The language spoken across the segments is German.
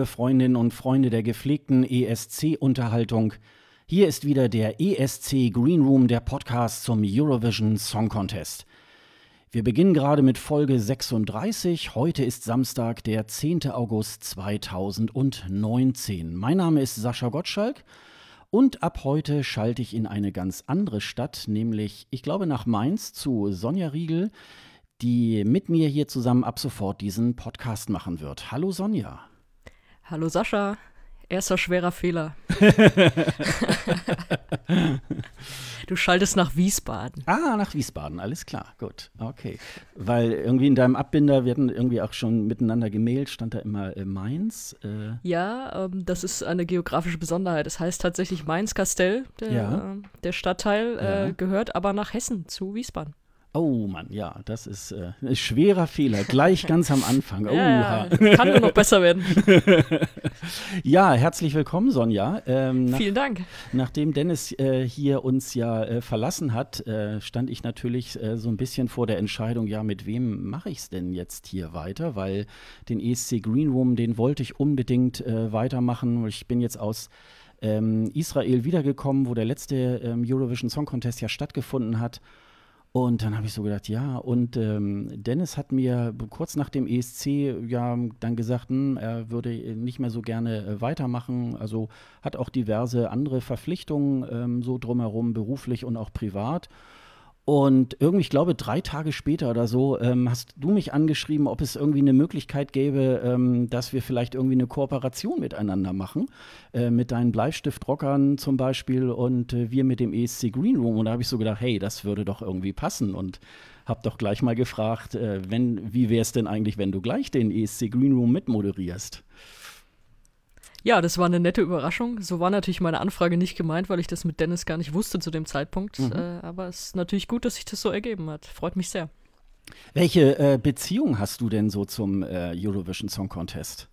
Liebe Freundinnen und Freunde der gepflegten ESC-Unterhaltung. Hier ist wieder der ESC Green Room, der Podcast zum Eurovision Song Contest. Wir beginnen gerade mit Folge 36. Heute ist Samstag, der 10. August 2019. Mein Name ist Sascha Gottschalk und ab heute schalte ich in eine ganz andere Stadt, nämlich, ich glaube, nach Mainz zu Sonja Riegel, die mit mir hier zusammen ab sofort diesen Podcast machen wird. Hallo Sonja. Hallo Sascha. Erster schwerer Fehler. du schaltest nach Wiesbaden. Ah, nach Wiesbaden, alles klar, gut, okay. Weil irgendwie in deinem Abbinder, wir hatten irgendwie auch schon miteinander gemailt, stand da immer äh, Mainz. Äh. Ja, ähm, das ist eine geografische Besonderheit. Es das heißt tatsächlich Mainz-Kastell, der, ja. äh, der Stadtteil, äh, ja. gehört aber nach Hessen zu Wiesbaden. Oh Mann, ja, das ist äh, ein schwerer Fehler, gleich ganz am Anfang. ja, kann nur noch besser werden. ja, herzlich willkommen, Sonja. Ähm, nach, Vielen Dank. Nachdem Dennis äh, hier uns ja äh, verlassen hat, äh, stand ich natürlich äh, so ein bisschen vor der Entscheidung, ja, mit wem mache ich es denn jetzt hier weiter? Weil den ESC Green Room, den wollte ich unbedingt äh, weitermachen. Ich bin jetzt aus ähm, Israel wiedergekommen, wo der letzte ähm, Eurovision Song Contest ja stattgefunden hat. Und dann habe ich so gedacht, ja, und ähm, Dennis hat mir kurz nach dem ESC ja dann gesagt, hm, er würde nicht mehr so gerne äh, weitermachen. Also hat auch diverse andere Verpflichtungen ähm, so drumherum, beruflich und auch privat. Und irgendwie, ich glaube, drei Tage später oder so, ähm, hast du mich angeschrieben, ob es irgendwie eine Möglichkeit gäbe, ähm, dass wir vielleicht irgendwie eine Kooperation miteinander machen. Äh, mit deinen Bleistiftrockern zum Beispiel und äh, wir mit dem ESC Green Room. Und da habe ich so gedacht, hey, das würde doch irgendwie passen. Und habe doch gleich mal gefragt, äh, wenn, wie wäre es denn eigentlich, wenn du gleich den ESC Green Room mitmoderierst? Ja, das war eine nette Überraschung. So war natürlich meine Anfrage nicht gemeint, weil ich das mit Dennis gar nicht wusste zu dem Zeitpunkt. Mhm. Äh, aber es ist natürlich gut, dass sich das so ergeben hat. Freut mich sehr. Welche äh, Beziehung hast du denn so zum äh, Eurovision Song Contest?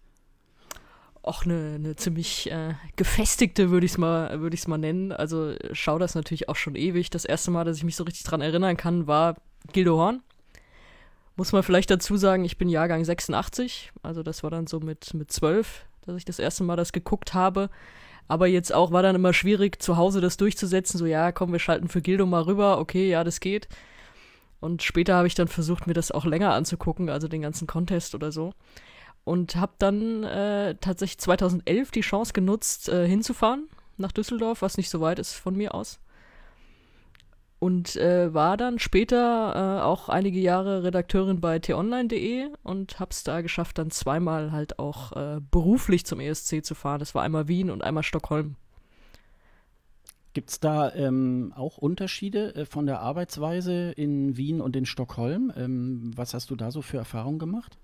auch eine, eine ziemlich äh, gefestigte, würde ich es mal, würd mal nennen. Also schau das natürlich auch schon ewig. Das erste Mal, dass ich mich so richtig dran erinnern kann, war Gildo Horn. Muss man vielleicht dazu sagen, ich bin Jahrgang 86, also das war dann so mit, mit 12 dass ich das erste Mal das geguckt habe. Aber jetzt auch war dann immer schwierig, zu Hause das durchzusetzen. So, ja, komm, wir schalten für Gildo mal rüber. Okay, ja, das geht. Und später habe ich dann versucht, mir das auch länger anzugucken, also den ganzen Contest oder so. Und habe dann äh, tatsächlich 2011 die Chance genutzt, äh, hinzufahren nach Düsseldorf, was nicht so weit ist von mir aus und äh, war dann später äh, auch einige Jahre Redakteurin bei t-online.de und hab's da geschafft, dann zweimal halt auch äh, beruflich zum ESC zu fahren. Das war einmal Wien und einmal Stockholm. Gibt es da ähm, auch Unterschiede äh, von der Arbeitsweise in Wien und in Stockholm? Ähm, was hast du da so für Erfahrungen gemacht?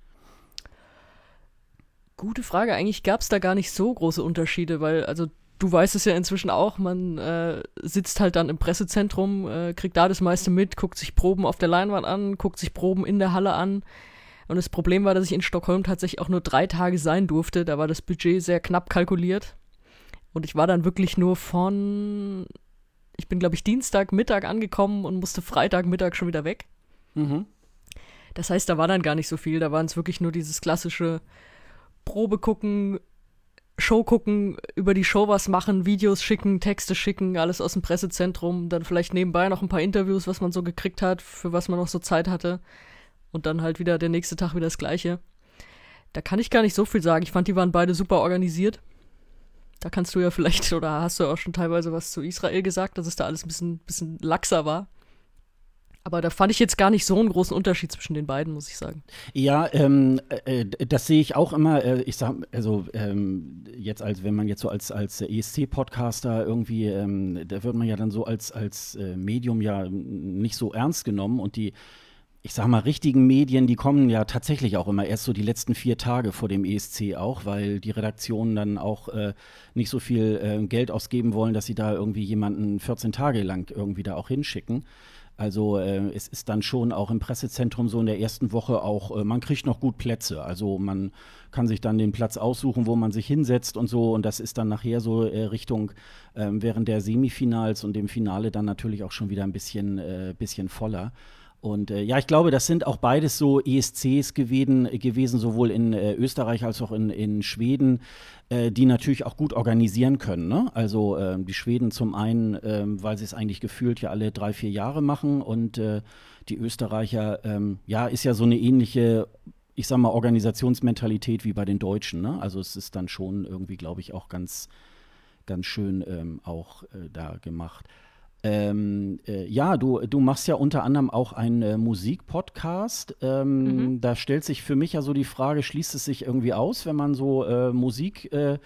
Gute Frage. Eigentlich gab es da gar nicht so große Unterschiede, weil also du weißt es ja inzwischen auch, man äh, sitzt halt dann im Pressezentrum, äh, kriegt da das meiste mit, guckt sich Proben auf der Leinwand an, guckt sich Proben in der Halle an. Und das Problem war, dass ich in Stockholm tatsächlich auch nur drei Tage sein durfte. Da war das Budget sehr knapp kalkuliert. Und ich war dann wirklich nur von, ich bin glaube ich Dienstagmittag angekommen und musste Freitagmittag schon wieder weg. Mhm. Das heißt, da war dann gar nicht so viel. Da waren es wirklich nur dieses klassische Probe gucken, Show gucken, über die Show was machen, Videos schicken, Texte schicken, alles aus dem Pressezentrum, dann vielleicht nebenbei noch ein paar Interviews, was man so gekriegt hat, für was man noch so Zeit hatte. Und dann halt wieder der nächste Tag wieder das gleiche. Da kann ich gar nicht so viel sagen. Ich fand, die waren beide super organisiert. Da kannst du ja vielleicht, oder hast du auch schon teilweise was zu Israel gesagt, dass es da alles ein bisschen, bisschen laxer war. Aber da fand ich jetzt gar nicht so einen großen Unterschied zwischen den beiden, muss ich sagen. Ja, ähm, äh, das sehe ich auch immer. Äh, ich sage, also ähm, jetzt als wenn man jetzt so als als ESC-Podcaster irgendwie, ähm, da wird man ja dann so als als äh, Medium ja nicht so ernst genommen und die ich sag mal, richtigen Medien, die kommen ja tatsächlich auch immer erst so die letzten vier Tage vor dem ESC auch, weil die Redaktionen dann auch äh, nicht so viel äh, Geld ausgeben wollen, dass sie da irgendwie jemanden 14 Tage lang irgendwie da auch hinschicken. Also äh, es ist dann schon auch im Pressezentrum so in der ersten Woche auch, äh, man kriegt noch gut Plätze. Also man kann sich dann den Platz aussuchen, wo man sich hinsetzt und so. Und das ist dann nachher so äh, Richtung ähm, während der Semifinals und dem Finale dann natürlich auch schon wieder ein bisschen, äh, bisschen voller. Und äh, ja, ich glaube, das sind auch beides so ESCs gewesen, gewesen sowohl in äh, Österreich als auch in, in Schweden, äh, die natürlich auch gut organisieren können. Ne? Also ähm, die Schweden zum einen, ähm, weil sie es eigentlich gefühlt ja alle drei, vier Jahre machen und äh, die Österreicher, ähm, ja, ist ja so eine ähnliche ich sag mal, Organisationsmentalität wie bei den Deutschen. Ne? Also es ist dann schon irgendwie, glaube ich, auch ganz, ganz schön auch äh, da gemacht. Ähm, äh, ja, du, du machst ja unter anderem auch einen äh, Musikpodcast. Ähm, mhm. Da stellt sich für mich ja so die Frage, schließt es sich irgendwie aus, wenn man so äh, Musik äh,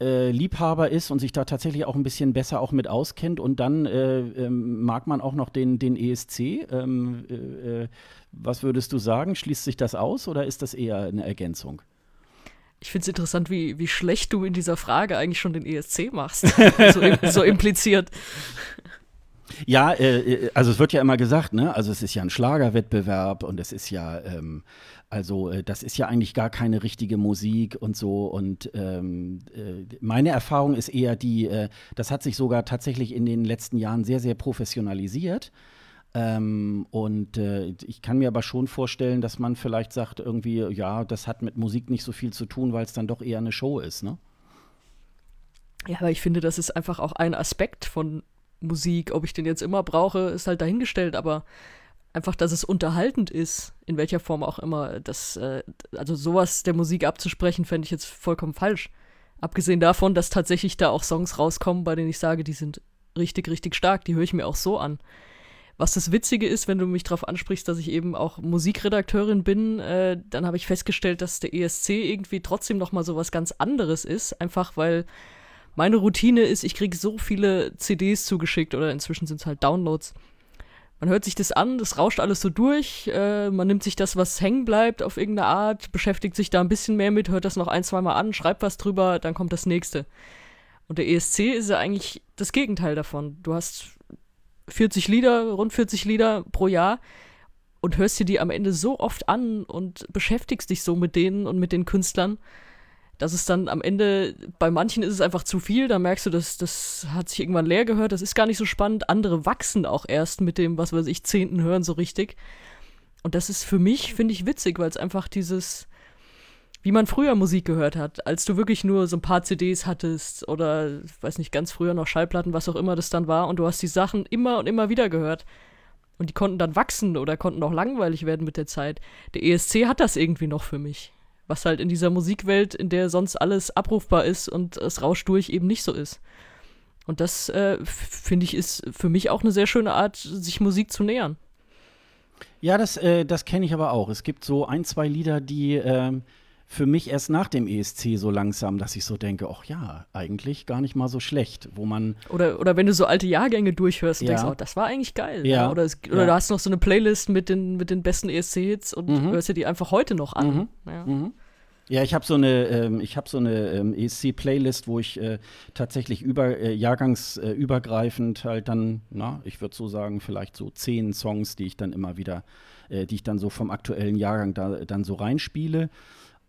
äh, ist und sich da tatsächlich auch ein bisschen besser auch mit auskennt und dann äh, ähm, mag man auch noch den, den ESC. Ähm, äh, was würdest du sagen? Schließt sich das aus oder ist das eher eine Ergänzung? Ich finde es interessant, wie, wie schlecht du in dieser Frage eigentlich schon den ESC machst. so, so impliziert. Ja, äh, äh, also es wird ja immer gesagt, ne? Also es ist ja ein Schlagerwettbewerb und es ist ja, ähm, also äh, das ist ja eigentlich gar keine richtige Musik und so. Und ähm, äh, meine Erfahrung ist eher die, äh, das hat sich sogar tatsächlich in den letzten Jahren sehr, sehr professionalisiert. Ähm, und äh, ich kann mir aber schon vorstellen, dass man vielleicht sagt, irgendwie, ja, das hat mit Musik nicht so viel zu tun, weil es dann doch eher eine Show ist, ne? Ja, aber ich finde, das ist einfach auch ein Aspekt von Musik. Ob ich den jetzt immer brauche, ist halt dahingestellt, aber einfach, dass es unterhaltend ist, in welcher Form auch immer. Das, äh, also sowas der Musik abzusprechen, fände ich jetzt vollkommen falsch. Abgesehen davon, dass tatsächlich da auch Songs rauskommen, bei denen ich sage, die sind richtig, richtig stark, die höre ich mir auch so an. Was das Witzige ist, wenn du mich darauf ansprichst, dass ich eben auch Musikredakteurin bin, äh, dann habe ich festgestellt, dass der ESC irgendwie trotzdem noch mal so was ganz anderes ist, einfach weil meine Routine ist, ich kriege so viele CDs zugeschickt oder inzwischen sind es halt Downloads. Man hört sich das an, das rauscht alles so durch, äh, man nimmt sich das, was hängen bleibt, auf irgendeine Art, beschäftigt sich da ein bisschen mehr mit, hört das noch ein, zweimal an, schreibt was drüber, dann kommt das nächste. Und der ESC ist ja eigentlich das Gegenteil davon. Du hast 40 Lieder, rund 40 Lieder pro Jahr und hörst dir die am Ende so oft an und beschäftigst dich so mit denen und mit den Künstlern dass es dann am Ende, bei manchen ist es einfach zu viel, da merkst du, dass das hat sich irgendwann leer gehört, das ist gar nicht so spannend. Andere wachsen auch erst mit dem, was weiß ich, Zehnten hören so richtig. Und das ist für mich, finde ich, witzig, weil es einfach dieses, wie man früher Musik gehört hat, als du wirklich nur so ein paar CDs hattest oder, weiß nicht, ganz früher noch Schallplatten, was auch immer das dann war, und du hast die Sachen immer und immer wieder gehört. Und die konnten dann wachsen oder konnten auch langweilig werden mit der Zeit. Der ESC hat das irgendwie noch für mich was halt in dieser Musikwelt, in der sonst alles abrufbar ist und es rauscht durch, eben nicht so ist. Und das, äh, finde ich, ist für mich auch eine sehr schöne Art, sich Musik zu nähern. Ja, das, äh, das kenne ich aber auch. Es gibt so ein, zwei Lieder, die äh, für mich erst nach dem ESC so langsam, dass ich so denke, ach ja, eigentlich gar nicht mal so schlecht, wo man oder oder wenn du so alte Jahrgänge durchhörst und ja. denkst, oh, das war eigentlich geil, ja. ja. Oder, es, oder ja. du hast noch so eine Playlist mit den mit den besten ESC-Hits und mhm. hörst dir die einfach heute noch an. Mhm. Mhm. Ja, ich habe so eine, ähm, ich habe so eine ähm, ESC-Playlist, wo ich äh, tatsächlich über äh, jahrgangsübergreifend halt dann, na, ich würde so sagen, vielleicht so zehn Songs, die ich dann immer wieder, äh, die ich dann so vom aktuellen Jahrgang da dann so reinspiele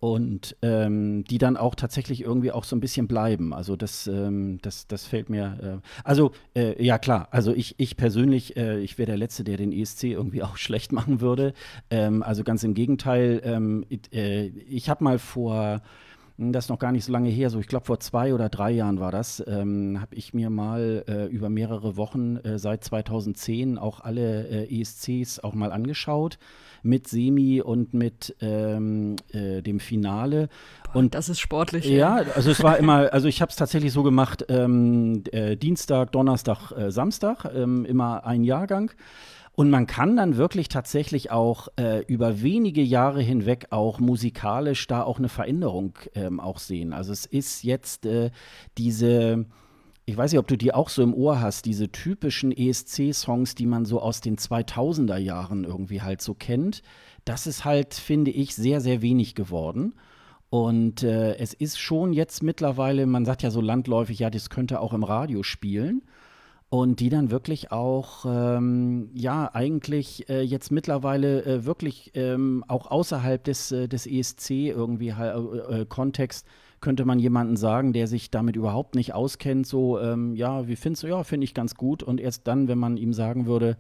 und ähm, die dann auch tatsächlich irgendwie auch so ein bisschen bleiben. Also das, ähm, das, das fällt mir. Äh, also äh, ja klar, also ich, ich persönlich, äh, ich wäre der Letzte, der den ESC irgendwie auch schlecht machen würde. Ähm, also ganz im Gegenteil. Ähm, äh, ich habe mal vor hm, das ist noch gar nicht so lange her, so ich glaube vor zwei oder drei Jahren war das, ähm, habe ich mir mal äh, über mehrere Wochen äh, seit 2010 auch alle äh, ESCs auch mal angeschaut mit Semi und mit ähm, äh, dem Finale. Boah, und das ist sportlich. Ja, ja, also es war immer, also ich habe es tatsächlich so gemacht, ähm, äh, Dienstag, Donnerstag, äh, Samstag, ähm, immer ein Jahrgang. Und man kann dann wirklich tatsächlich auch äh, über wenige Jahre hinweg auch musikalisch da auch eine Veränderung ähm, auch sehen. Also es ist jetzt äh, diese, ich weiß nicht, ob du die auch so im Ohr hast, diese typischen ESC-Songs, die man so aus den 2000er Jahren irgendwie halt so kennt. Das ist halt, finde ich, sehr, sehr wenig geworden. Und äh, es ist schon jetzt mittlerweile, man sagt ja so landläufig, ja, das könnte auch im Radio spielen und die dann wirklich auch, ähm, ja, eigentlich äh, jetzt mittlerweile äh, wirklich ähm, auch außerhalb des, äh, des ESC irgendwie äh, äh, Kontext könnte man jemanden sagen, der sich damit überhaupt nicht auskennt, so, ähm, ja, wie findest du, ja, finde ich ganz gut. Und erst dann, wenn man ihm sagen würde,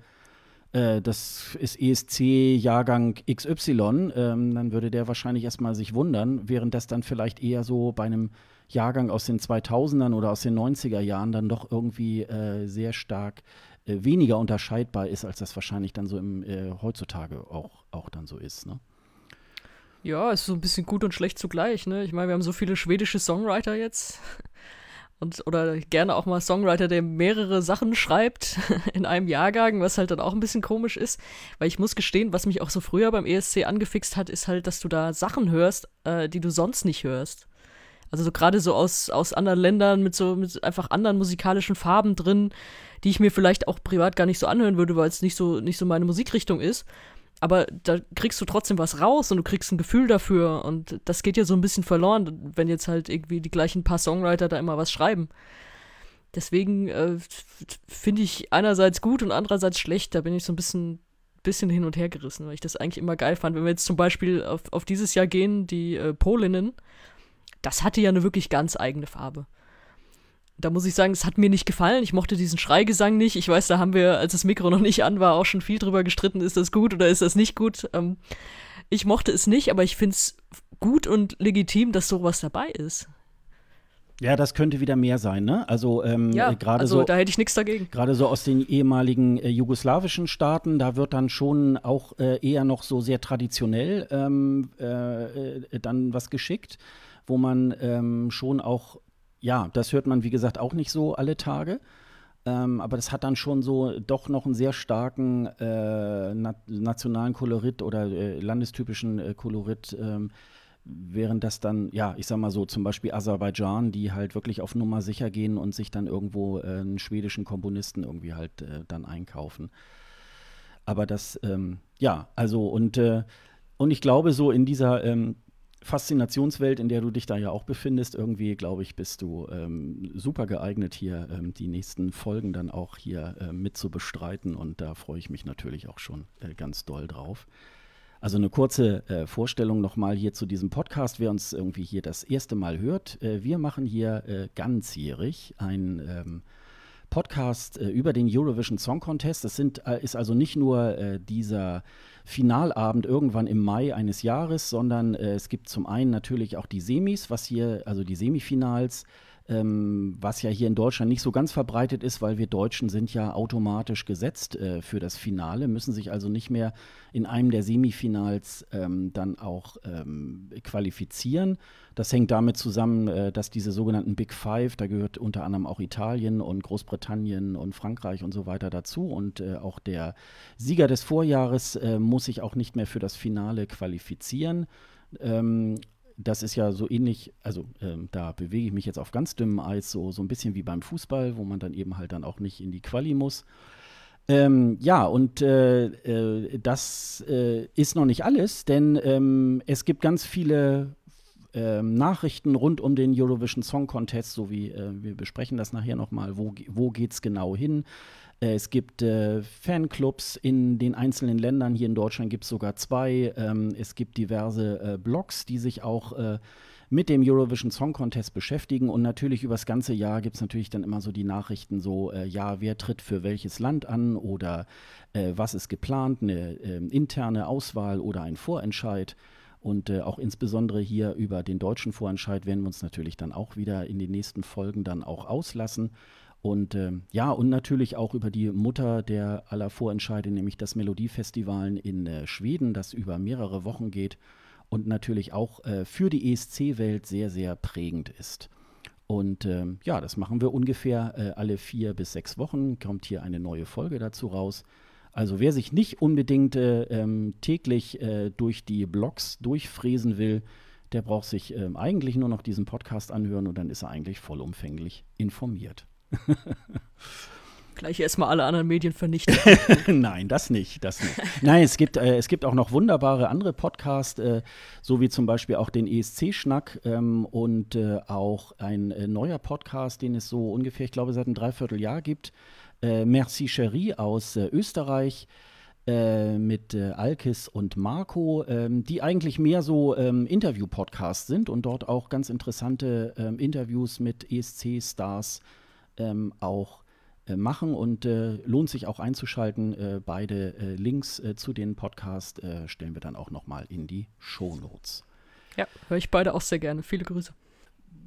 äh, das ist ESC-Jahrgang XY, ähm, dann würde der wahrscheinlich erstmal sich wundern, während das dann vielleicht eher so bei einem Jahrgang aus den 2000ern oder aus den 90er Jahren dann doch irgendwie äh, sehr stark äh, weniger unterscheidbar ist, als das wahrscheinlich dann so im, äh, heutzutage auch, auch dann so ist. Ne? Ja, ist so ein bisschen gut und schlecht zugleich. Ne? Ich meine, wir haben so viele schwedische Songwriter jetzt. Und, oder gerne auch mal Songwriter, der mehrere Sachen schreibt in einem Jahrgang, was halt dann auch ein bisschen komisch ist. Weil ich muss gestehen, was mich auch so früher beim ESC angefixt hat, ist halt, dass du da Sachen hörst, äh, die du sonst nicht hörst. Also so gerade so aus, aus anderen Ländern mit so mit einfach anderen musikalischen Farben drin, die ich mir vielleicht auch privat gar nicht so anhören würde, weil es nicht so, nicht so meine Musikrichtung ist. Aber da kriegst du trotzdem was raus und du kriegst ein Gefühl dafür. Und das geht ja so ein bisschen verloren, wenn jetzt halt irgendwie die gleichen paar Songwriter da immer was schreiben. Deswegen äh, finde ich einerseits gut und andererseits schlecht. Da bin ich so ein bisschen, bisschen hin und her gerissen, weil ich das eigentlich immer geil fand. Wenn wir jetzt zum Beispiel auf, auf dieses Jahr gehen, die äh, Polinnen, das hatte ja eine wirklich ganz eigene Farbe. Da muss ich sagen, es hat mir nicht gefallen. Ich mochte diesen Schreigesang nicht. Ich weiß, da haben wir, als das Mikro noch nicht an war, auch schon viel drüber gestritten, ist das gut oder ist das nicht gut. Ähm, ich mochte es nicht, aber ich finde es gut und legitim, dass sowas dabei ist. Ja, das könnte wieder mehr sein, ne? Also ähm, ja, gerade also, so, da hätte ich nichts dagegen. Gerade so aus den ehemaligen äh, jugoslawischen Staaten, da wird dann schon auch äh, eher noch so sehr traditionell ähm, äh, äh dann was geschickt wo man ähm, schon auch, ja, das hört man wie gesagt auch nicht so alle Tage. Ähm, aber das hat dann schon so doch noch einen sehr starken äh, na nationalen Kolorit oder äh, landestypischen äh, Kolorit. Ähm, während das dann, ja, ich sag mal so, zum Beispiel Aserbaidschan, die halt wirklich auf Nummer sicher gehen und sich dann irgendwo äh, einen schwedischen Komponisten irgendwie halt äh, dann einkaufen. Aber das, ähm, ja, also und, äh, und ich glaube, so in dieser ähm, Faszinationswelt, in der du dich da ja auch befindest, irgendwie, glaube ich, bist du ähm, super geeignet, hier ähm, die nächsten Folgen dann auch hier äh, mit zu bestreiten. Und da freue ich mich natürlich auch schon äh, ganz doll drauf. Also eine kurze äh, Vorstellung nochmal hier zu diesem Podcast, wer uns irgendwie hier das erste Mal hört. Äh, wir machen hier äh, ganzjährig ein ähm, Podcast äh, über den Eurovision Song Contest. Das sind, ist also nicht nur dieser Finalabend irgendwann im Mai eines Jahres, sondern äh, es gibt zum einen natürlich auch die Semis, was hier, also die Semifinals, ähm, was ja hier in Deutschland nicht so ganz verbreitet ist, weil wir Deutschen sind ja automatisch gesetzt äh, für das Finale, müssen sich also nicht mehr in einem der Semifinals ähm, dann auch ähm, qualifizieren. Das hängt damit zusammen, äh, dass diese sogenannten Big Five, da gehört unter anderem auch Italien und Großbritannien und Frankreich und so weiter dazu. Und äh, auch der Sieger des Vorjahres äh, muss sich auch nicht mehr für das Finale qualifizieren. Ähm, das ist ja so ähnlich, also ähm, da bewege ich mich jetzt auf ganz dünnem Eis, so, so ein bisschen wie beim Fußball, wo man dann eben halt dann auch nicht in die Quali muss. Ähm, ja, und äh, äh, das äh, ist noch nicht alles, denn ähm, es gibt ganz viele ähm, Nachrichten rund um den Eurovision Song Contest, so wie äh, wir besprechen das nachher nochmal, wo, wo geht es genau hin. Es gibt äh, Fanclubs in den einzelnen Ländern. Hier in Deutschland gibt es sogar zwei. Ähm, es gibt diverse äh, Blogs, die sich auch äh, mit dem Eurovision Song Contest beschäftigen. Und natürlich über das ganze Jahr gibt es natürlich dann immer so die Nachrichten, so, äh, ja, wer tritt für welches Land an oder äh, was ist geplant, eine ähm, interne Auswahl oder ein Vorentscheid. Und äh, auch insbesondere hier über den deutschen Vorentscheid werden wir uns natürlich dann auch wieder in den nächsten Folgen dann auch auslassen. Und äh, ja, und natürlich auch über die Mutter der aller Vorentscheide, nämlich das Melodiefestival in äh, Schweden, das über mehrere Wochen geht und natürlich auch äh, für die ESC-Welt sehr, sehr prägend ist. Und ähm, ja, das machen wir ungefähr äh, alle vier bis sechs Wochen, kommt hier eine neue Folge dazu raus. Also wer sich nicht unbedingt äh, ähm, täglich äh, durch die Blogs durchfräsen will, der braucht sich ähm, eigentlich nur noch diesen Podcast anhören und dann ist er eigentlich vollumfänglich informiert. Gleich erstmal alle anderen Medien vernichten. Nein, das nicht, das nicht. Nein, es gibt, äh, es gibt auch noch wunderbare andere Podcasts, äh, so wie zum Beispiel auch den ESC-Schnack ähm, und äh, auch ein äh, neuer Podcast, den es so ungefähr, ich glaube, seit einem Dreivierteljahr gibt. Äh, Merci Cherie aus äh, Österreich. mit Alkis und Marco, ähm, die eigentlich mehr so ähm, Interview-Podcasts sind und dort auch ganz interessante ähm, Interviews mit ESC-Stars äh, ähm, auch äh, machen und äh, lohnt sich auch einzuschalten. Äh, beide äh, Links äh, zu den Podcast stellen wir dann auch nochmal in die Show Notes. Ja, höre ich beide auch sehr gerne. Viele Grüße.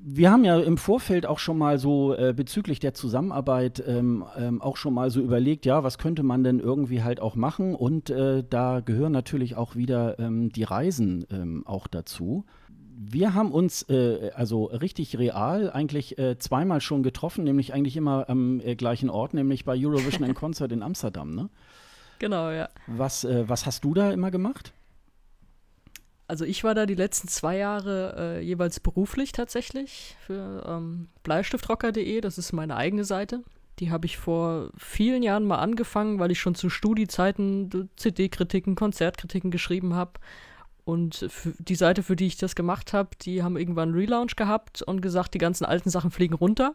Wir haben ja im Vorfeld auch schon mal so äh, bezüglich der Zusammenarbeit ähm, ähm, auch schon mal so überlegt, ja, was könnte man denn irgendwie halt auch machen? Und äh, da gehören natürlich auch wieder ähm, die Reisen ähm, auch dazu. Wir haben uns äh, also richtig real eigentlich äh, zweimal schon getroffen, nämlich eigentlich immer am äh, gleichen Ort, nämlich bei Eurovision in Concert in Amsterdam, ne? Genau, ja. Was, äh, was hast du da immer gemacht? Also ich war da die letzten zwei Jahre äh, jeweils beruflich tatsächlich für ähm, Bleistiftrocker.de, das ist meine eigene Seite. Die habe ich vor vielen Jahren mal angefangen, weil ich schon zu Studiezeiten CD-Kritiken, Konzertkritiken geschrieben habe. Und die Seite, für die ich das gemacht habe, die haben irgendwann einen Relaunch gehabt und gesagt, die ganzen alten Sachen fliegen runter.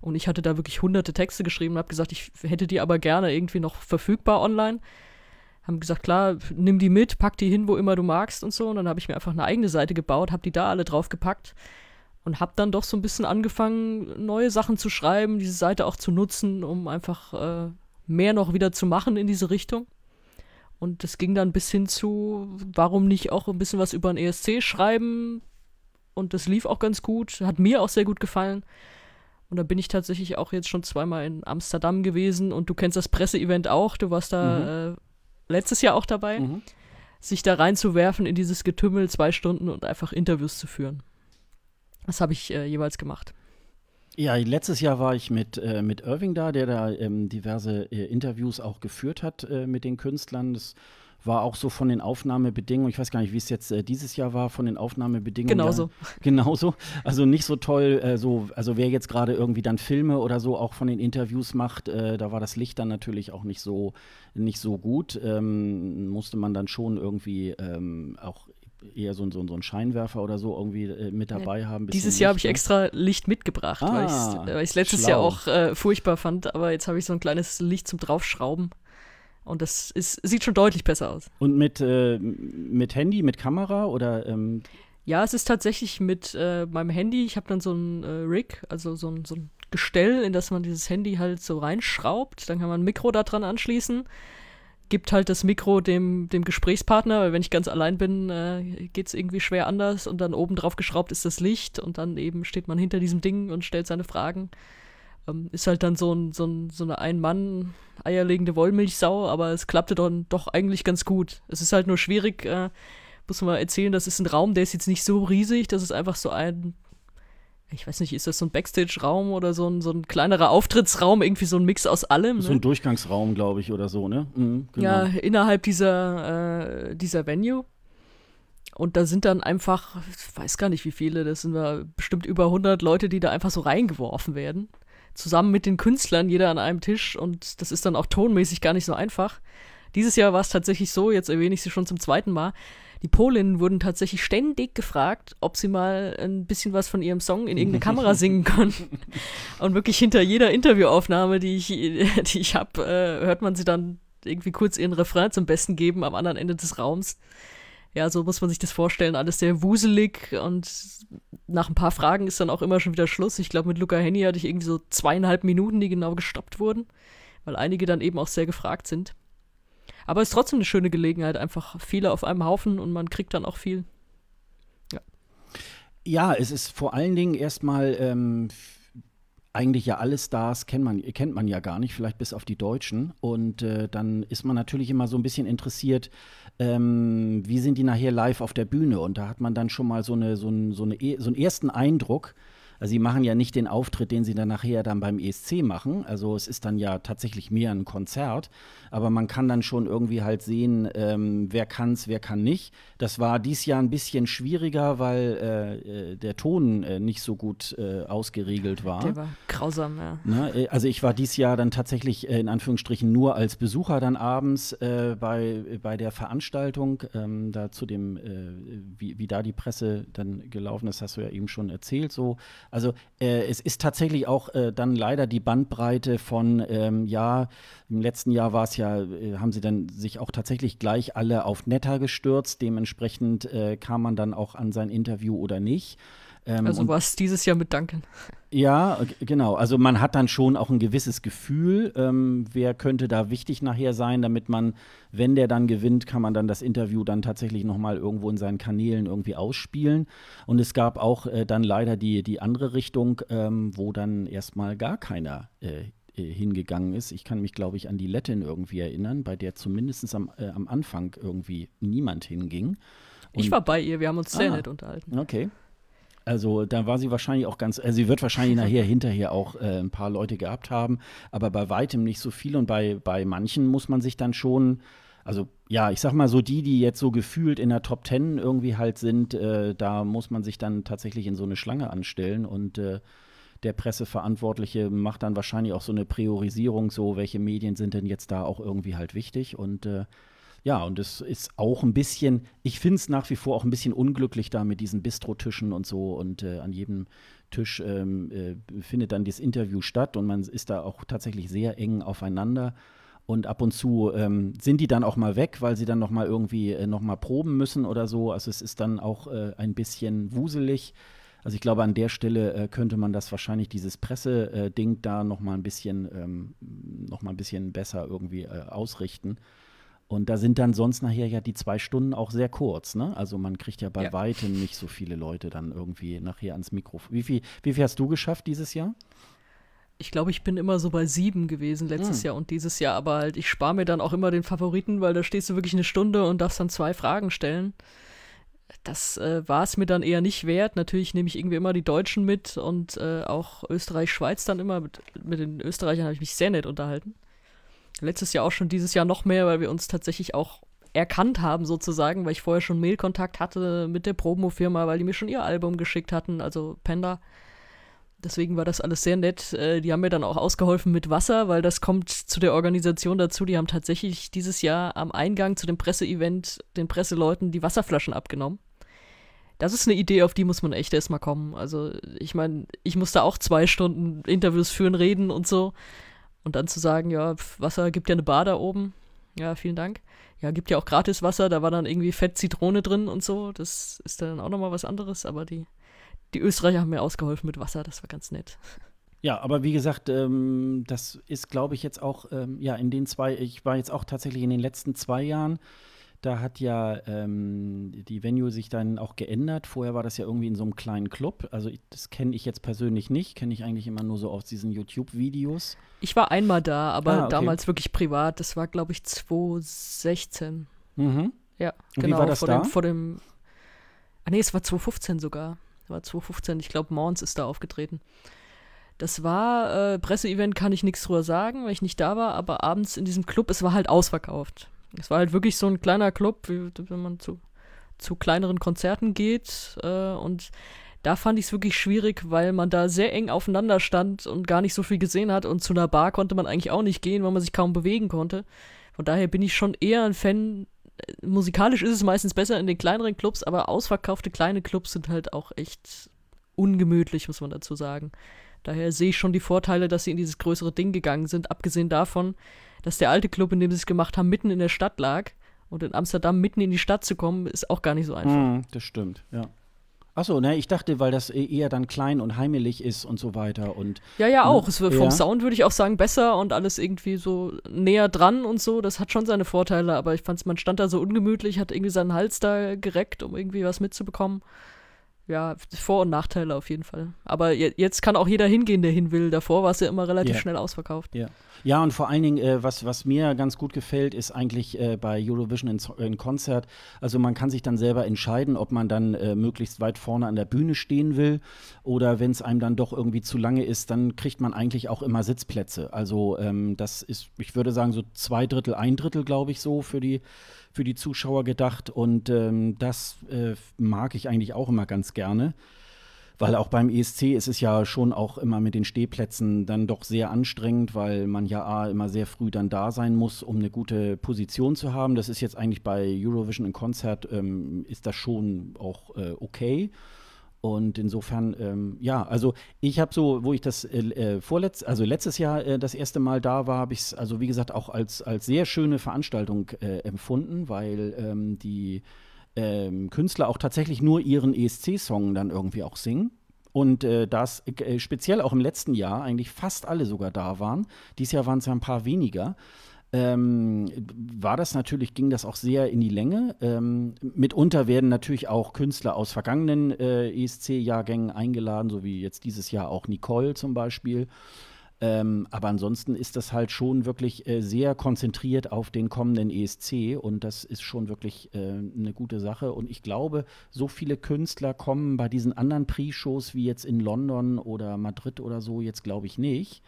Und ich hatte da wirklich hunderte Texte geschrieben und habe gesagt, ich hätte die aber gerne irgendwie noch verfügbar online haben gesagt, klar, nimm die mit, pack die hin, wo immer du magst und so. Und dann habe ich mir einfach eine eigene Seite gebaut, habe die da alle drauf gepackt und habe dann doch so ein bisschen angefangen, neue Sachen zu schreiben, diese Seite auch zu nutzen, um einfach äh, mehr noch wieder zu machen in diese Richtung. Und das ging dann bis hin zu, warum nicht auch ein bisschen was über ein ESC schreiben? Und das lief auch ganz gut, hat mir auch sehr gut gefallen. Und da bin ich tatsächlich auch jetzt schon zweimal in Amsterdam gewesen und du kennst das Presseevent auch. Du warst da mhm. äh, letztes Jahr auch dabei, mhm. sich da reinzuwerfen in dieses Getümmel zwei Stunden und einfach Interviews zu führen. Das habe ich äh, jeweils gemacht. Ja, letztes Jahr war ich mit, äh, mit Irving da, der da ähm, diverse äh, Interviews auch geführt hat äh, mit den Künstlern. Das war auch so von den Aufnahmebedingungen, ich weiß gar nicht, wie es jetzt äh, dieses Jahr war, von den Aufnahmebedingungen. Genauso. Ja, genauso. Also nicht so toll, äh, so, also wer jetzt gerade irgendwie dann Filme oder so auch von den Interviews macht, äh, da war das Licht dann natürlich auch nicht so, nicht so gut. Ähm, musste man dann schon irgendwie ähm, auch eher so, so, so einen Scheinwerfer oder so irgendwie äh, mit dabei haben. Dieses Jahr habe ich ne? extra Licht mitgebracht, ah, weil ich es letztes schlau. Jahr auch äh, furchtbar fand, aber jetzt habe ich so ein kleines Licht zum Draufschrauben. Und das ist, sieht schon deutlich besser aus. Und mit, äh, mit Handy, mit Kamera oder? Ähm ja, es ist tatsächlich mit äh, meinem Handy. Ich habe dann so ein äh, Rig, also so ein, so ein Gestell, in das man dieses Handy halt so reinschraubt. Dann kann man ein Mikro da dran anschließen. Gibt halt das Mikro dem, dem Gesprächspartner, weil wenn ich ganz allein bin, äh, geht es irgendwie schwer anders. Und dann oben drauf geschraubt ist das Licht und dann eben steht man hinter diesem Ding und stellt seine Fragen. Ähm, ist halt dann so, ein, so, ein, so eine Ein-Mann- eierlegende Wollmilchsau, aber es klappte dann doch eigentlich ganz gut. Es ist halt nur schwierig, äh, muss man mal erzählen, das ist ein Raum, der ist jetzt nicht so riesig, das ist einfach so ein, ich weiß nicht, ist das so ein Backstage-Raum oder so ein, so ein kleinerer Auftrittsraum, irgendwie so ein Mix aus allem. So ein ne? Durchgangsraum, glaube ich, oder so, ne? Mhm, genau. Ja, innerhalb dieser, äh, dieser Venue. Und da sind dann einfach, ich weiß gar nicht wie viele, das sind wir bestimmt über 100 Leute, die da einfach so reingeworfen werden zusammen mit den Künstlern, jeder an einem Tisch und das ist dann auch tonmäßig gar nicht so einfach. Dieses Jahr war es tatsächlich so, jetzt erwähne ich sie schon zum zweiten Mal. Die Polinnen wurden tatsächlich ständig gefragt, ob sie mal ein bisschen was von ihrem Song in irgendeine Kamera singen können. Und wirklich hinter jeder Interviewaufnahme, die ich, die ich habe, äh, hört man sie dann irgendwie kurz ihren Refrain zum Besten geben am anderen Ende des Raums. Ja, so muss man sich das vorstellen. Alles sehr wuselig und nach ein paar Fragen ist dann auch immer schon wieder Schluss. Ich glaube, mit Luca Henny hatte ich irgendwie so zweieinhalb Minuten, die genau gestoppt wurden, weil einige dann eben auch sehr gefragt sind. Aber es ist trotzdem eine schöne Gelegenheit, einfach viele auf einem Haufen und man kriegt dann auch viel. Ja, ja es ist vor allen Dingen erstmal ähm, eigentlich ja alle Stars kennt man, kennt man ja gar nicht, vielleicht bis auf die Deutschen. Und äh, dann ist man natürlich immer so ein bisschen interessiert, ähm, wie sind die nachher live auf der Bühne? Und da hat man dann schon mal so, eine, so, ein, so, eine, so einen ersten Eindruck. Also sie machen ja nicht den Auftritt, den sie dann nachher dann beim ESC machen. Also es ist dann ja tatsächlich mehr ein Konzert aber man kann dann schon irgendwie halt sehen, ähm, wer es, wer kann nicht. Das war dies Jahr ein bisschen schwieriger, weil äh, äh, der Ton äh, nicht so gut äh, ausgeregelt war. Der war grausam, ja. Ne? Äh, also ich war dies Jahr dann tatsächlich äh, in Anführungsstrichen nur als Besucher dann abends bei, bei der Veranstaltung, ähm, da zu dem, wie, wie da die Presse dann gelaufen ist, hast du ja eben schon erzählt so. Also es ist tatsächlich auch dann leider die Bandbreite von, ähm, ja, im letzten Jahr war es ja, äh, haben sie dann sich auch tatsächlich gleich alle auf Netter gestürzt. Dementsprechend äh, kam man dann auch an sein Interview oder nicht. Ähm, also war es dieses Jahr mit Duncan. Ja, genau. Also man hat dann schon auch ein gewisses Gefühl, ähm, wer könnte da wichtig nachher sein, damit man, wenn der dann gewinnt, kann man dann das Interview dann tatsächlich nochmal irgendwo in seinen Kanälen irgendwie ausspielen. Und es gab auch äh, dann leider die, die andere Richtung, ähm, wo dann erstmal gar keiner äh, äh, hingegangen ist. Ich kann mich, glaube ich, an die Lettin irgendwie erinnern, bei der zumindest am, äh, am Anfang irgendwie niemand hinging. Und ich war bei ihr, wir haben uns sehr ah, nett unterhalten. Okay. Also da war sie wahrscheinlich auch ganz, also sie wird wahrscheinlich nachher hinterher auch äh, ein paar Leute gehabt haben, aber bei weitem nicht so viel und bei, bei manchen muss man sich dann schon, also ja, ich sag mal so die, die jetzt so gefühlt in der Top Ten irgendwie halt sind, äh, da muss man sich dann tatsächlich in so eine Schlange anstellen und äh, der Presseverantwortliche macht dann wahrscheinlich auch so eine Priorisierung, so welche Medien sind denn jetzt da auch irgendwie halt wichtig und äh, ja, und es ist auch ein bisschen, ich finde es nach wie vor auch ein bisschen unglücklich da mit diesen Bistrotischen und so und äh, an jedem Tisch ähm, äh, findet dann das Interview statt und man ist da auch tatsächlich sehr eng aufeinander. Und ab und zu ähm, sind die dann auch mal weg, weil sie dann noch mal irgendwie äh, noch proben müssen oder so. Also es ist dann auch äh, ein bisschen wuselig. Also ich glaube, an der Stelle äh, könnte man das wahrscheinlich, dieses Presseding äh, da noch mal ein bisschen, ähm, noch mal ein bisschen besser irgendwie äh, ausrichten. Und da sind dann sonst nachher ja die zwei Stunden auch sehr kurz, ne? Also man kriegt ja bei ja. weitem nicht so viele Leute dann irgendwie nachher ans Mikrofon. Wie viel, wie viel hast du geschafft dieses Jahr? Ich glaube, ich bin immer so bei sieben gewesen letztes hm. Jahr und dieses Jahr, aber halt, ich spare mir dann auch immer den Favoriten, weil da stehst du wirklich eine Stunde und darfst dann zwei Fragen stellen. Das äh, war es mir dann eher nicht wert. Natürlich nehme ich irgendwie immer die Deutschen mit und äh, auch Österreich, Schweiz dann immer. Mit, mit den Österreichern habe ich mich sehr nett unterhalten letztes Jahr auch schon, dieses Jahr noch mehr, weil wir uns tatsächlich auch erkannt haben sozusagen, weil ich vorher schon Mailkontakt hatte mit der Promo-Firma, weil die mir schon ihr Album geschickt hatten, also Panda. Deswegen war das alles sehr nett. Äh, die haben mir dann auch ausgeholfen mit Wasser, weil das kommt zu der Organisation dazu. Die haben tatsächlich dieses Jahr am Eingang zu dem Presseevent den Presseleuten die Wasserflaschen abgenommen. Das ist eine Idee, auf die muss man echt erstmal kommen. Also, ich meine, ich musste auch zwei Stunden Interviews führen, reden und so. Und dann zu sagen, ja, Wasser gibt ja eine Bar da oben. Ja, vielen Dank. Ja, gibt ja auch gratis Wasser, da war dann irgendwie Fett Zitrone drin und so. Das ist dann auch nochmal was anderes, aber die, die Österreicher haben mir ausgeholfen mit Wasser, das war ganz nett. Ja, aber wie gesagt, ähm, das ist, glaube ich, jetzt auch, ähm, ja, in den zwei, ich war jetzt auch tatsächlich in den letzten zwei Jahren da hat ja ähm, die Venue sich dann auch geändert. Vorher war das ja irgendwie in so einem kleinen Club. Also ich, das kenne ich jetzt persönlich nicht, kenne ich eigentlich immer nur so aus diesen YouTube-Videos. Ich war einmal da, aber ah, okay. damals wirklich privat. Das war, glaube ich, 2016. Mhm. Ja, Und genau. Wie war das vor, da? Dem, vor dem. Ah nee, es war 2015 sogar. Es war 2015. Ich glaube, Mons ist da aufgetreten. Das war, äh, Presseevent kann ich nichts drüber sagen, weil ich nicht da war, aber abends in diesem Club, es war halt ausverkauft. Es war halt wirklich so ein kleiner Club, wie wenn man zu, zu kleineren Konzerten geht. Äh, und da fand ich es wirklich schwierig, weil man da sehr eng aufeinander stand und gar nicht so viel gesehen hat. Und zu einer Bar konnte man eigentlich auch nicht gehen, weil man sich kaum bewegen konnte. Von daher bin ich schon eher ein Fan. Musikalisch ist es meistens besser in den kleineren Clubs, aber ausverkaufte kleine Clubs sind halt auch echt ungemütlich, muss man dazu sagen. Daher sehe ich schon die Vorteile, dass sie in dieses größere Ding gegangen sind, abgesehen davon, dass der alte Club, in dem sie es gemacht haben, mitten in der Stadt lag. Und in Amsterdam mitten in die Stadt zu kommen, ist auch gar nicht so einfach. Mm, das stimmt, ja. Achso, ne, ich dachte, weil das e-, eher dann klein und heimelig ist und so weiter und. Ja, ja, auch. Ne, es wird vom ja. Sound würde ich auch sagen besser und alles irgendwie so näher dran und so. Das hat schon seine Vorteile, aber ich fand man stand da so ungemütlich, hat irgendwie seinen Hals da gereckt, um irgendwie was mitzubekommen ja, Vor- und Nachteile auf jeden Fall. Aber jetzt kann auch jeder hingehen, der hin will. Davor war es ja immer relativ yeah. schnell ausverkauft. Ja. Ja, und vor allen Dingen, äh, was, was mir ganz gut gefällt, ist eigentlich äh, bei Eurovision in, in, Konzert, also man kann sich dann selber entscheiden, ob man dann äh, möglichst weit vorne an der Bühne stehen will oder wenn es einem dann doch irgendwie zu lange ist, dann kriegt man eigentlich auch immer Sitzplätze. Also ähm, das ist, ich würde sagen, so zwei Drittel, ein Drittel, glaube ich, so für die für die Zuschauer gedacht und ähm, das äh, mag ich eigentlich auch immer ganz gerne. Weil auch beim ESC ist es ja schon auch immer mit den Stehplätzen dann doch sehr anstrengend, weil man ja A, immer sehr früh dann da sein muss, um eine gute Position zu haben. Das ist jetzt eigentlich bei Eurovision im Konzert, ähm, ist das schon auch äh, okay. Und insofern, ähm, ja, also ich habe so, wo ich das äh, äh, vorletz, also letztes Jahr äh, das erste Mal da war, habe ich es, also wie gesagt, auch als, als sehr schöne Veranstaltung äh, empfunden, weil ähm, die ähm, Künstler auch tatsächlich nur ihren ESC-Song dann irgendwie auch singen. Und äh, das äh, speziell auch im letzten Jahr eigentlich fast alle sogar da waren. Dieses Jahr waren es ja ein paar weniger. Ähm, war das natürlich, ging das auch sehr in die Länge. Ähm, mitunter werden natürlich auch Künstler aus vergangenen äh, ESC-Jahrgängen eingeladen, so wie jetzt dieses Jahr auch Nicole zum Beispiel. Ähm, aber ansonsten ist das halt schon wirklich äh, sehr konzentriert auf den kommenden ESC und das ist schon wirklich äh, eine gute Sache. Und ich glaube, so viele Künstler kommen bei diesen anderen Pre-Shows wie jetzt in London oder Madrid oder so jetzt, glaube ich, nicht.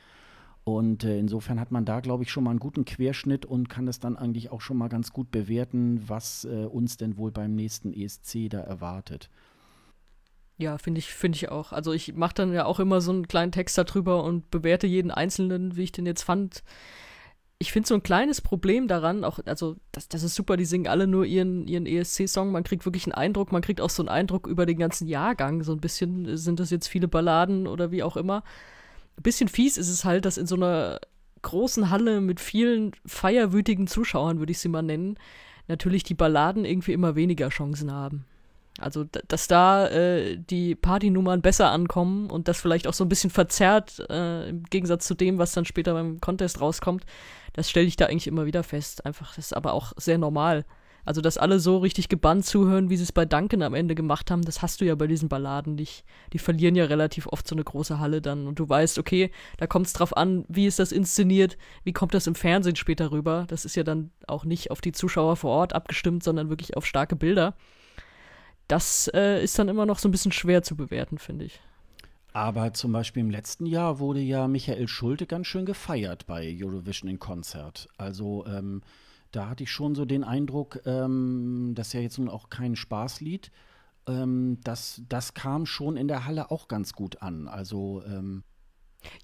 Und äh, insofern hat man da, glaube ich, schon mal einen guten Querschnitt und kann das dann eigentlich auch schon mal ganz gut bewerten, was äh, uns denn wohl beim nächsten ESC da erwartet. Ja, finde ich, finde ich auch. Also ich mache dann ja auch immer so einen kleinen Text darüber und bewerte jeden Einzelnen, wie ich den jetzt fand. Ich finde so ein kleines Problem daran, auch, also das, das ist super, die singen alle nur ihren, ihren ESC-Song, man kriegt wirklich einen Eindruck, man kriegt auch so einen Eindruck über den ganzen Jahrgang, so ein bisschen sind das jetzt viele Balladen oder wie auch immer. Ein bisschen fies ist es halt, dass in so einer großen Halle mit vielen feierwütigen Zuschauern, würde ich sie mal nennen, natürlich die Balladen irgendwie immer weniger Chancen haben. Also, dass da äh, die Partynummern besser ankommen und das vielleicht auch so ein bisschen verzerrt, äh, im Gegensatz zu dem, was dann später beim Contest rauskommt, das stelle ich da eigentlich immer wieder fest. Einfach, das ist aber auch sehr normal. Also, dass alle so richtig gebannt zuhören, wie sie es bei Duncan am Ende gemacht haben, das hast du ja bei diesen Balladen nicht. Die verlieren ja relativ oft so eine große Halle dann und du weißt, okay, da kommt es drauf an, wie ist das inszeniert, wie kommt das im Fernsehen später rüber. Das ist ja dann auch nicht auf die Zuschauer vor Ort abgestimmt, sondern wirklich auf starke Bilder das äh, ist dann immer noch so ein bisschen schwer zu bewerten, finde ich. Aber zum Beispiel im letzten Jahr wurde ja Michael Schulte ganz schön gefeiert bei Eurovision in Konzert. Also ähm, da hatte ich schon so den Eindruck, ähm, das ja jetzt nun auch kein Spaßlied. Ähm, das, das kam schon in der Halle auch ganz gut an. Also ähm,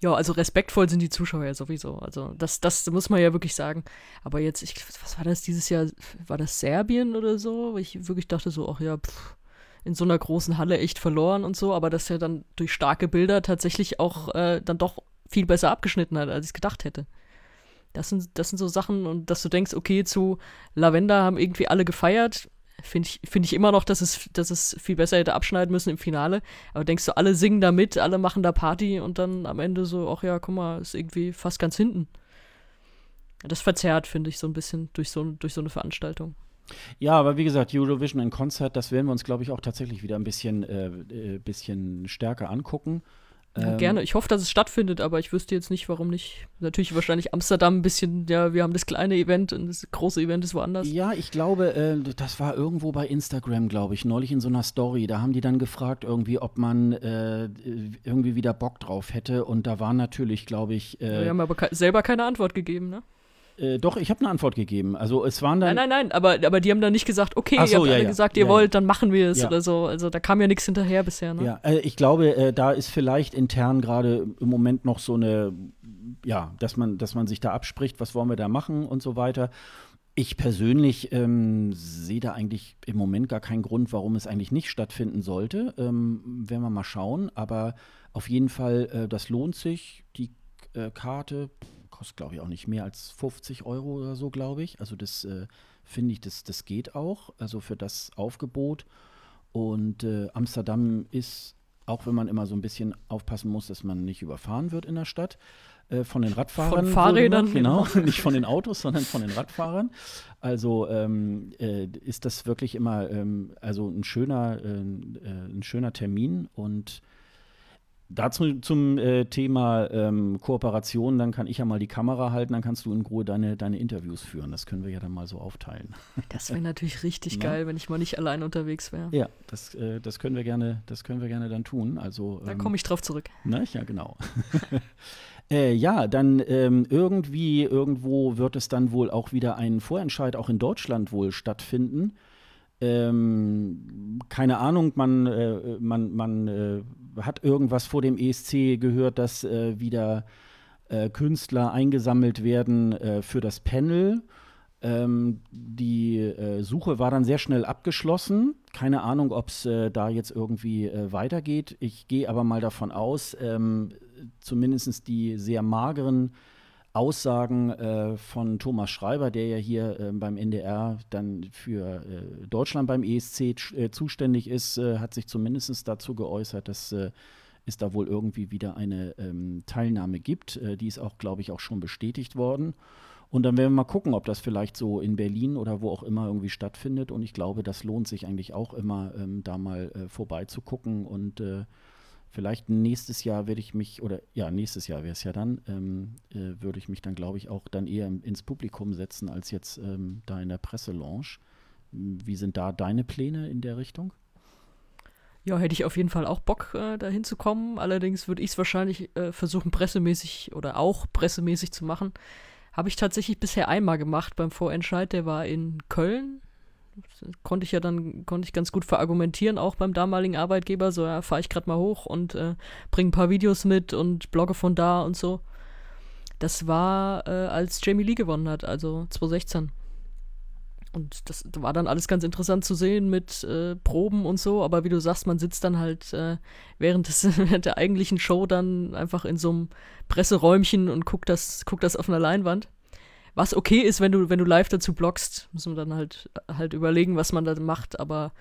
ja, also respektvoll sind die Zuschauer ja sowieso. Also das, das muss man ja wirklich sagen. Aber jetzt, ich, was war das dieses Jahr? War das Serbien oder so? Ich wirklich dachte so, ach ja, pff, in so einer großen Halle echt verloren und so. Aber das ja dann durch starke Bilder tatsächlich auch äh, dann doch viel besser abgeschnitten hat, als ich gedacht hätte. Das sind, das sind so Sachen und dass du denkst, okay, zu Lavender haben irgendwie alle gefeiert. Finde ich, find ich immer noch, dass es, dass es viel besser hätte abschneiden müssen im Finale. Aber denkst du, alle singen da mit, alle machen da Party und dann am Ende so, ach ja, guck mal, ist irgendwie fast ganz hinten. Das verzerrt, finde ich, so ein bisschen durch so, durch so eine Veranstaltung. Ja, aber wie gesagt, Eurovision in Konzert, das werden wir uns, glaube ich, auch tatsächlich wieder ein bisschen, äh, äh, bisschen stärker angucken. Ja, ähm, gerne. Ich hoffe, dass es stattfindet, aber ich wüsste jetzt nicht, warum nicht. Natürlich wahrscheinlich Amsterdam ein bisschen, ja, wir haben das kleine Event und das große Event ist woanders. Ja, ich glaube, äh, das war irgendwo bei Instagram, glaube ich, neulich in so einer Story. Da haben die dann gefragt, irgendwie, ob man äh, irgendwie wieder Bock drauf hätte. Und da war natürlich, glaube ich. Äh, wir haben aber selber keine Antwort gegeben, ne? Äh, doch, ich habe eine Antwort gegeben. Also es waren dann. Nein, nein, nein, aber, aber die haben dann nicht gesagt, okay, so, ihr habt ja, alle ja. gesagt, ihr ja, wollt, dann machen wir es oder so. Also da kam ja nichts hinterher bisher, ne? Ja, äh, ich glaube, äh, da ist vielleicht intern gerade im Moment noch so eine, ja, dass man, dass man sich da abspricht, was wollen wir da machen und so weiter. Ich persönlich ähm, sehe da eigentlich im Moment gar keinen Grund, warum es eigentlich nicht stattfinden sollte. Ähm, werden wir mal schauen. Aber auf jeden Fall, äh, das lohnt sich. Die äh, Karte, kostet, glaube ich, auch nicht mehr als 50 Euro oder so, glaube ich. Also das äh, finde ich, das, das geht auch, also für das Aufgebot. Und äh, Amsterdam ist, auch wenn man immer so ein bisschen aufpassen muss, dass man nicht überfahren wird in der Stadt, äh, von den Radfahrern. Von Fahrrädern. Genau, genau, nicht von den Autos, sondern von den Radfahrern. Also ähm, äh, ist das wirklich immer ähm, also ein schöner, äh, äh, ein schöner Termin und Dazu zum äh, Thema ähm, Kooperation, dann kann ich ja mal die Kamera halten, dann kannst du in Ruhe deine, deine Interviews führen. Das können wir ja dann mal so aufteilen. Das wäre natürlich richtig geil, wenn ich mal nicht allein unterwegs wäre. Ja, das, äh, das können wir gerne, das können wir gerne dann tun. Also, ähm, da komme ich drauf zurück. Ne? Ja, genau. äh, ja, dann ähm, irgendwie, irgendwo wird es dann wohl auch wieder einen Vorentscheid auch in Deutschland wohl stattfinden. Ähm, keine Ahnung, man, äh, man, man äh, hat irgendwas vor dem ESC gehört, dass äh, wieder äh, Künstler eingesammelt werden äh, für das Panel. Ähm, die äh, Suche war dann sehr schnell abgeschlossen. Keine Ahnung, ob es da jetzt irgendwie weitergeht. Ich gehe aber mal davon aus, ähm, zumindest die sehr mageren Aussagen äh, von Thomas Schreiber, der ja hier äh, beim NDR dann für äh, Deutschland beim ESC äh, zuständig ist, äh, hat sich zumindest dazu geäußert, dass äh, es da wohl irgendwie wieder eine ähm, Teilnahme gibt. die ist auch, glaube ich, auch schon bestätigt worden. Und dann werden wir mal gucken, ob das vielleicht so in Berlin oder wo auch immer irgendwie stattfindet. Und ich glaube, das lohnt sich eigentlich auch immer, ähm, da mal vorbeizugucken und vielleicht nächstes Jahr werde ich mich, oder ja, nächstes Jahr wäre es ja dann, ähm, äh, würde ich mich dann, glaube ich, auch dann eher ins Publikum setzen, als jetzt ähm, da in der Presselounge. Wie sind da deine Pläne in der Richtung? Ja, hätte ich auf jeden Fall auch Bock, äh, dahin zu kommen. Allerdings würde ich es wahrscheinlich äh, versuchen, pressemäßig oder auch pressemäßig zu machen. Habe ich tatsächlich bisher einmal gemacht beim Vorentscheid. Der war in Köln konnte ich ja dann, konnte ich ganz gut verargumentieren, auch beim damaligen Arbeitgeber, so, ja, fahre ich gerade mal hoch und äh, bringe ein paar Videos mit und blogge von da und so. Das war, äh, als Jamie Lee gewonnen hat, also 2016. Und das war dann alles ganz interessant zu sehen mit äh, Proben und so, aber wie du sagst, man sitzt dann halt äh, während, des, der eigentlichen Show dann einfach in so einem Presseräumchen und guckt das, guckt das auf einer Leinwand. Was okay ist, wenn du, wenn du live dazu bloggst, muss man dann halt, halt überlegen, was man da macht. Aber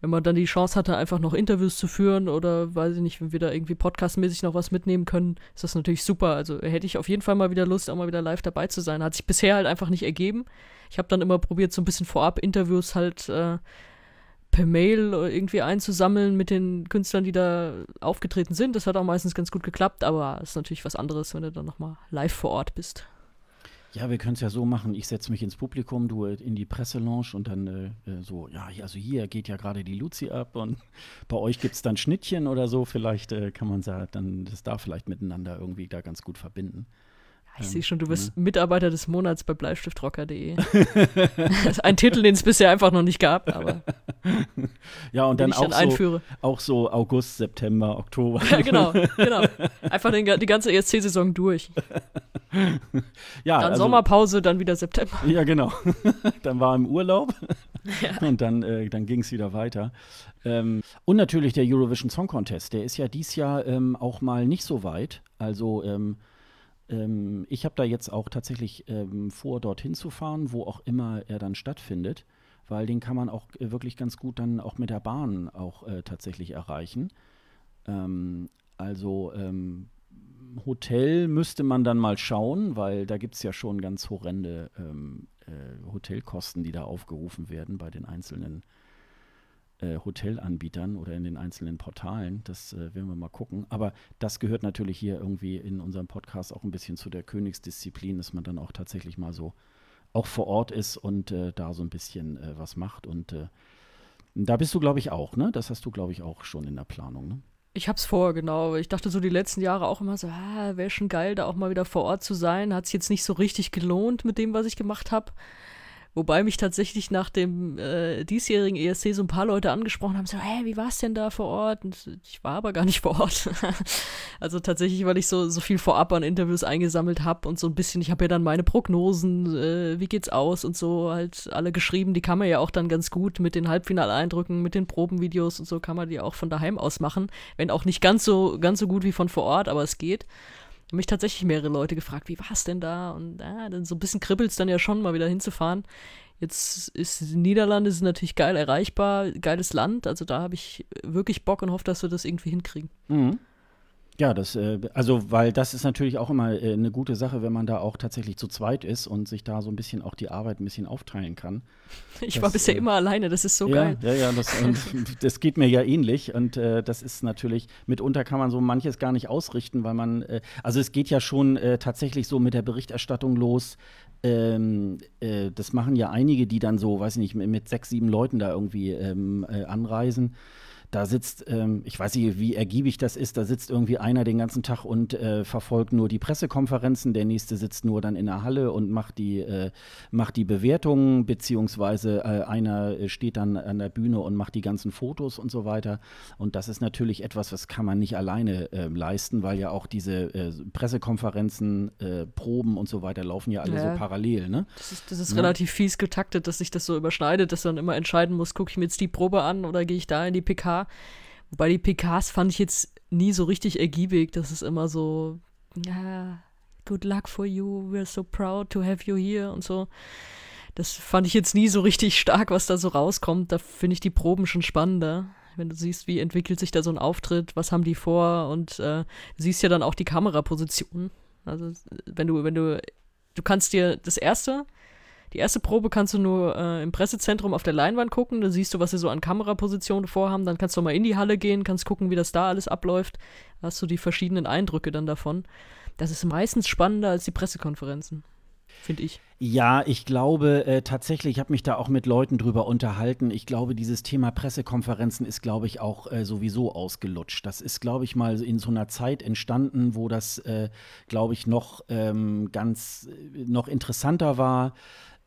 wenn man dann die Chance hatte, einfach noch Interviews zu führen oder weiß ich nicht, wenn wir da irgendwie podcastmäßig noch was mitnehmen können, ist das natürlich super. Also hätte ich auf jeden Fall mal wieder Lust, auch mal wieder live dabei zu sein. Hat sich bisher halt einfach nicht ergeben. Ich habe dann immer probiert, so ein bisschen vorab Interviews halt äh, per Mail irgendwie einzusammeln mit den Künstlern, die da aufgetreten sind. Das hat auch meistens ganz gut geklappt, aber es ist natürlich was anderes, wenn du dann nochmal live vor Ort bist. Ja, wir können es ja so machen. Ich setze mich ins Publikum, du in die Presselounge und dann äh, äh so, ja, also hier geht ja gerade die Luzi ab und bei euch gibt es dann Schnittchen oder so. Vielleicht äh, kann man dann das da vielleicht miteinander irgendwie da ganz gut verbinden. Ich ähm, sehe schon, du bist ne? Mitarbeiter des Monats bei bleistiftrocker.de. ein Titel, den es bisher einfach noch nicht gab, aber. Ja, und dann auch, dann so, auch so August, September, Oktober. Ja, genau, genau. Einfach den, die ganze ESC-Saison durch. ja, dann also, Sommerpause, dann wieder September. Ja, genau. dann war im Urlaub ja. und dann, äh, dann ging es wieder weiter. Ähm, und natürlich der Eurovision Song Contest, der ist ja dieses Jahr ähm, auch mal nicht so weit. Also ähm, ähm ich habe da jetzt auch tatsächlich ähm, vor, dorthin zu fahren, wo auch immer er dann stattfindet, weil den kann man auch äh, wirklich ganz gut dann auch mit der Bahn auch äh, tatsächlich erreichen. Ähm, also Hotel müsste man dann mal schauen, weil da gibt es ja schon ganz horrende ähm, äh, Hotelkosten, die da aufgerufen werden bei den einzelnen äh, Hotelanbietern oder in den einzelnen Portalen. Das äh, werden wir mal gucken. Aber das gehört natürlich hier irgendwie in unserem Podcast auch ein bisschen zu der Königsdisziplin, dass man dann auch tatsächlich mal so auch vor Ort ist und äh, da so ein bisschen äh, was macht. Und äh, da bist du, glaube ich, auch, ne? Das hast du, glaube ich, auch schon in der Planung, ne? Ich hab's vor, genau. Ich dachte so die letzten Jahre auch immer so, ah, wäre schon geil, da auch mal wieder vor Ort zu sein. Hat sich jetzt nicht so richtig gelohnt mit dem, was ich gemacht habe. Wobei mich tatsächlich nach dem äh, diesjährigen ESC so ein paar Leute angesprochen haben, so, hey, wie war's denn da vor Ort? Und ich war aber gar nicht vor Ort. also tatsächlich, weil ich so, so viel vorab an Interviews eingesammelt habe und so ein bisschen, ich habe ja dann meine Prognosen, äh, wie geht's aus und so halt alle geschrieben. Die kann man ja auch dann ganz gut mit den Halbfinaleindrücken, mit den Probenvideos und so kann man die auch von daheim aus machen. Wenn auch nicht ganz so, ganz so gut wie von vor Ort, aber es geht haben mich tatsächlich mehrere Leute gefragt, wie war es denn da? Und ah, dann so ein bisschen kribbelt es dann ja schon, mal wieder hinzufahren. Jetzt ist Niederlande ist natürlich geil erreichbar, geiles Land. Also da habe ich wirklich Bock und hoffe, dass wir das irgendwie hinkriegen. Mhm. Ja, das, äh, also, weil das ist natürlich auch immer äh, eine gute Sache, wenn man da auch tatsächlich zu zweit ist und sich da so ein bisschen auch die Arbeit ein bisschen aufteilen kann. Ich das, war bisher äh, immer alleine, das ist so ja, geil. Ja, ja, das, das geht mir ja ähnlich und äh, das ist natürlich, mitunter kann man so manches gar nicht ausrichten, weil man, äh, also es geht ja schon äh, tatsächlich so mit der Berichterstattung los. Ähm, das machen ja einige, die dann so, weiß ich nicht, mit sechs, sieben Leuten da irgendwie ähm, anreisen da sitzt, ähm, ich weiß nicht, wie ergiebig das ist, da sitzt irgendwie einer den ganzen Tag und äh, verfolgt nur die Pressekonferenzen, der nächste sitzt nur dann in der Halle und macht die, äh, macht die Bewertungen, beziehungsweise äh, einer steht dann an der Bühne und macht die ganzen Fotos und so weiter. Und das ist natürlich etwas, was kann man nicht alleine ähm, leisten, weil ja auch diese äh, Pressekonferenzen, äh, Proben und so weiter laufen ja alle ja. so parallel. Ne? Das ist, das ist ja. relativ fies getaktet, dass sich das so überschneidet, dass man immer entscheiden muss, gucke ich mir jetzt die Probe an oder gehe ich da in die PK Wobei die PKs fand ich jetzt nie so richtig ergiebig. Das ist immer so, ja, good luck for you, we're so proud to have you here und so. Das fand ich jetzt nie so richtig stark, was da so rauskommt. Da finde ich die Proben schon spannender. Wenn du siehst, wie entwickelt sich da so ein Auftritt, was haben die vor und äh, siehst ja dann auch die Kameraposition. Also wenn du, wenn du, du kannst dir das erste, die erste Probe kannst du nur äh, im Pressezentrum auf der Leinwand gucken, da siehst du, was sie so an Kamerapositionen vorhaben, dann kannst du mal in die Halle gehen, kannst gucken, wie das da alles abläuft, hast du die verschiedenen Eindrücke dann davon. Das ist meistens spannender als die Pressekonferenzen finde ich. Ja, ich glaube äh, tatsächlich, ich habe mich da auch mit Leuten drüber unterhalten. Ich glaube, dieses Thema Pressekonferenzen ist, glaube ich, auch äh, sowieso ausgelutscht. Das ist, glaube ich, mal in so einer Zeit entstanden, wo das, äh, glaube ich, noch ähm, ganz äh, noch interessanter war.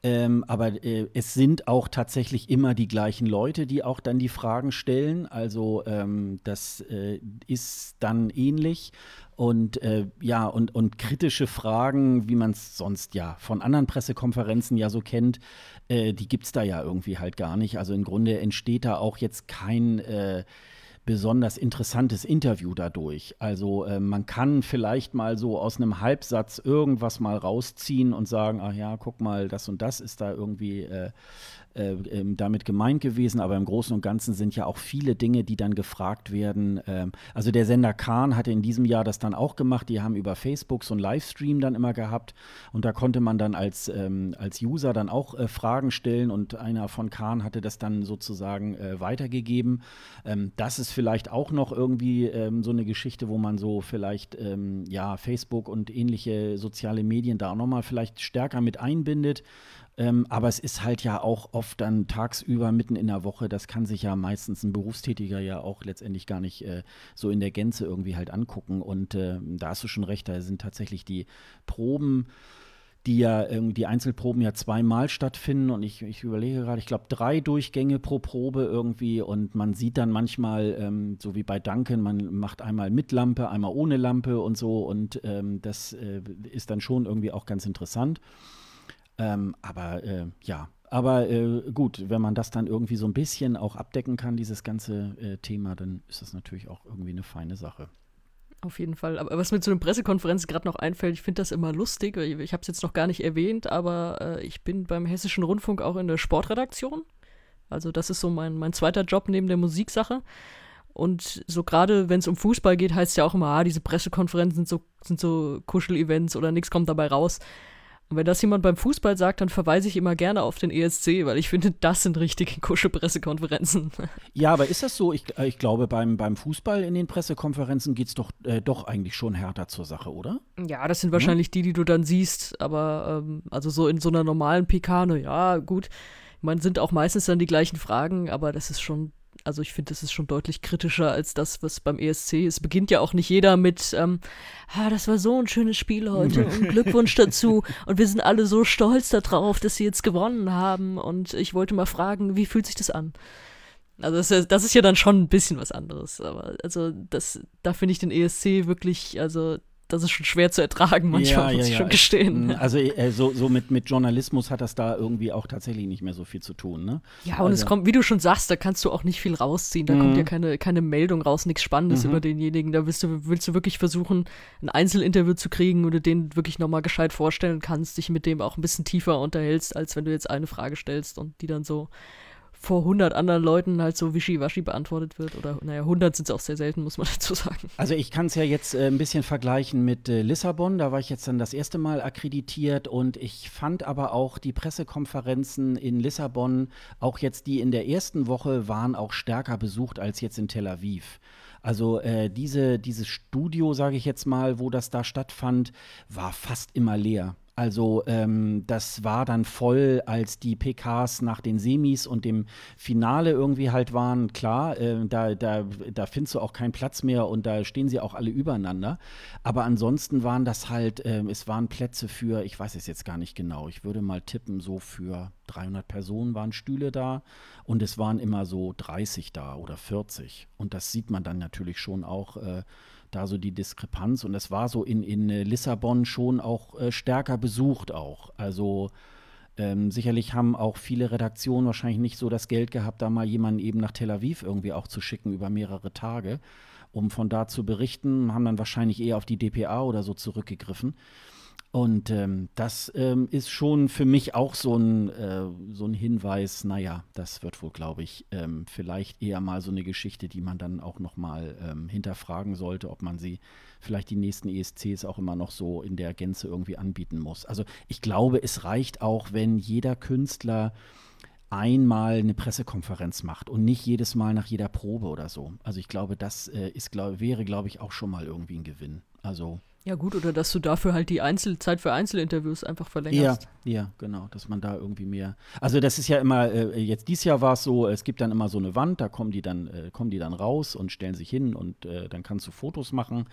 Ähm, aber äh, es sind auch tatsächlich immer die gleichen Leute, die auch dann die Fragen stellen. Also ähm, das äh, ist dann ähnlich. Und äh, ja, und, und kritische Fragen, wie man es sonst ja von anderen Pressekonferenzen ja so kennt, äh, die gibt es da ja irgendwie halt gar nicht. Also im Grunde entsteht da auch jetzt kein äh, besonders interessantes Interview dadurch. Also äh, man kann vielleicht mal so aus einem Halbsatz irgendwas mal rausziehen und sagen, ach ja, guck mal, das und das ist da irgendwie äh, äh, ähm, damit gemeint gewesen, aber im Großen und Ganzen sind ja auch viele Dinge, die dann gefragt werden. Ähm, also der Sender Kahn hatte in diesem Jahr das dann auch gemacht. Die haben über Facebook so einen Livestream dann immer gehabt und da konnte man dann als, ähm, als User dann auch äh, Fragen stellen und einer von Kahn hatte das dann sozusagen äh, weitergegeben. Das ist vielleicht auch noch irgendwie so eine Geschichte, wo man so vielleicht ja Facebook und ähnliche soziale Medien da auch nochmal vielleicht stärker mit einbindet. Ähm, aber es ist halt ja auch oft dann tagsüber mitten in der Woche, das kann sich ja meistens ein Berufstätiger ja auch letztendlich gar nicht äh, so in der Gänze irgendwie halt angucken. Und äh, da hast du schon recht, da sind tatsächlich die Proben die ja die Einzelproben ja zweimal stattfinden und ich, ich überlege gerade, ich glaube drei Durchgänge pro Probe irgendwie und man sieht dann manchmal, ähm, so wie bei Duncan, man macht einmal mit Lampe, einmal ohne Lampe und so und ähm, das äh, ist dann schon irgendwie auch ganz interessant. Ähm, aber äh, ja, aber äh, gut, wenn man das dann irgendwie so ein bisschen auch abdecken kann, dieses ganze äh, Thema, dann ist das natürlich auch irgendwie eine feine Sache. Auf jeden Fall. Aber was mir zu einer Pressekonferenz gerade noch einfällt, ich finde das immer lustig. Ich, habe es jetzt noch gar nicht erwähnt, aber äh, ich bin beim Hessischen Rundfunk auch in der Sportredaktion. Also das ist so mein, mein zweiter Job neben der Musiksache. Und so gerade wenn es um Fußball geht, heißt es ja auch immer, ah, diese Pressekonferenzen sind so, sind so Kuschel-Events oder nichts kommt dabei raus. Und wenn das jemand beim Fußball sagt, dann verweise ich immer gerne auf den ESC, weil ich finde, das sind richtige Kuschelpressekonferenzen. Ja, aber ist das so? Ich, äh, ich glaube, beim, beim Fußball in den Pressekonferenzen geht es doch, äh, doch eigentlich schon härter zur Sache, oder? Ja, das sind wahrscheinlich ja. die, die du dann siehst, aber ähm, also so in so einer normalen PK, ja, gut. Man sind auch meistens dann die gleichen Fragen, aber das ist schon also ich finde, das ist schon deutlich kritischer als das, was beim ESC ist. Es beginnt ja auch nicht jeder mit, ähm, ah, das war so ein schönes Spiel heute und Glückwunsch dazu. Und wir sind alle so stolz darauf, dass sie jetzt gewonnen haben. Und ich wollte mal fragen, wie fühlt sich das an? Also das ist, das ist ja dann schon ein bisschen was anderes. Aber also das, da finde ich den ESC wirklich, also das ist schon schwer zu ertragen manchmal, ja, muss ja, ich schon gestehen. Also äh, so, so mit, mit Journalismus hat das da irgendwie auch tatsächlich nicht mehr so viel zu tun, ne? Ja, und also. es kommt, wie du schon sagst, da kannst du auch nicht viel rausziehen. Da mhm. kommt ja keine, keine Meldung raus, nichts Spannendes mhm. über denjenigen. Da willst du, willst du wirklich versuchen, ein Einzelinterview zu kriegen, wo du den wirklich nochmal gescheit vorstellen kannst, dich mit dem auch ein bisschen tiefer unterhältst, als wenn du jetzt eine Frage stellst und die dann so vor 100 anderen Leuten halt so wischiwaschi beantwortet wird. Oder, naja, 100 sind es auch sehr selten, muss man dazu sagen. Also ich kann es ja jetzt äh, ein bisschen vergleichen mit äh, Lissabon. Da war ich jetzt dann das erste Mal akkreditiert und ich fand aber auch die Pressekonferenzen in Lissabon, auch jetzt die in der ersten Woche, waren auch stärker besucht als jetzt in Tel Aviv. Also äh, diese, dieses Studio, sage ich jetzt mal, wo das da stattfand, war fast immer leer. Also ähm, das war dann voll, als die PKs nach den Semis und dem Finale irgendwie halt waren. Klar, äh, da, da, da findest du auch keinen Platz mehr und da stehen sie auch alle übereinander. Aber ansonsten waren das halt, äh, es waren Plätze für, ich weiß es jetzt gar nicht genau, ich würde mal tippen, so für 300 Personen waren Stühle da und es waren immer so 30 da oder 40. Und das sieht man dann natürlich schon auch. Äh, da so die Diskrepanz. Und es war so in, in äh, Lissabon schon auch äh, stärker besucht auch. Also ähm, sicherlich haben auch viele Redaktionen wahrscheinlich nicht so das Geld gehabt, da mal jemanden eben nach Tel Aviv irgendwie auch zu schicken über mehrere Tage, um von da zu berichten, haben dann wahrscheinlich eher auf die DPA oder so zurückgegriffen. Und ähm, das ähm, ist schon für mich auch so ein, äh, so ein Hinweis, naja, das wird wohl, glaube ich, ähm, vielleicht eher mal so eine Geschichte, die man dann auch noch mal ähm, hinterfragen sollte, ob man sie vielleicht die nächsten ESCs auch immer noch so in der Gänze irgendwie anbieten muss. Also ich glaube, es reicht auch, wenn jeder Künstler einmal eine Pressekonferenz macht und nicht jedes Mal nach jeder Probe oder so. Also ich glaube, das äh, ist, glaub, wäre, glaube ich, auch schon mal irgendwie ein Gewinn. Also ja, gut, oder dass du dafür halt die Einzelzeit für Einzelinterviews einfach verlängerst. Ja, ja, genau, dass man da irgendwie mehr. Also das ist ja immer, äh, jetzt dieses Jahr war es so, es gibt dann immer so eine Wand, da kommen die dann, äh, kommen die dann raus und stellen sich hin und äh, dann kannst du Fotos machen.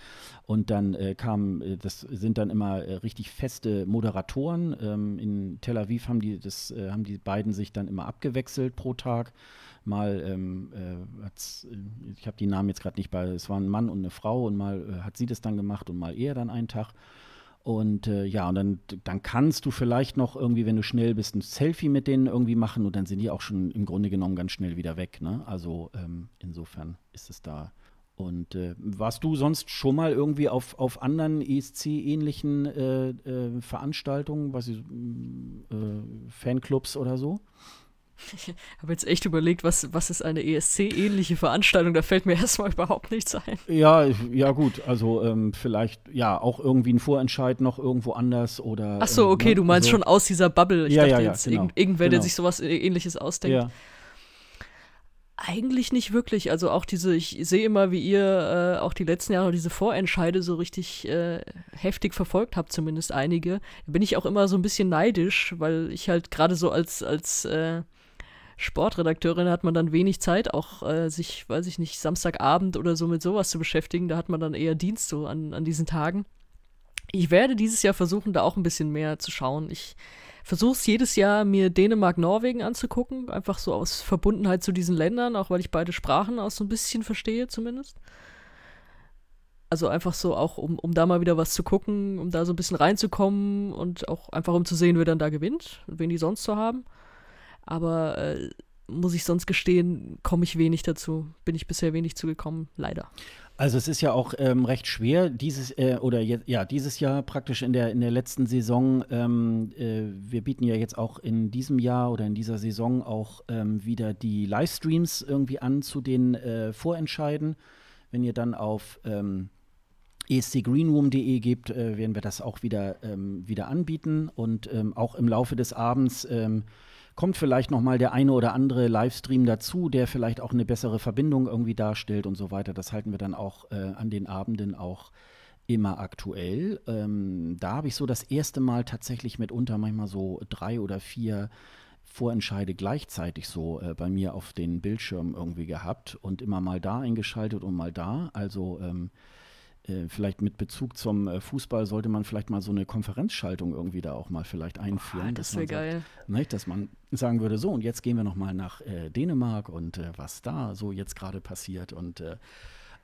Und dann äh, kam, äh, das sind dann immer äh, richtig feste Moderatoren. Ähm, in Tel Aviv haben die, das, haben die beiden sich dann immer abgewechselt pro Tag mal, ähm, äh, ich habe die Namen jetzt gerade nicht bei, es war ein Mann und eine Frau und mal äh, hat sie das dann gemacht und mal er dann einen Tag. Und äh, ja, und dann, dann kannst du vielleicht noch irgendwie, wenn du schnell bist, ein Selfie mit denen irgendwie machen und dann sind die auch schon im Grunde genommen ganz schnell wieder weg. Ne? Also ähm, insofern ist es da. Und äh, warst du sonst schon mal irgendwie auf, auf anderen ESC-ähnlichen äh, äh, Veranstaltungen, was ich, Fanclubs oder so? Ich habe jetzt echt überlegt, was, was ist eine ESC-ähnliche Veranstaltung? Da fällt mir erstmal überhaupt nichts ein. Ja, ja gut, also ähm, vielleicht ja auch irgendwie ein Vorentscheid noch irgendwo anders oder. Ach so, okay, ne? du meinst also, schon aus dieser Bubble. Ich ja, dachte ja, ja, jetzt genau, irgend, irgendwer, genau. der sich sowas ähnliches ausdenkt. Ja. Eigentlich nicht wirklich. Also auch diese, ich sehe immer, wie ihr äh, auch die letzten Jahre diese Vorentscheide so richtig äh, heftig verfolgt habt, zumindest einige. Da bin ich auch immer so ein bisschen neidisch, weil ich halt gerade so als, als äh, Sportredakteurin hat man dann wenig Zeit, auch äh, sich, weiß ich nicht, Samstagabend oder so mit sowas zu beschäftigen. Da hat man dann eher Dienst so an, an diesen Tagen. Ich werde dieses Jahr versuchen, da auch ein bisschen mehr zu schauen. Ich versuche es jedes Jahr, mir Dänemark, Norwegen anzugucken. Einfach so aus Verbundenheit zu diesen Ländern, auch weil ich beide Sprachen auch so ein bisschen verstehe zumindest. Also einfach so auch, um, um da mal wieder was zu gucken, um da so ein bisschen reinzukommen und auch einfach um zu sehen, wer dann da gewinnt, wen die sonst so haben. Aber äh, muss ich sonst gestehen, komme ich wenig dazu. Bin ich bisher wenig zugekommen, leider. Also es ist ja auch ähm, recht schwer, dieses äh, oder je, ja dieses Jahr praktisch in der in der letzten Saison. Ähm, äh, wir bieten ja jetzt auch in diesem Jahr oder in dieser Saison auch ähm, wieder die Livestreams irgendwie an zu den äh, Vorentscheiden. Wenn ihr dann auf ähm, escgreenroom.de gebt, äh, werden wir das auch wieder ähm, wieder anbieten und ähm, auch im Laufe des Abends kommt vielleicht noch mal der eine oder andere Livestream dazu, der vielleicht auch eine bessere Verbindung irgendwie darstellt und so weiter. Das halten wir dann auch äh, an den Abenden auch immer aktuell. Ähm, da habe ich so das erste Mal tatsächlich mitunter manchmal so drei oder vier Vorentscheide gleichzeitig so äh, bei mir auf den Bildschirm irgendwie gehabt und immer mal da eingeschaltet und mal da. Also ähm, äh, vielleicht mit Bezug zum äh, Fußball sollte man vielleicht mal so eine Konferenzschaltung irgendwie da auch mal vielleicht einführen. Oh, das wäre geil. Ne, dass man sagen würde, so und jetzt gehen wir noch mal nach äh, Dänemark und äh, was da so jetzt gerade passiert und äh,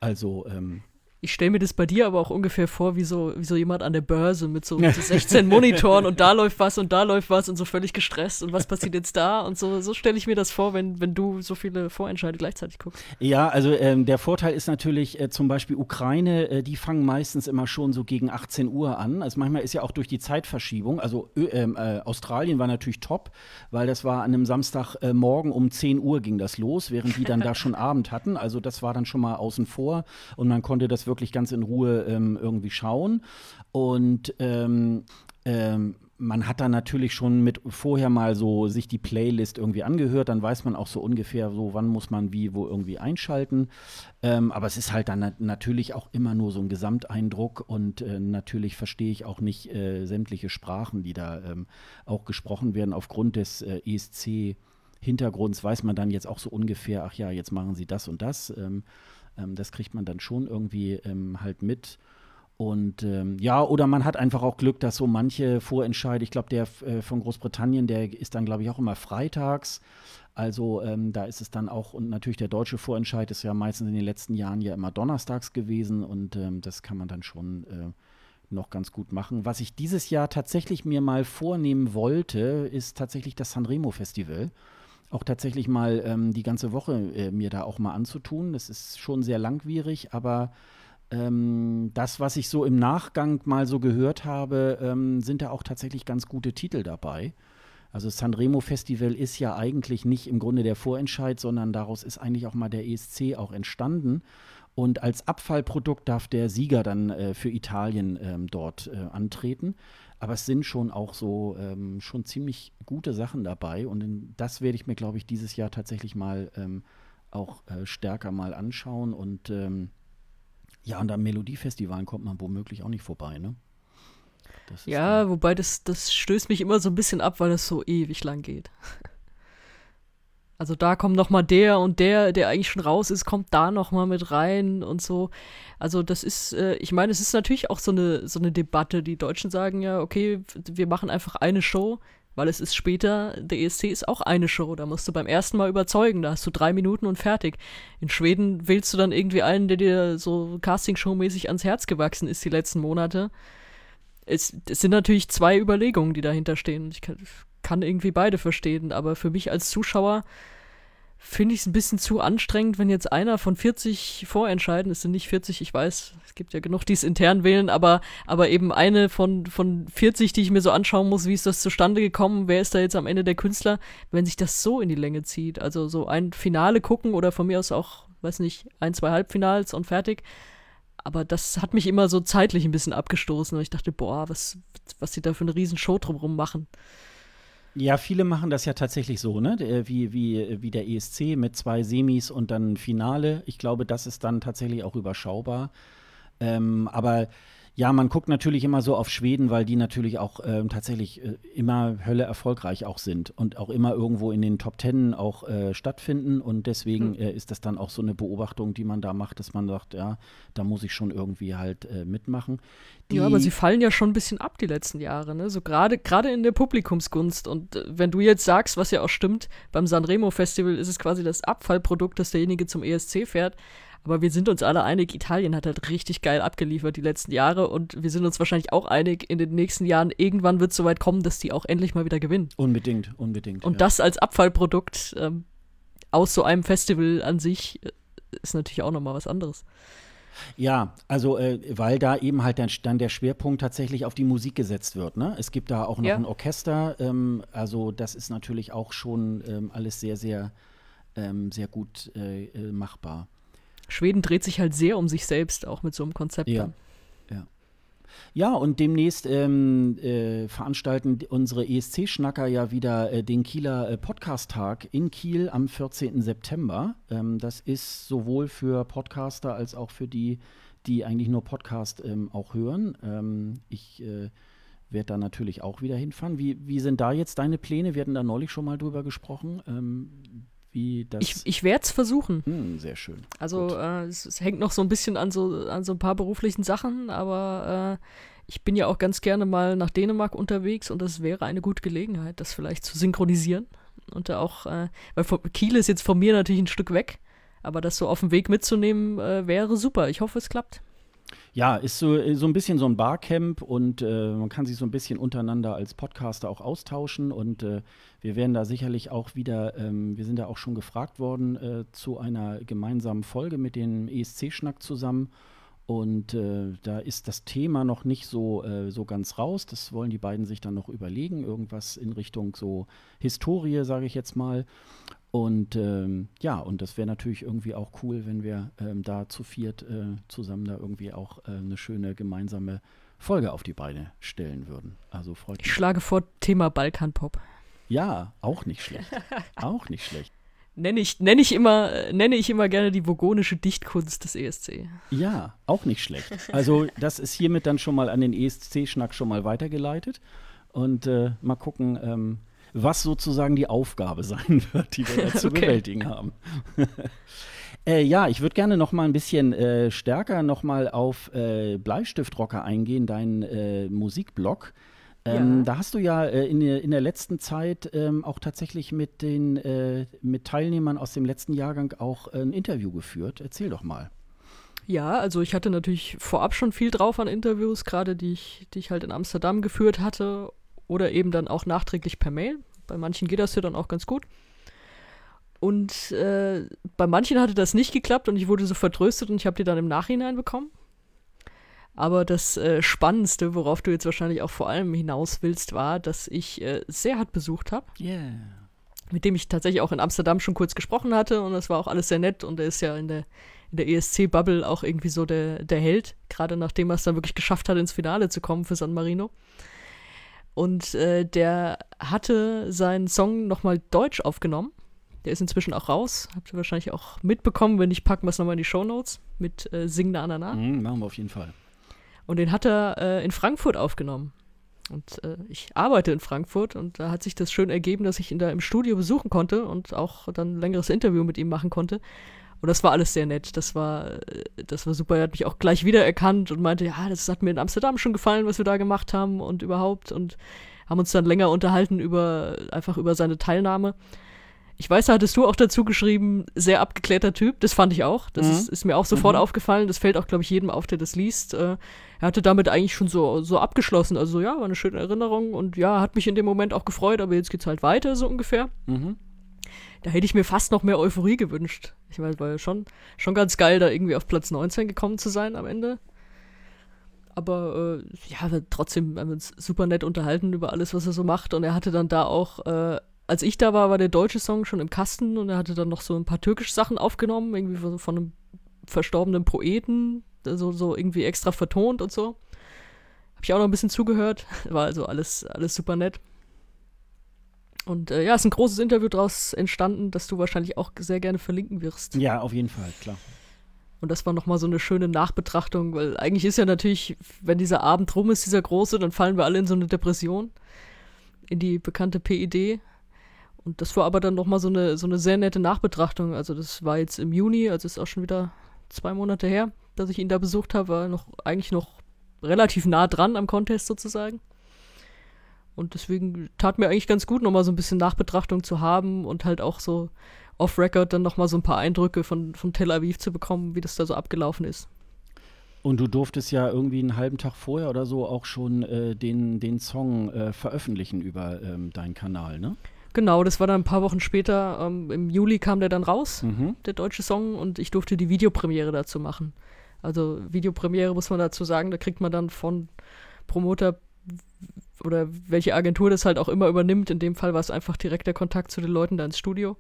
also ähm, ich stelle mir das bei dir aber auch ungefähr vor, wie so, wie so jemand an der Börse mit so, mit so 16 Monitoren und da läuft was und da läuft was und so völlig gestresst und was passiert jetzt da und so. So stelle ich mir das vor, wenn, wenn du so viele Vorentscheide gleichzeitig guckst. Ja, also ähm, der Vorteil ist natürlich äh, zum Beispiel Ukraine, äh, die fangen meistens immer schon so gegen 18 Uhr an. Also manchmal ist ja auch durch die Zeitverschiebung, also ähm, äh, Australien war natürlich top, weil das war an einem Samstagmorgen um 10 Uhr ging das los, während die dann da schon Abend hatten. Also das war dann schon mal außen vor und man konnte das wirklich ganz in Ruhe ähm, irgendwie schauen. Und ähm, ähm, man hat dann natürlich schon mit vorher mal so sich die Playlist irgendwie angehört, dann weiß man auch so ungefähr so, wann muss man wie wo irgendwie einschalten. Ähm, aber es ist halt dann natürlich auch immer nur so ein Gesamteindruck und äh, natürlich verstehe ich auch nicht äh, sämtliche Sprachen, die da ähm, auch gesprochen werden. Aufgrund des äh, ESC Hintergrunds weiß man dann jetzt auch so ungefähr, ach ja, jetzt machen sie das und das. Ähm, ähm, das kriegt man dann schon irgendwie ähm, halt mit. Und ähm, ja, oder man hat einfach auch Glück, dass so manche Vorentscheide, ich glaube, der äh, von Großbritannien, der ist dann, glaube ich, auch immer freitags. Also ähm, da ist es dann auch, und natürlich der deutsche Vorentscheid ist ja meistens in den letzten Jahren ja immer donnerstags gewesen und ähm, das kann man dann schon äh, noch ganz gut machen. Was ich dieses Jahr tatsächlich mir mal vornehmen wollte, ist tatsächlich das Sanremo Festival auch tatsächlich mal ähm, die ganze Woche äh, mir da auch mal anzutun. Das ist schon sehr langwierig, aber ähm, das, was ich so im Nachgang mal so gehört habe, ähm, sind da auch tatsächlich ganz gute Titel dabei. Also Sanremo Festival ist ja eigentlich nicht im Grunde der Vorentscheid, sondern daraus ist eigentlich auch mal der ESC auch entstanden. Und als Abfallprodukt darf der Sieger dann äh, für Italien ähm, dort äh, antreten. Aber es sind schon auch so ähm, schon ziemlich gute Sachen dabei. Und in, das werde ich mir, glaube ich, dieses Jahr tatsächlich mal ähm, auch äh, stärker mal anschauen. Und ähm, ja, und am Melodiefestivalen kommt man womöglich auch nicht vorbei, ne? ja, wobei das, das stößt mich immer so ein bisschen ab, weil das so ewig lang geht. Also da kommt noch mal der und der, der eigentlich schon raus ist, kommt da noch mal mit rein und so. Also das ist, äh, ich meine, es ist natürlich auch so eine so eine Debatte. Die Deutschen sagen ja, okay, wir machen einfach eine Show, weil es ist später. Der ESC ist auch eine Show. Da musst du beim ersten Mal überzeugen. Da hast du drei Minuten und fertig. In Schweden wählst du dann irgendwie einen, der dir so Castingshow-mäßig ans Herz gewachsen ist die letzten Monate es, es sind natürlich zwei Überlegungen, die dahinter stehen. Ich kann, kann irgendwie beide verstehen, aber für mich als Zuschauer finde ich es ein bisschen zu anstrengend, wenn jetzt einer von 40 vorentscheiden, es sind nicht 40, ich weiß, es gibt ja genug, die es intern wählen, aber, aber eben eine von, von 40, die ich mir so anschauen muss, wie ist das zustande gekommen, wer ist da jetzt am Ende der Künstler, wenn sich das so in die Länge zieht. Also so ein Finale gucken oder von mir aus auch, weiß nicht, ein, zwei Halbfinals und fertig aber das hat mich immer so zeitlich ein bisschen abgestoßen und ich dachte, boah, was, was sie da für eine riesen Show drumherum machen. Ja, viele machen das ja tatsächlich so, ne? Wie, wie, wie der ESC mit zwei Semis und dann Finale. Ich glaube, das ist dann tatsächlich auch überschaubar. Ähm, aber ja, man guckt natürlich immer so auf Schweden, weil die natürlich auch ähm, tatsächlich äh, immer Hölle erfolgreich auch sind und auch immer irgendwo in den Top Ten auch äh, stattfinden. Und deswegen mhm. äh, ist das dann auch so eine Beobachtung, die man da macht, dass man sagt, ja, da muss ich schon irgendwie halt äh, mitmachen. Die ja, aber sie fallen ja schon ein bisschen ab die letzten Jahre, ne? So gerade gerade in der Publikumsgunst. Und äh, wenn du jetzt sagst, was ja auch stimmt, beim Sanremo Festival ist es quasi das Abfallprodukt, dass derjenige zum ESC fährt. Aber wir sind uns alle einig, Italien hat halt richtig geil abgeliefert die letzten Jahre und wir sind uns wahrscheinlich auch einig, in den nächsten Jahren irgendwann wird es so weit kommen, dass die auch endlich mal wieder gewinnen. Unbedingt, unbedingt. Und ja. das als Abfallprodukt ähm, aus so einem Festival an sich äh, ist natürlich auch nochmal was anderes. Ja, also äh, weil da eben halt dann, dann, der Schwerpunkt tatsächlich auf die Musik gesetzt wird. Ne? Es gibt da auch noch ja. ein Orchester, ähm, also das ist natürlich auch schon ähm, alles sehr, sehr, ähm, sehr gut äh, äh machbar. Schweden dreht sich halt sehr um sich selbst, auch mit so einem Konzept. Ja. Ja. ja, und demnächst ähm, äh, veranstalten unsere ESC-Schnacker ja wieder äh, den Kieler äh, Podcast-Tag in Kiel am 14. September. Ähm, das ist sowohl für Podcaster als auch für die, die eigentlich nur Podcast ähm, auch hören. Ähm, ich äh, werde da natürlich auch wieder hinfahren. Wie, wie sind da jetzt deine Pläne? Wir hatten da neulich schon mal drüber gesprochen. Wie das. Ich, ich werde es versuchen. Hm, sehr schön. Also äh, es, es, hängt noch so ein bisschen an so, an so ein paar beruflichen Sachen, aber äh, ich bin ja auch ganz gerne mal nach Dänemark unterwegs und das wäre eine gute Gelegenheit, das vielleicht zu synchronisieren. Und da auch, äh, weil Kiel ist jetzt von mir natürlich ein Stück weg, aber das so auf dem Weg mitzunehmen, äh, wäre super. Ich hoffe, es klappt. Ja, ist so, äh, so ein bisschen so ein Barcamp und äh, man kann sich so ein bisschen untereinander als Podcaster auch austauschen und äh, wir werden da sicherlich auch wieder, ähm, wir sind da auch schon gefragt worden äh, zu einer gemeinsamen Folge mit dem ESC-Schnack zusammen und äh, da ist das Thema noch nicht so, äh, so ganz raus. Das wollen die beiden sich dann noch überlegen. Irgendwas in Richtung so Historie, sage ich jetzt mal. Und ähm, ja, und das wäre natürlich irgendwie auch cool, wenn wir ähm, da zu viert äh, zusammen da irgendwie auch äh, eine schöne gemeinsame Folge auf die Beine stellen würden. Also freut mich. Ich schlage vor Thema Balkanpop. Ja, auch nicht schlecht. auch nicht schlecht. Nenne ich, nenne, ich immer, nenne ich immer gerne die vogonische Dichtkunst des ESC. Ja, auch nicht schlecht. Also, das ist hiermit dann schon mal an den ESC-Schnack schon mal weitergeleitet. Und äh, mal gucken, ähm, was sozusagen die Aufgabe sein wird, die wir zu okay. bewältigen haben. äh, ja, ich würde gerne noch mal ein bisschen äh, stärker noch mal auf äh, Bleistiftrocker eingehen, deinen äh, Musikblog. Ähm, ja. Da hast du ja äh, in, in, der letzten Zeit ähm, auch tatsächlich mit den äh, mit Teilnehmern aus dem letzten Jahrgang auch ein Interview geführt. Erzähl doch mal. Ja, also ich hatte natürlich vorab schon viel drauf an Interviews, gerade die ich, die ich halt in Amsterdam geführt hatte oder eben dann auch nachträglich per Mail. Bei manchen geht das ja dann auch ganz gut. Und äh, bei manchen hatte das nicht geklappt und ich wurde so vertröstet und ich habe die dann im Nachhinein bekommen. Aber das äh, Spannendste, worauf du jetzt wahrscheinlich auch vor allem hinaus willst, war, dass ich äh, Serhat besucht habe. Yeah. Mit dem ich tatsächlich auch in Amsterdam schon kurz gesprochen hatte und das war auch alles sehr nett und er ist ja in der, in der ESC-Bubble auch irgendwie so der, der Held, gerade nachdem er es dann wirklich geschafft hat, ins Finale zu kommen für San Marino. Und äh, der hatte seinen Song nochmal deutsch aufgenommen. Der ist inzwischen auch raus. Habt ihr wahrscheinlich auch mitbekommen. Wenn nicht, packen wir es nochmal in die Show Notes mit äh, Singende Anana. Mhm, machen wir auf jeden Fall. Und den hat er äh, in Frankfurt aufgenommen. Und äh, ich arbeite in Frankfurt und da hat sich das schön ergeben, dass ich ihn da im Studio besuchen konnte und auch dann ein längeres Interview mit ihm machen konnte. Und das war alles sehr nett. Das war, äh, das war super. Er hat mich auch gleich wiedererkannt und meinte, ja, das hat mir in Amsterdam schon gefallen, was wir da gemacht haben und überhaupt. Und haben uns dann länger unterhalten über, einfach über seine Teilnahme. Ich weiß, da hattest du auch dazu geschrieben, sehr abgeklärter Typ. Das fand ich auch. Das mhm. ist, ist, mir auch sofort mhm. aufgefallen. Das fällt auch, glaube ich, jedem auf, der das liest. Äh, er hatte damit eigentlich schon so, so abgeschlossen. Also ja, war eine schöne Erinnerung und ja, hat mich in dem Moment auch gefreut, aber jetzt geht's halt weiter, so ungefähr. Mhm. Da hätte ich mir fast noch mehr Euphorie gewünscht. Ich meine, war ja schon, schon ganz geil, da irgendwie auf Platz 19 gekommen zu sein am Ende. Aber äh, ja, trotzdem haben wir uns super nett unterhalten über alles, was er so macht. Und er hatte dann da auch äh, als ich da war, war der deutsche Song schon im Kasten und er hatte dann noch so ein paar türkische Sachen aufgenommen, irgendwie von, von einem verstorbenen Poeten, so, so irgendwie extra vertont und so. Hab ich auch noch ein bisschen zugehört. War also alles, alles super nett. Und äh, ja, ist ein großes Interview daraus entstanden, das du wahrscheinlich auch sehr gerne verlinken wirst. Ja, auf jeden Fall, klar. Und das war nochmal so eine schöne Nachbetrachtung, weil eigentlich ist ja natürlich, wenn dieser Abend rum ist, dieser große, dann fallen wir alle in so eine Depression, in die bekannte PID. Und das war aber dann nochmal so eine, so eine sehr nette Nachbetrachtung. Also das war jetzt im Juni, also ist auch schon wieder zwei Monate her, dass ich ihn da besucht habe, war noch eigentlich noch relativ nah dran am Contest sozusagen. Und deswegen tat mir eigentlich ganz gut, nochmal so ein bisschen Nachbetrachtung zu haben und halt auch so off-Record dann nochmal so ein paar Eindrücke von, von Tel Aviv zu bekommen, wie das da so abgelaufen ist. Und du durftest ja irgendwie einen halben Tag vorher oder so auch schon äh, den, den Song äh, veröffentlichen über ähm, deinen Kanal, ne? Genau, das war dann ein paar Wochen später. Ähm, Im Juli kam der dann raus, mhm. der deutsche Song, und ich durfte die Videopremiere dazu machen. Also Videopremiere muss man dazu sagen, da kriegt man dann von Promoter oder welche Agentur das halt auch immer übernimmt. In dem Fall war es einfach direkt der Kontakt zu den Leuten da ins Studio.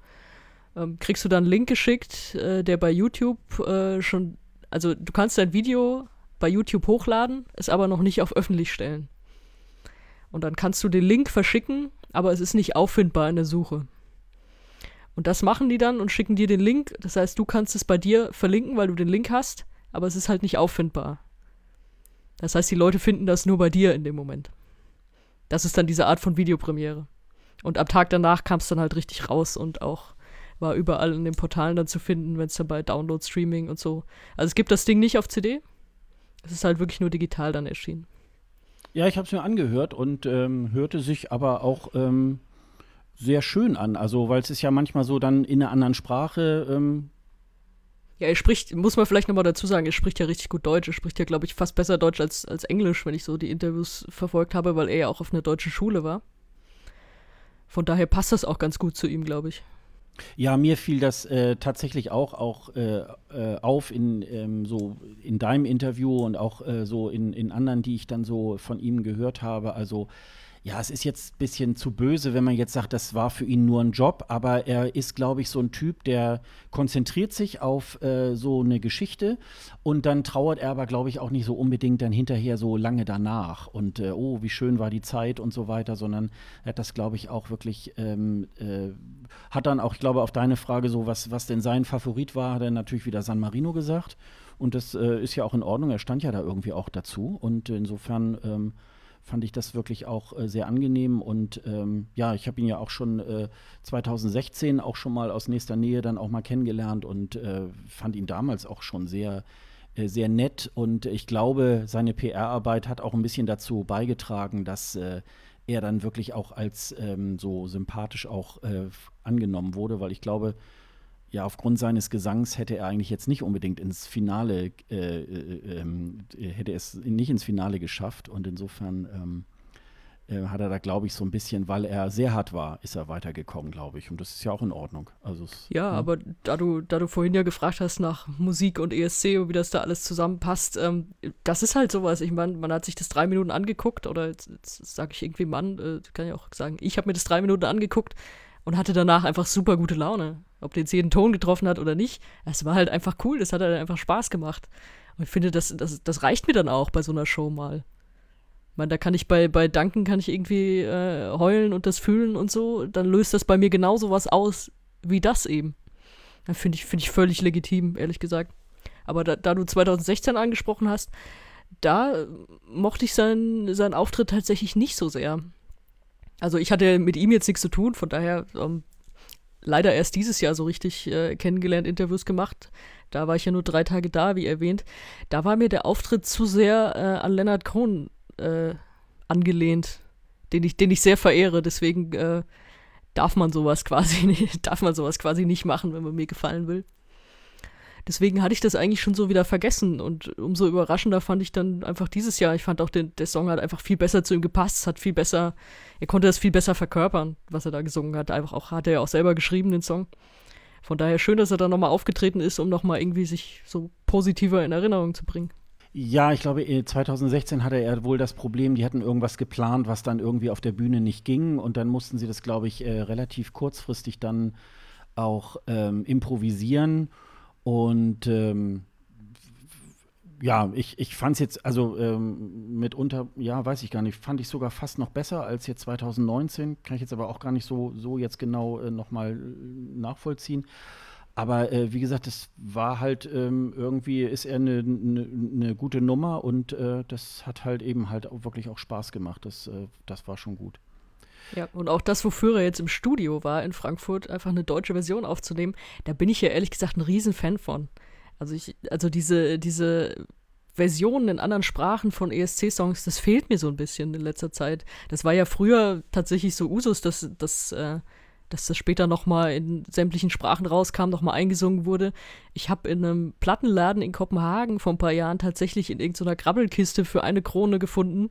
Ähm, kriegst du dann einen Link geschickt, äh, der bei YouTube äh, schon, also du kannst dein Video bei YouTube hochladen, es aber noch nicht auf öffentlich stellen. Und dann kannst du den Link verschicken aber es ist nicht auffindbar in der Suche. Und das machen die dann und schicken dir den Link. Das heißt, du kannst es bei dir verlinken, weil du den Link hast, aber es ist halt nicht auffindbar. Das heißt, die Leute finden das nur bei dir in dem Moment. Das ist dann diese Art von Videopremiere. Und am Tag danach kam es dann halt richtig raus und auch war überall in den Portalen dann zu finden, wenn es dann bei Download, Streaming und so. Also es gibt das Ding nicht auf CD. Es ist halt wirklich nur digital dann erschienen. Ja, ich habe es mir angehört und ähm, hörte sich aber auch ähm, sehr schön an. Also, weil es ist ja manchmal so dann in einer anderen Sprache. Ähm ja, er spricht, muss man vielleicht nochmal dazu sagen, er spricht ja richtig gut Deutsch. Er spricht ja, glaube ich, fast besser Deutsch als, als Englisch, wenn ich so die Interviews verfolgt habe, weil er ja auch auf einer deutschen Schule war. Von daher passt das auch ganz gut zu ihm, glaube ich. Ja, mir fiel das äh, tatsächlich auch, auch äh, äh, auf in ähm, so in deinem Interview und auch äh, so in, in anderen, die ich dann so von ihm gehört habe. Also ja, es ist jetzt ein bisschen zu böse, wenn man jetzt sagt, das war für ihn nur ein Job, aber er ist, glaube ich, so ein Typ, der konzentriert sich auf äh, so eine Geschichte und dann trauert er aber, glaube ich, auch nicht so unbedingt dann hinterher so lange danach und äh, oh, wie schön war die Zeit und so weiter, sondern er hat das, glaube ich, auch wirklich, ähm, äh, hat dann auch, ich glaube, auf deine Frage so, was, was denn sein Favorit war, hat er natürlich wieder San Marino gesagt und das äh, ist ja auch in Ordnung, er stand ja da irgendwie auch dazu und insofern ähm, fand ich das wirklich auch äh, sehr angenehm. Und ähm, ja, ich habe ihn ja auch schon äh, 2016 auch schon mal aus nächster Nähe dann auch mal kennengelernt und äh, fand ihn damals auch schon sehr, äh, sehr nett. Und ich glaube, seine PR-Arbeit hat auch ein bisschen dazu beigetragen, dass äh, er dann wirklich auch als ähm, so sympathisch auch äh, angenommen wurde, weil ich glaube, ja, aufgrund seines Gesangs hätte er eigentlich jetzt nicht unbedingt ins Finale, äh, äh, äh, hätte es nicht ins Finale geschafft. Und insofern ähm, äh, hat er da, glaube ich, so ein bisschen, weil er sehr hart war, ist er weitergekommen, glaube ich. Und das ist ja auch in Ordnung. Also es, ja, ja, aber da du, da du vorhin ja gefragt hast nach Musik und ESC und wie das da alles zusammenpasst, ähm, das ist halt sowas. Ich meine, man hat sich das drei Minuten angeguckt oder jetzt, jetzt sage ich irgendwie Mann, äh, kann ich auch sagen, ich habe mir das drei Minuten angeguckt und hatte danach einfach super gute Laune. Ob der jetzt jeden Ton getroffen hat oder nicht, es war halt einfach cool, das hat halt einfach Spaß gemacht. Und ich finde, das, das, das reicht mir dann auch bei so einer Show mal. Ich meine, da kann ich bei, bei Danken kann ich irgendwie äh, heulen und das fühlen und so, dann löst das bei mir genauso was aus wie das eben. Finde ich, find ich völlig legitim, ehrlich gesagt. Aber da, da du 2016 angesprochen hast, da mochte ich seinen, seinen Auftritt tatsächlich nicht so sehr. Also ich hatte mit ihm jetzt nichts zu tun, von daher ähm, leider erst dieses Jahr so richtig äh, kennengelernt, Interviews gemacht. Da war ich ja nur drei Tage da, wie erwähnt. Da war mir der Auftritt zu sehr äh, an Leonard Cohen äh, angelehnt, den ich, den ich sehr verehre. Deswegen äh, darf man sowas quasi nicht, darf man sowas quasi nicht machen, wenn man mir gefallen will. Deswegen hatte ich das eigentlich schon so wieder vergessen und umso überraschender fand ich dann einfach dieses Jahr. Ich fand auch, den, der Song hat einfach viel besser zu ihm gepasst, hat viel besser, er konnte das viel besser verkörpern, was er da gesungen hat. Einfach auch, hat er ja auch selber geschrieben, den Song. Von daher schön, dass er da nochmal aufgetreten ist, um nochmal irgendwie sich so positiver in Erinnerung zu bringen. Ja, ich glaube, 2016 hatte er wohl das Problem, die hatten irgendwas geplant, was dann irgendwie auf der Bühne nicht ging. Und dann mussten sie das, glaube ich, äh, relativ kurzfristig dann auch ähm, improvisieren. Und ähm, ja, ich, ich fand es jetzt, also ähm, mitunter, ja, weiß ich gar nicht, fand ich sogar fast noch besser als jetzt 2019. Kann ich jetzt aber auch gar nicht so, so jetzt genau äh, nochmal äh, nachvollziehen. Aber äh, wie gesagt, das war halt ähm, irgendwie, ist er eine ne, ne gute Nummer und äh, das hat halt eben halt auch wirklich auch Spaß gemacht. Das, äh, das war schon gut. Ja, und auch das, wofür er jetzt im Studio war in Frankfurt, einfach eine deutsche Version aufzunehmen, da bin ich ja ehrlich gesagt ein Riesenfan von. Also ich, also diese, diese Versionen in anderen Sprachen von ESC-Songs, das fehlt mir so ein bisschen in letzter Zeit. Das war ja früher tatsächlich so Usus, dass, dass äh, dass das später nochmal in sämtlichen Sprachen rauskam, nochmal eingesungen wurde. Ich habe in einem Plattenladen in Kopenhagen vor ein paar Jahren tatsächlich in irgendeiner Grabbelkiste für eine Krone gefunden.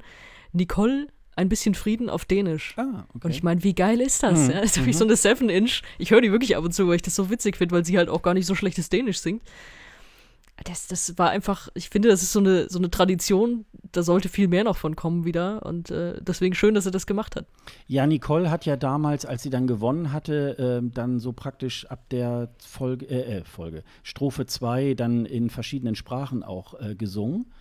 Nicole ein bisschen Frieden auf Dänisch. Ah, okay. Und ich meine, wie geil ist das? Mhm. Ja, das ist wirklich mhm. so eine 7-Inch. Ich höre die wirklich ab und zu, weil ich das so witzig finde, weil sie halt auch gar nicht so schlechtes Dänisch singt das, das war einfach, ich finde, das ist so eine, so eine Tradition, da sollte viel mehr noch von kommen wieder und äh, deswegen schön, dass er das gemacht hat. Ja, Nicole hat ja damals, als sie dann gewonnen hatte, äh, dann so praktisch ab der Folge, äh, äh Folge, Strophe 2 dann in verschiedenen Sprachen auch äh, gesungen.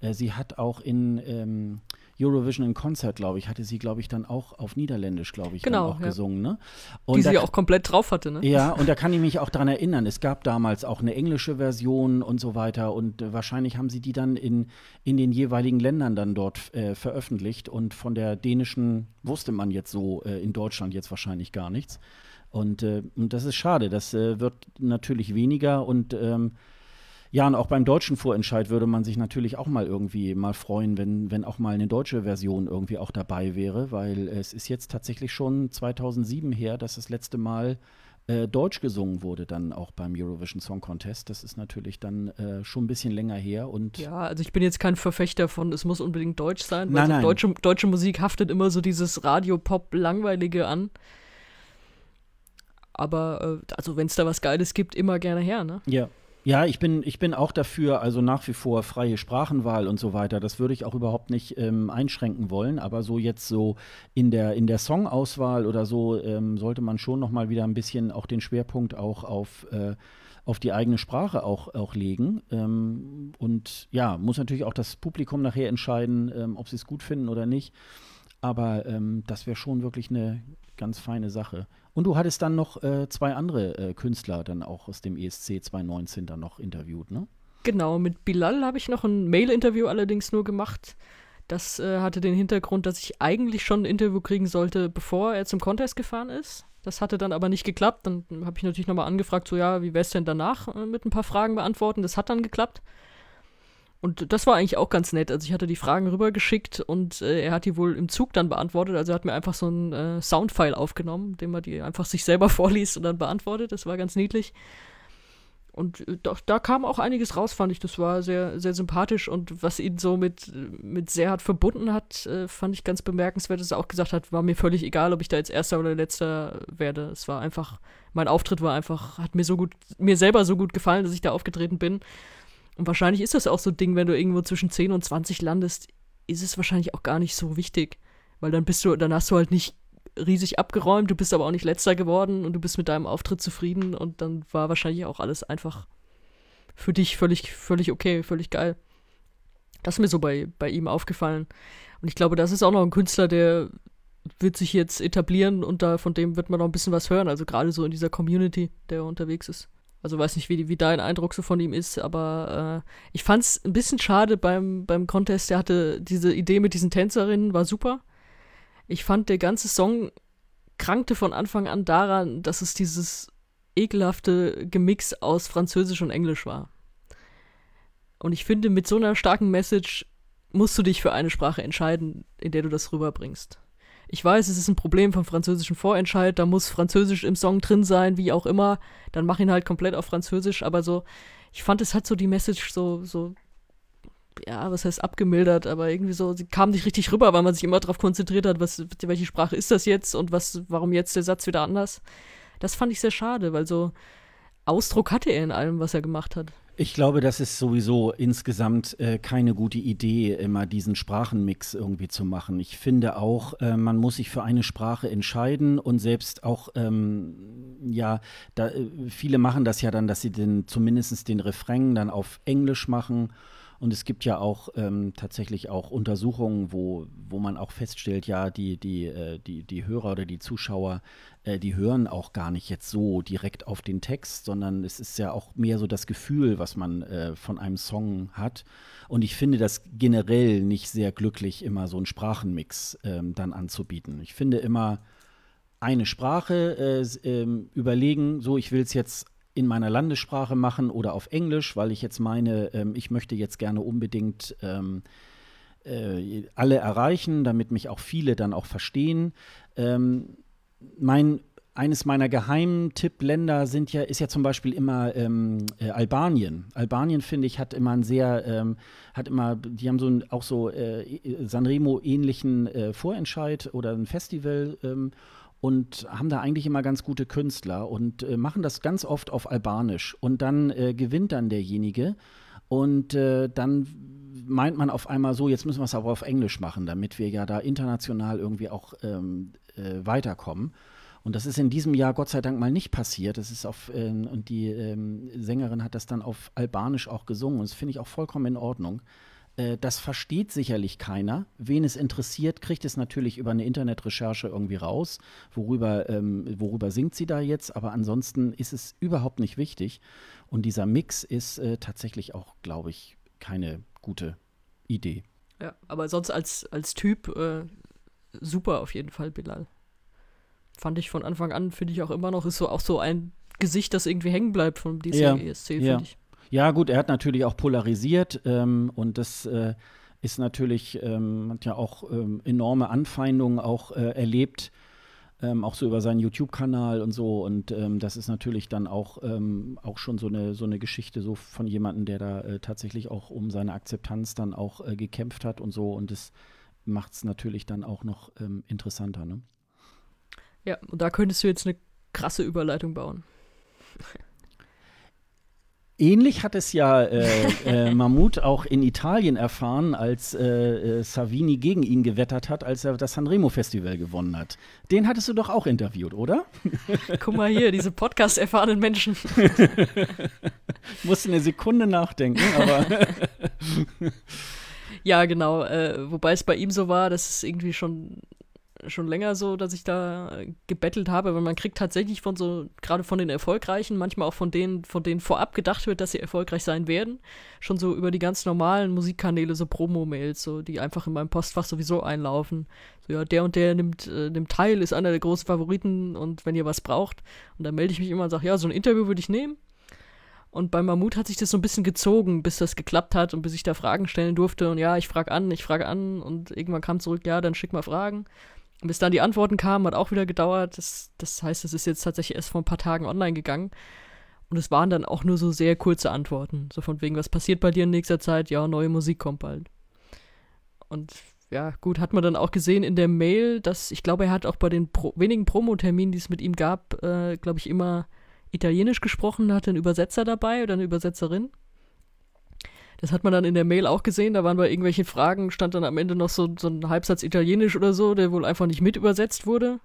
Äh, sie hat auch in ähm, Eurovision in Concert, glaube ich, hatte sie, glaube ich, dann auch auf Niederländisch, glaube ich, genau, auch ja. gesungen. Ne? Und Die sie auch komplett drauf hatte, ne? Ja, und da kann ich mich auch daran erinnern. Es gab damals auch eine englische Version und so weiter. Und äh, wahrscheinlich haben sie die dann in, in den jeweiligen Ländern dann dort äh, veröffentlicht. Und von der dänischen wusste man jetzt so äh, in Deutschland jetzt wahrscheinlich gar nichts. Und, äh, und das ist schade. Das äh, wird natürlich weniger und ähm, ja, und auch beim deutschen Vorentscheid würde man sich natürlich auch mal irgendwie mal freuen, wenn, wenn auch mal eine deutsche Version irgendwie auch dabei wäre, weil es ist jetzt tatsächlich schon 2007 her, dass das letzte Mal äh, Deutsch gesungen wurde, dann auch beim Eurovision Song Contest. Das ist natürlich dann äh, schon ein bisschen länger her. Und ja, also ich bin jetzt kein Verfechter von, es muss unbedingt Deutsch sein, weil nein, so nein. Deutsche, deutsche Musik haftet immer so dieses Radio-Pop-Langweilige an. Aber äh, also wenn es da was Geiles gibt, immer gerne her, ne? Ja, ja, ich bin, ich bin auch dafür, also nach wie vor freie Sprachenwahl und so weiter. Das würde ich auch überhaupt nicht ähm, einschränken wollen. Aber so jetzt so in der, in der Songauswahl oder so ähm, sollte man schon noch mal wieder ein bisschen auch den Schwerpunkt auch auf, äh, auf die eigene Sprache auch, auch legen. Ähm, und ja, muss natürlich auch das Publikum nachher entscheiden, ähm, ob sie es gut finden oder nicht. Aber ähm, das wäre schon wirklich eine ganz feine Sache. Und du hattest dann noch äh, zwei andere äh, Künstler dann auch aus dem ESC 2019 dann noch interviewt, ne? Genau, mit Bilal habe ich noch ein Mail-Interview allerdings nur gemacht. Das äh, hatte den Hintergrund, dass ich eigentlich schon ein Interview kriegen sollte, bevor er zum Contest gefahren ist. Das hatte dann aber nicht geklappt. Dann habe ich natürlich nochmal angefragt, so ja, wie wäre es denn danach äh, mit ein paar Fragen beantworten. Das hat dann geklappt. Und das war eigentlich auch ganz nett. Also ich hatte die Fragen rübergeschickt und äh, er hat die wohl im Zug dann beantwortet. Also er hat mir einfach so einen äh, Soundfile aufgenommen, den man die einfach sich selber vorliest und dann beantwortet. Das war ganz niedlich. und äh, da, da, kam auch einiges raus, fand ich. Das war sehr, sehr sympathisch und was ihn so mit, mit Serhat verbunden hat, äh, fand ich ganz bemerkenswert, dass er auch gesagt hat, war mir völlig egal, ob ich da jetzt Erster oder Letzter werde. Es war einfach, mein Auftritt war einfach, hat mir so gut, mir selber so gut gefallen, dass ich da aufgetreten bin. Und wahrscheinlich ist das auch so ein Ding, wenn du irgendwo zwischen 10 und 20 landest, ist es wahrscheinlich auch gar nicht so wichtig. Weil dann bist du, dann hast du halt nicht riesig abgeräumt, du bist aber auch nicht letzter geworden und du bist mit deinem Auftritt zufrieden und dann war wahrscheinlich auch alles einfach für dich völlig, völlig okay, völlig geil. Das ist mir so bei, bei ihm aufgefallen. Und ich glaube, das ist auch noch ein Künstler, der wird sich jetzt etablieren und da von dem wird man noch ein bisschen was hören. Also gerade so in dieser Community, der unterwegs ist. Also weiß nicht, wie, wie dein Eindruck so von ihm ist, aber äh, ich fand es ein bisschen schade beim, beim Contest. Der hatte diese Idee mit diesen Tänzerinnen, war super. Ich fand, der ganze Song krankte von Anfang an daran, dass es dieses ekelhafte Gemix aus Französisch und Englisch war. Und ich finde, mit so einer starken Message musst du dich für eine Sprache entscheiden, in der du das rüberbringst. Ich weiß, es ist ein Problem vom französischen Vorentscheid, da muss Französisch im Song drin sein, wie auch immer, dann mach ihn halt komplett auf Französisch, aber so, ich fand, es hat so die Message so, so ja, was heißt abgemildert, aber irgendwie so, sie kam nicht richtig rüber, weil man sich immer darauf konzentriert hat, was, welche Sprache ist das jetzt und was, warum jetzt der Satz wieder anders. Das fand ich sehr schade, weil so Ausdruck hatte er in allem, was er gemacht hat. Ich glaube, das ist sowieso insgesamt äh, keine gute Idee, immer diesen Sprachenmix irgendwie zu machen. Ich finde auch, äh, man muss sich für eine Sprache entscheiden und selbst auch, ähm, ja, da, äh, viele machen das ja dann, dass sie den, zumindest den Refrain dann auf Englisch machen und es gibt ja auch ähm, tatsächlich auch Untersuchungen, wo, wo man auch feststellt, ja, die, die, äh, die, die Hörer oder die Zuschauer, äh, die hören auch gar nicht jetzt so direkt auf den Text, sondern es ist ja auch mehr so das Gefühl, was man äh, von einem Song hat. Und ich finde das generell nicht sehr glücklich, immer so einen Sprachenmix ähm, dann anzubieten. Ich finde immer eine Sprache äh, ähm, überlegen, so ich will es jetzt in meiner Landessprache machen oder auf Englisch, weil ich jetzt meine, ähm, ich möchte jetzt gerne unbedingt ähm, äh, alle erreichen, damit mich auch viele dann auch verstehen. Ähm, mein eines meiner geheimen Tippländer sind ja, ist ja zum Beispiel immer ähm, äh, Albanien. Albanien, finde ich, hat immer ein sehr, ähm, hat immer, die haben so ein, auch so äh, Sanremo-ähnlichen äh, Vorentscheid oder ein Festival ähm, und haben da eigentlich immer ganz gute Künstler und äh, machen das ganz oft auf Albanisch. Und dann äh, gewinnt dann derjenige und äh, dann meint man auf einmal so, jetzt müssen wir es aber auf Englisch machen, damit wir ja da international irgendwie auch ähm, äh, weiterkommen. Und das ist in diesem Jahr Gott sei Dank mal nicht passiert. Das ist auf, äh, und die ähm, Sängerin hat das dann auf Albanisch auch gesungen. Und das finde ich auch vollkommen in Ordnung. Äh, das versteht sicherlich keiner. Wen es interessiert, kriegt es natürlich über eine Internetrecherche irgendwie raus, worüber, ähm, worüber singt sie da jetzt. Aber ansonsten ist es überhaupt nicht wichtig. Und dieser Mix ist äh, tatsächlich auch, glaube ich, keine gute Idee. Ja, aber sonst als, als Typ äh, super auf jeden Fall, Bilal. Fand ich von Anfang an, finde ich auch immer noch, ist so auch so ein Gesicht, das irgendwie hängen bleibt vom DC ja, ESC, finde ja. ich. Ja, gut, er hat natürlich auch polarisiert ähm, und das äh, ist natürlich, ähm, hat ja auch ähm, enorme Anfeindungen auch äh, erlebt, ähm, auch so über seinen YouTube-Kanal und so. Und ähm, das ist natürlich dann auch, ähm, auch schon so eine, so eine Geschichte so von jemandem, der da äh, tatsächlich auch um seine Akzeptanz dann auch äh, gekämpft hat und so. Und das macht es natürlich dann auch noch interessanter. Ne? Ja, und da könntest du jetzt eine krasse Überleitung bauen. Ähnlich hat es ja äh, äh, Mahmoud auch in Italien erfahren, als äh, äh, Savini gegen ihn gewettert hat, als er das Sanremo-Festival gewonnen hat. Den hattest du doch auch interviewt, oder? Guck mal hier, diese Podcast-erfahrenen Menschen. musste eine Sekunde nachdenken, aber. Ja, genau. Äh, wobei es bei ihm so war, dass es irgendwie schon schon länger so, dass ich da gebettelt habe, weil man kriegt tatsächlich von so, gerade von den Erfolgreichen, manchmal auch von denen, von denen vorab gedacht wird, dass sie erfolgreich sein werden, schon so über die ganz normalen Musikkanäle so Promo-Mails, so, die einfach in meinem Postfach sowieso einlaufen. So, ja, der und der nimmt, äh, nimmt teil, ist einer der großen Favoriten und wenn ihr was braucht, und dann melde ich mich immer und sage, ja, so ein Interview würde ich nehmen. Und bei Mammut hat sich das so ein bisschen gezogen, bis das geklappt hat und bis ich da Fragen stellen durfte. Und ja, ich frage an, ich frage an. Und irgendwann kam zurück, ja, dann schick mal Fragen. Und bis dann die Antworten kamen, hat auch wieder gedauert. Das, das heißt, es ist jetzt tatsächlich erst vor ein paar Tagen online gegangen. Und es waren dann auch nur so sehr kurze Antworten. So von wegen, was passiert bei dir in nächster Zeit? Ja, neue Musik kommt bald. Und ja, gut, hat man dann auch gesehen in der Mail, dass ich glaube, er hat auch bei den Pro wenigen Promoterminen, die es mit ihm gab, äh, glaube ich, immer Italienisch gesprochen, hatte einen Übersetzer dabei oder eine Übersetzerin. Das hat man dann in der Mail auch gesehen, da waren bei irgendwelchen Fragen, stand dann am Ende noch so, so ein Halbsatz Italienisch oder so, der wohl einfach nicht mit übersetzt wurde.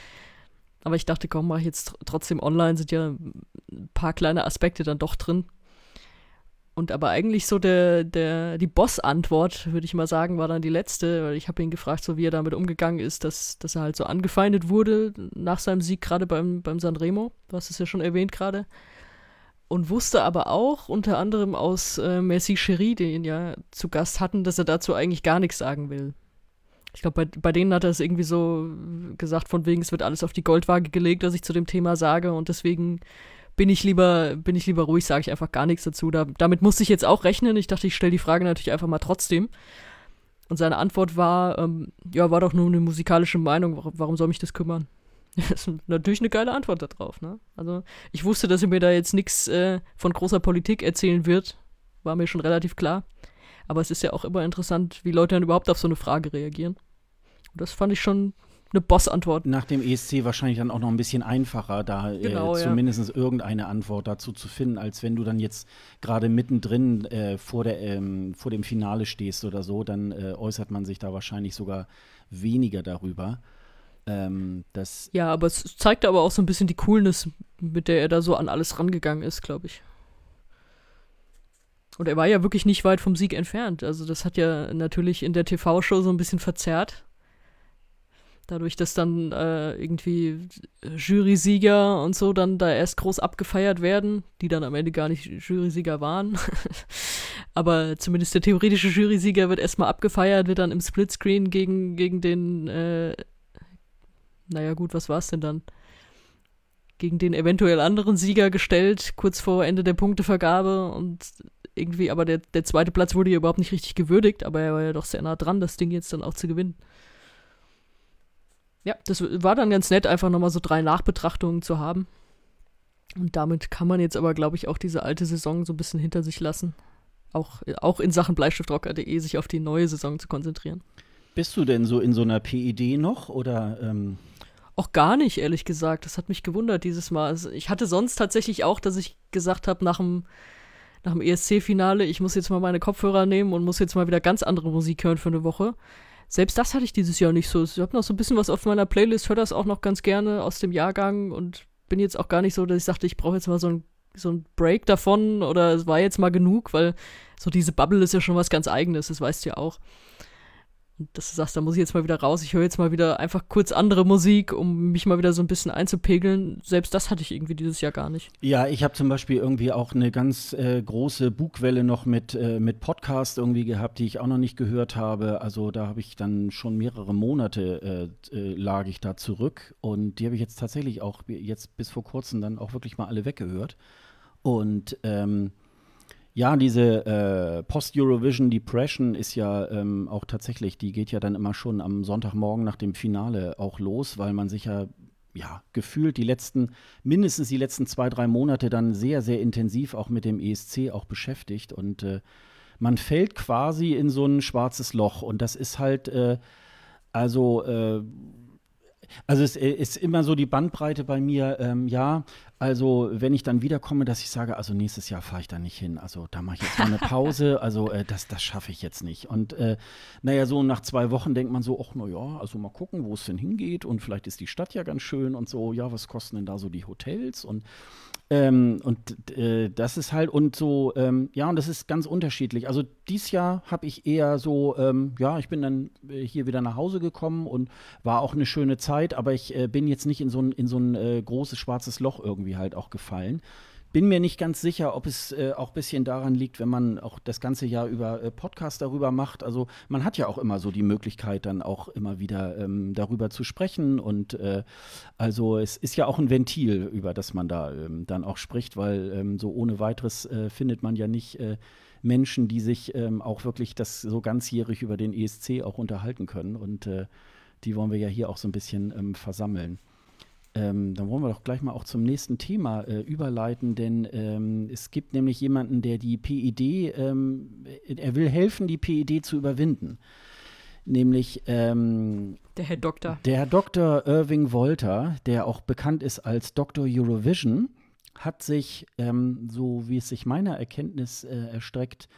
Aber ich dachte, komm, mach ich jetzt trotzdem online, sind ja ein paar kleine Aspekte dann doch drin. Und aber eigentlich so der, der, die Boss-Antwort, würde ich mal sagen, war dann die letzte, weil ich habe ihn gefragt, so wie er damit umgegangen ist, dass, dass er halt so angefeindet wurde nach seinem Sieg, gerade beim, beim Sanremo, du hast es ja schon erwähnt gerade. Und wusste aber auch, unter anderem aus äh, Merci Cherie, den ja zu Gast hatten, dass er dazu eigentlich gar nichts sagen will. Ich glaube, bei, bei denen hat er es irgendwie so gesagt, von wegen, es wird alles auf die Goldwaage gelegt, was ich zu dem Thema sage und deswegen bin ich lieber, bin ich lieber ruhig, sage ich einfach gar nichts dazu. Da, damit musste ich jetzt auch rechnen. Ich dachte, ich stelle die Frage natürlich einfach mal trotzdem. Und seine Antwort war, ähm, ja, war doch nur eine musikalische Meinung, warum, soll mich das kümmern? Das ist natürlich eine geile Antwort darauf, ne? Also, ich wusste, dass er mir da jetzt nichts äh, von großer Politik erzählen wird. War mir schon relativ klar. Aber es ist ja auch immer interessant, wie Leute dann überhaupt auf so eine Frage reagieren. Und das fand ich schon eine Boss-Antwort. Nach dem ESC wahrscheinlich dann auch noch ein bisschen einfacher, da äh, genau, äh, zumindest ja. irgendeine Antwort dazu zu finden, als wenn du dann jetzt gerade mittendrin äh, vor, der, ähm, vor dem Finale stehst oder so, dann äh, äußert man sich da wahrscheinlich sogar weniger darüber. Ähm, das ja, aber es zeigt aber auch so ein bisschen die Coolness, mit der er da so an alles rangegangen ist, glaube ich. Und er war ja wirklich nicht weit vom Sieg entfernt. Also das hat ja natürlich in der TV-Show so ein bisschen verzerrt Dadurch, dass dann äh, irgendwie Jury-Sieger und so dann da erst groß abgefeiert werden, die dann am Ende gar nicht Jury-Sieger waren. Aber zumindest der theoretische Jury-Sieger wird erstmal abgefeiert, wird dann im Splitscreen gegen, gegen den, äh, naja gut, was war es denn dann? Gegen den eventuell anderen Sieger gestellt, kurz vor Ende der Punktevergabe und irgendwie, aber der, der zweite Platz wurde ja überhaupt nicht richtig gewürdigt, aber er war ja doch sehr nah dran, das Ding jetzt dann auch zu gewinnen. Ja, das war dann ganz nett, einfach nochmal so drei Nachbetrachtungen zu haben. Und damit kann man jetzt aber, glaube ich, auch diese alte Saison so ein bisschen hinter sich lassen. Auch, auch in Sachen Bleistiftrocker.de sich auf die neue Saison zu konzentrieren. Bist du denn so in so einer PID noch oder? Ähm auch gar nicht, ehrlich gesagt. Das hat mich gewundert dieses Mal. Also ich hatte sonst tatsächlich auch, dass ich gesagt habe, nach dem, nach dem ESC-Finale, ich muss jetzt mal meine Kopfhörer nehmen und muss jetzt mal wieder ganz andere Musik hören für eine Woche. Selbst das hatte ich dieses Jahr nicht so. Ich habe noch so ein bisschen was auf meiner Playlist, höre das auch noch ganz gerne aus dem Jahrgang und bin jetzt auch gar nicht so, dass ich sagte, ich brauche jetzt mal so ein so ein Break davon oder es war jetzt mal genug, weil so diese Bubble ist ja schon was ganz eigenes, das weißt du ja auch. Und dass du sagst, da muss ich jetzt mal wieder raus, ich höre jetzt mal wieder einfach kurz andere Musik, um mich mal wieder so ein bisschen einzupegeln. Selbst das hatte ich irgendwie dieses Jahr gar nicht. Ja, ich habe zum Beispiel irgendwie auch eine ganz äh, große Bugwelle noch mit, äh, mit Podcast irgendwie gehabt, die ich auch noch nicht gehört habe. Also da habe ich dann schon mehrere Monate äh, äh lag ich da zurück und die habe ich jetzt tatsächlich auch jetzt bis vor kurzem dann auch wirklich mal alle weggehört. Und ähm, ja, diese äh, Post-Eurovision Depression ist ja ähm, auch tatsächlich, die geht ja dann immer schon am Sonntagmorgen nach dem Finale auch los, weil man sich ja, ja gefühlt die letzten, mindestens die letzten zwei, drei Monate dann sehr, sehr intensiv auch mit dem ESC auch beschäftigt. Und äh, man fällt quasi in so ein schwarzes Loch. Und das ist halt, äh, also, äh, also es äh, ist immer so die Bandbreite bei mir, ähm, ja, also, wenn ich dann wiederkomme, dass ich sage, also nächstes Jahr fahre ich da nicht hin. Also, da mache ich jetzt mal eine Pause. also, äh, das, das schaffe ich jetzt nicht. Und äh, naja, so nach zwei Wochen denkt man so, ach, naja, also mal gucken, wo es denn hingeht. Und vielleicht ist die Stadt ja ganz schön und so, ja, was kosten denn da so die Hotels? Und ähm, und äh, das ist halt und so, ähm, ja, und das ist ganz unterschiedlich. Also dieses Jahr habe ich eher so, ähm, ja, ich bin dann äh, hier wieder nach Hause gekommen und war auch eine schöne Zeit, aber ich äh, bin jetzt nicht in so ein, in so ein äh, großes schwarzes Loch irgendwie halt auch gefallen. Bin mir nicht ganz sicher, ob es äh, auch ein bisschen daran liegt, wenn man auch das ganze Jahr über äh, Podcast darüber macht. Also man hat ja auch immer so die Möglichkeit, dann auch immer wieder ähm, darüber zu sprechen. Und äh, also es ist ja auch ein Ventil, über das man da ähm, dann auch spricht, weil ähm, so ohne weiteres äh, findet man ja nicht äh, Menschen, die sich ähm, auch wirklich das so ganzjährig über den ESC auch unterhalten können. Und äh, die wollen wir ja hier auch so ein bisschen ähm, versammeln. Ähm, dann wollen wir doch gleich mal auch zum nächsten Thema äh, überleiten, denn ähm, es gibt nämlich jemanden, der die PID, ähm, er will helfen, die PID zu überwinden. Nämlich ähm, der Herr Doktor. Der Herr Dr. Irving Wolter, der auch bekannt ist als Dr. Eurovision, hat sich, ähm, so wie es sich meiner Erkenntnis äh, erstreckt,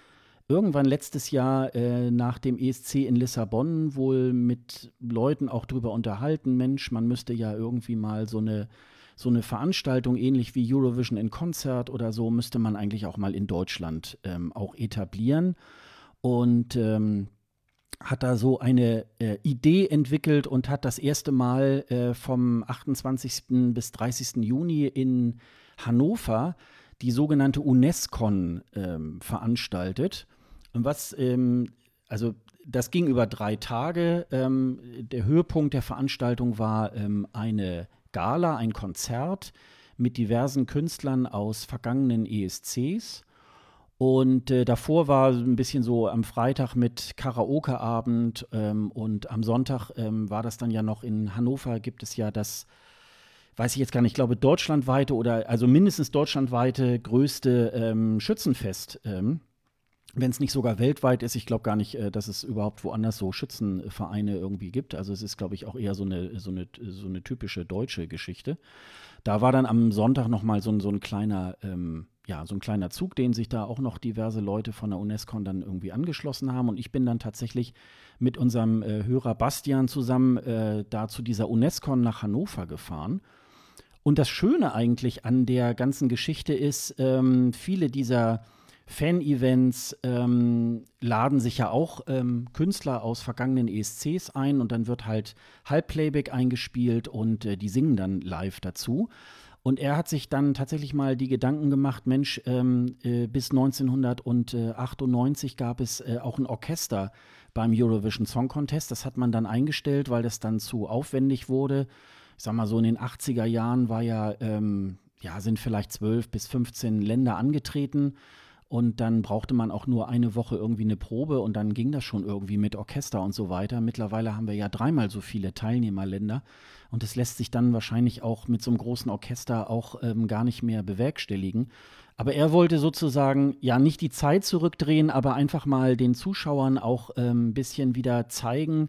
irgendwann letztes Jahr äh, nach dem ESC in Lissabon wohl mit Leuten auch drüber unterhalten, Mensch, man müsste ja irgendwie mal so eine so eine Veranstaltung ähnlich wie Eurovision in Konzert oder so müsste man eigentlich auch mal in Deutschland ähm, auch etablieren und ähm, hat da so eine äh, Idee entwickelt und hat das erste Mal äh, vom 28. bis 30. Juni in Hannover die sogenannte UNESCO ähm, veranstaltet. Und was, ähm, also das ging über drei Tage. Ähm, der Höhepunkt der Veranstaltung war ähm, eine Gala, ein Konzert mit diversen Künstlern aus vergangenen ESCs. Und äh, davor war ein bisschen so am Freitag mit Karaoke-Abend ähm, und am Sonntag ähm, war das dann ja noch in Hannover, gibt es ja das, weiß ich jetzt gar nicht, ich glaube deutschlandweite oder also mindestens deutschlandweite größte ähm, Schützenfest. Ähm, wenn es nicht sogar weltweit ist, ich glaube gar nicht, äh, dass es überhaupt woanders so Schützenvereine irgendwie gibt. Also es ist, glaube ich, auch eher so eine, so, eine, so eine typische deutsche Geschichte. Da war dann am Sonntag noch mal so ein, so ein kleiner, ähm, ja, so ein kleiner Zug, den sich da auch noch diverse Leute von der UNESCO dann irgendwie angeschlossen haben. Und ich bin dann tatsächlich mit unserem äh, Hörer Bastian zusammen äh, da zu dieser UNESCO nach Hannover gefahren. Und das Schöne eigentlich an der ganzen Geschichte ist, ähm, viele dieser Fan-Events ähm, laden sich ja auch ähm, Künstler aus vergangenen ESCs ein und dann wird halt Halbplayback eingespielt und äh, die singen dann live dazu. Und er hat sich dann tatsächlich mal die Gedanken gemacht, Mensch, ähm, äh, bis 1998 gab es äh, auch ein Orchester beim Eurovision Song Contest. Das hat man dann eingestellt, weil das dann zu aufwendig wurde. Ich sag mal so, in den 80er Jahren war ja, ähm, ja, sind vielleicht 12 bis 15 Länder angetreten. Und dann brauchte man auch nur eine Woche irgendwie eine Probe und dann ging das schon irgendwie mit Orchester und so weiter. Mittlerweile haben wir ja dreimal so viele Teilnehmerländer und es lässt sich dann wahrscheinlich auch mit so einem großen Orchester auch ähm, gar nicht mehr bewerkstelligen. Aber er wollte sozusagen ja nicht die Zeit zurückdrehen, aber einfach mal den Zuschauern auch ein ähm, bisschen wieder zeigen,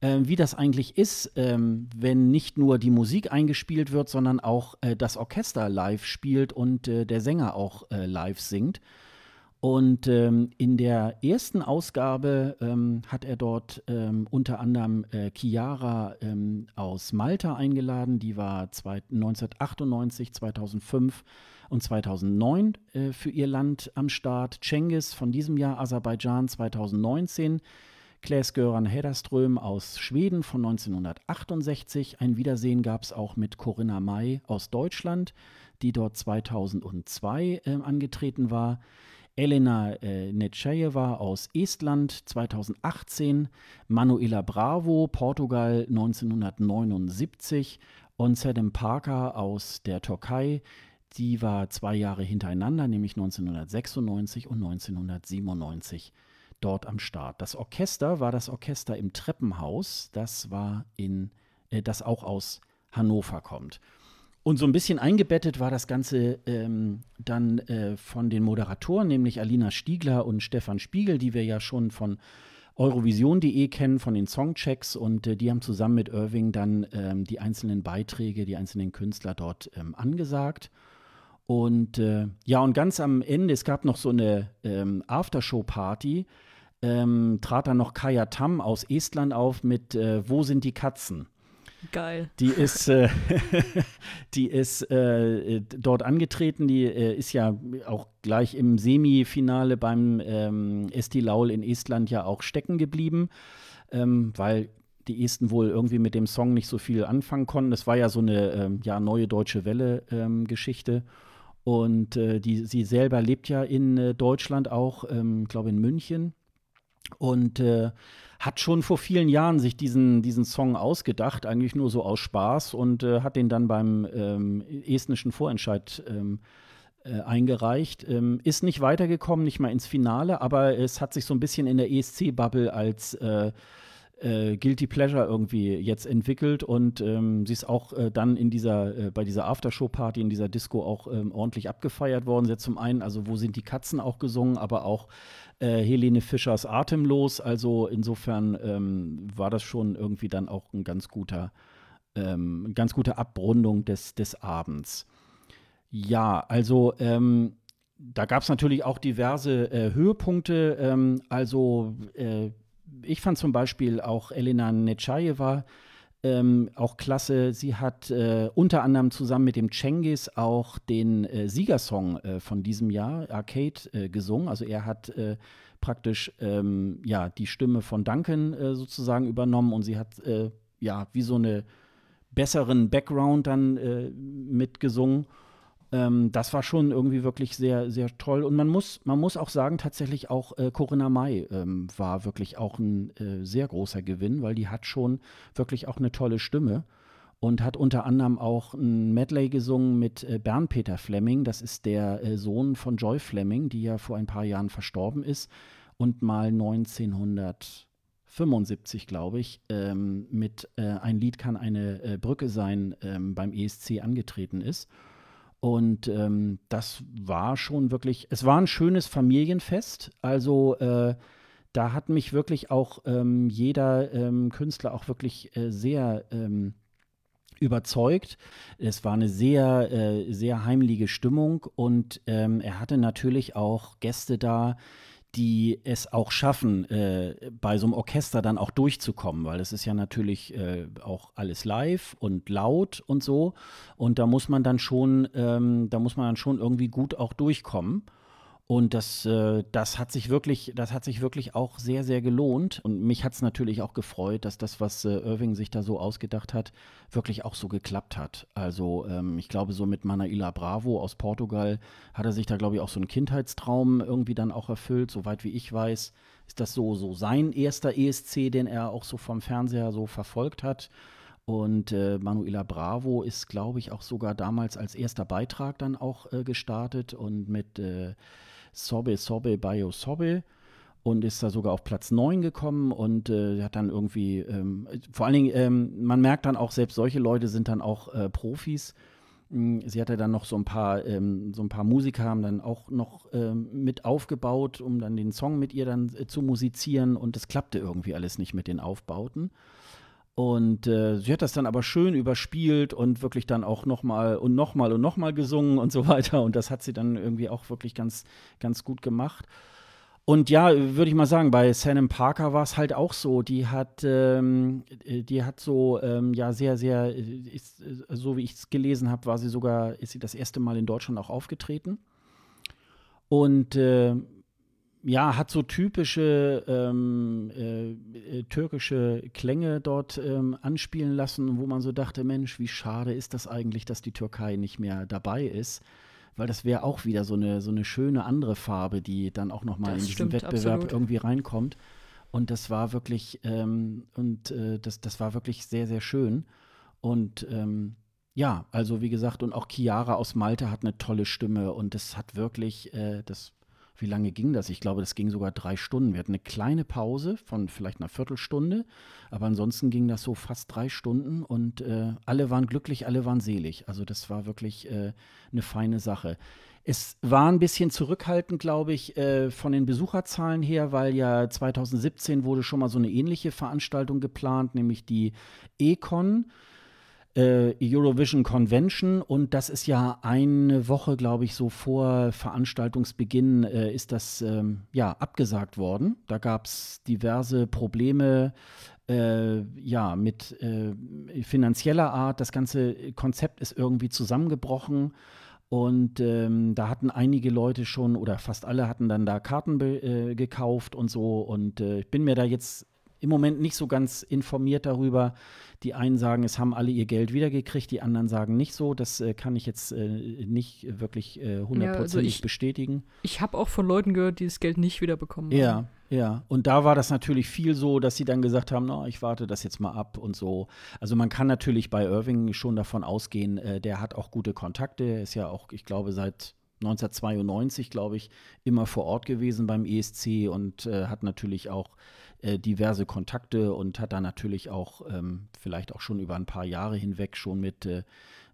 äh, wie das eigentlich ist, ähm, wenn nicht nur die Musik eingespielt wird, sondern auch äh, das Orchester live spielt und äh, der Sänger auch äh, live singt. Und ähm, in der ersten Ausgabe ähm, hat er dort ähm, unter anderem äh, Chiara ähm, aus Malta eingeladen. Die war zwei, 1998, 2005 und 2009 äh, für ihr Land am Start. Cengiz von diesem Jahr Aserbaidschan 2019. Klaes Göran Hederström aus Schweden von 1968. Ein Wiedersehen gab es auch mit Corinna May aus Deutschland, die dort 2002 äh, angetreten war. Elena äh, Netschejeva aus Estland 2018, Manuela Bravo, Portugal 1979 und Sedem Parker aus der Türkei. Die war zwei Jahre hintereinander, nämlich 1996 und 1997 dort am Start. Das Orchester war das Orchester im Treppenhaus, das war in, äh, das auch aus Hannover kommt. Und so ein bisschen eingebettet war das Ganze ähm, dann äh, von den Moderatoren, nämlich Alina Stiegler und Stefan Spiegel, die wir ja schon von Eurovision.de kennen, von den Songchecks. Und äh, die haben zusammen mit Irving dann ähm, die einzelnen Beiträge, die einzelnen Künstler dort ähm, angesagt. Und äh, ja, und ganz am Ende, es gab noch so eine ähm, Aftershow-Party, ähm, trat dann noch Kaya Tam aus Estland auf mit äh, Wo sind die Katzen? Geil. Die ist, äh, die ist äh, dort angetreten. Die äh, ist ja auch gleich im Semifinale beim ähm, Esti Laul in Estland ja auch stecken geblieben, ähm, weil die Esten wohl irgendwie mit dem Song nicht so viel anfangen konnten. Das war ja so eine ähm, ja, neue deutsche Welle-Geschichte. Ähm, Und äh, die, sie selber lebt ja in äh, Deutschland auch, ähm, glaube in München. Und äh, hat schon vor vielen Jahren sich diesen, diesen Song ausgedacht, eigentlich nur so aus Spaß und äh, hat den dann beim ähm, estnischen Vorentscheid ähm, äh, eingereicht. Ähm, ist nicht weitergekommen, nicht mal ins Finale, aber es hat sich so ein bisschen in der ESC-Bubble als äh, äh, Guilty Pleasure irgendwie jetzt entwickelt und ähm, sie ist auch äh, dann in dieser, äh, bei dieser Aftershow-Party, in dieser Disco auch ähm, ordentlich abgefeiert worden. Sie hat zum einen, also wo sind die Katzen auch gesungen, aber auch äh, Helene Fischers Atemlos. Also insofern ähm, war das schon irgendwie dann auch ein ganz guter, ähm, ganz gute Abrundung des, des Abends. Ja, also ähm, da gab es natürlich auch diverse äh, Höhepunkte. Ähm, also äh, ich fand zum Beispiel auch Elena Nechayeва ähm, auch klasse. Sie hat äh, unter anderem zusammen mit dem Cengiz auch den äh, Siegersong äh, von diesem Jahr, Arcade, äh, gesungen. Also er hat äh, praktisch ähm, ja, die Stimme von Duncan äh, sozusagen übernommen und sie hat ja wie so eine besseren Background dann mitgesungen. Ähm, das war schon irgendwie wirklich sehr, sehr toll. Und man muss, man muss auch sagen, tatsächlich auch äh, Corinna May ähm, war wirklich auch ein äh, sehr großer Gewinn, weil die hat schon wirklich auch eine tolle Stimme und hat unter anderem auch ein Medley gesungen mit äh, Bernd-Peter Fleming. Das ist der äh, Sohn von Joy Fleming, die ja vor ein paar Jahren verstorben ist und mal 1975, glaube ich, ähm, mit äh, Ein Lied kann eine äh, Brücke sein ähm, beim ESC angetreten ist. Und ähm, das war schon wirklich, es war ein schönes Familienfest. Also äh, da hat mich wirklich auch ähm, jeder ähm, Künstler auch wirklich äh, sehr ähm, überzeugt. Es war eine sehr, äh, sehr heimliche Stimmung und ähm, er hatte natürlich auch Gäste da, die es auch schaffen, äh, bei so einem Orchester dann auch durchzukommen, weil es ist ja natürlich äh, auch alles live und laut und so. Und da muss man dann schon, ähm, da muss man dann schon irgendwie gut auch durchkommen. Und das, äh, das hat sich wirklich, das hat sich wirklich auch sehr, sehr gelohnt. Und mich hat es natürlich auch gefreut, dass das, was äh, Irving sich da so ausgedacht hat, wirklich auch so geklappt hat. Also ähm, ich glaube, so mit Manaila Bravo aus Portugal hat er sich da, glaube ich, auch so einen Kindheitstraum irgendwie dann auch erfüllt. Soweit wie ich weiß, ist das so, so sein erster ESC, den er auch so vom Fernseher so verfolgt hat. Und äh, Manuela Bravo ist, glaube ich, auch sogar damals als erster Beitrag dann auch äh, gestartet und mit äh, Sobe Sobe Bayo Sobe und ist da sogar auf Platz 9 gekommen und äh, hat dann irgendwie, ähm, vor allen Dingen, ähm, man merkt dann auch, selbst solche Leute sind dann auch äh, Profis. Hm, sie hatte dann noch so ein paar, ähm, so ein paar Musiker haben dann auch noch ähm, mit aufgebaut, um dann den Song mit ihr dann äh, zu musizieren und das klappte irgendwie alles nicht mit den Aufbauten. Und äh, sie hat das dann aber schön überspielt und wirklich dann auch nochmal und nochmal und nochmal gesungen und so weiter. Und das hat sie dann irgendwie auch wirklich ganz, ganz gut gemacht. Und ja, würde ich mal sagen, bei Sanam Parker war es halt auch so. Die hat, ähm, die hat so, ähm, ja, sehr, sehr, ist, so wie ich es gelesen habe, war sie sogar, ist sie das erste Mal in Deutschland auch aufgetreten. Und äh, ja, hat so typische ähm, äh, äh, türkische Klänge dort ähm, anspielen lassen, wo man so dachte, Mensch, wie schade ist das eigentlich, dass die Türkei nicht mehr dabei ist. Weil das wäre auch wieder so eine, so eine schöne andere Farbe, die dann auch nochmal in diesen Wettbewerb absolut. irgendwie reinkommt. Und das war wirklich, ähm, und äh, das, das war wirklich sehr, sehr schön. Und ähm, ja, also wie gesagt, und auch Chiara aus Malta hat eine tolle Stimme und das hat wirklich, äh, das wie lange ging das? Ich glaube, das ging sogar drei Stunden. Wir hatten eine kleine Pause von vielleicht einer Viertelstunde, aber ansonsten ging das so fast drei Stunden und äh, alle waren glücklich, alle waren selig. Also das war wirklich äh, eine feine Sache. Es war ein bisschen zurückhaltend, glaube ich, äh, von den Besucherzahlen her, weil ja 2017 wurde schon mal so eine ähnliche Veranstaltung geplant, nämlich die Econ äh, Eurovision Convention und das ist ja eine Woche, glaube ich, so vor Veranstaltungsbeginn äh, ist das ähm, ja abgesagt worden. Da gab es diverse Probleme. Äh, ja, mit äh, finanzieller Art. Das ganze Konzept ist irgendwie zusammengebrochen. Und ähm, da hatten einige Leute schon, oder fast alle hatten dann da Karten äh, gekauft und so. Und äh, ich bin mir da jetzt im Moment nicht so ganz informiert darüber. Die einen sagen, es haben alle ihr Geld wiedergekriegt, die anderen sagen nicht so. Das äh, kann ich jetzt äh, nicht wirklich äh, hundertprozentig ja, also ich, bestätigen. Ich habe auch von Leuten gehört, die das Geld nicht wiederbekommen haben. Ja, ja. Und da war das natürlich viel so, dass sie dann gesagt haben, no, ich warte das jetzt mal ab und so. Also man kann natürlich bei Irving schon davon ausgehen, äh, der hat auch gute Kontakte. Er ist ja auch, ich glaube, seit 1992, glaube ich, immer vor Ort gewesen beim ESC und äh, hat natürlich auch äh, diverse Kontakte und hat da natürlich auch ähm, vielleicht auch schon über ein paar Jahre hinweg schon mit äh,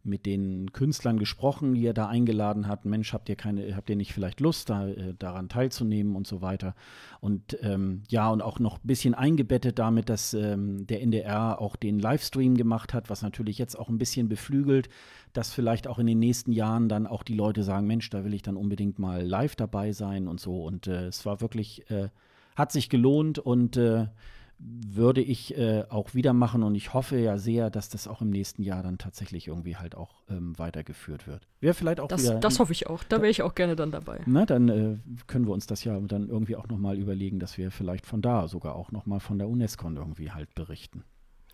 mit den Künstlern gesprochen, die er da eingeladen hat. Mensch, habt ihr keine, habt ihr nicht vielleicht Lust, da, äh, daran teilzunehmen und so weiter. Und ähm, ja, und auch noch ein bisschen eingebettet damit, dass ähm, der NDR auch den Livestream gemacht hat, was natürlich jetzt auch ein bisschen beflügelt, dass vielleicht auch in den nächsten Jahren dann auch die Leute sagen, Mensch, da will ich dann unbedingt mal live dabei sein und so. Und äh, es war wirklich, äh, hat sich gelohnt und äh, würde ich äh, auch wieder machen und ich hoffe ja sehr, dass das auch im nächsten Jahr dann tatsächlich irgendwie halt auch ähm, weitergeführt wird. Wäre vielleicht auch das, wieder. Das hoffe ich auch. Da wäre ich auch gerne dann dabei. Na, dann äh, können wir uns das ja dann irgendwie auch nochmal überlegen, dass wir vielleicht von da sogar auch nochmal von der UNESCO irgendwie halt berichten.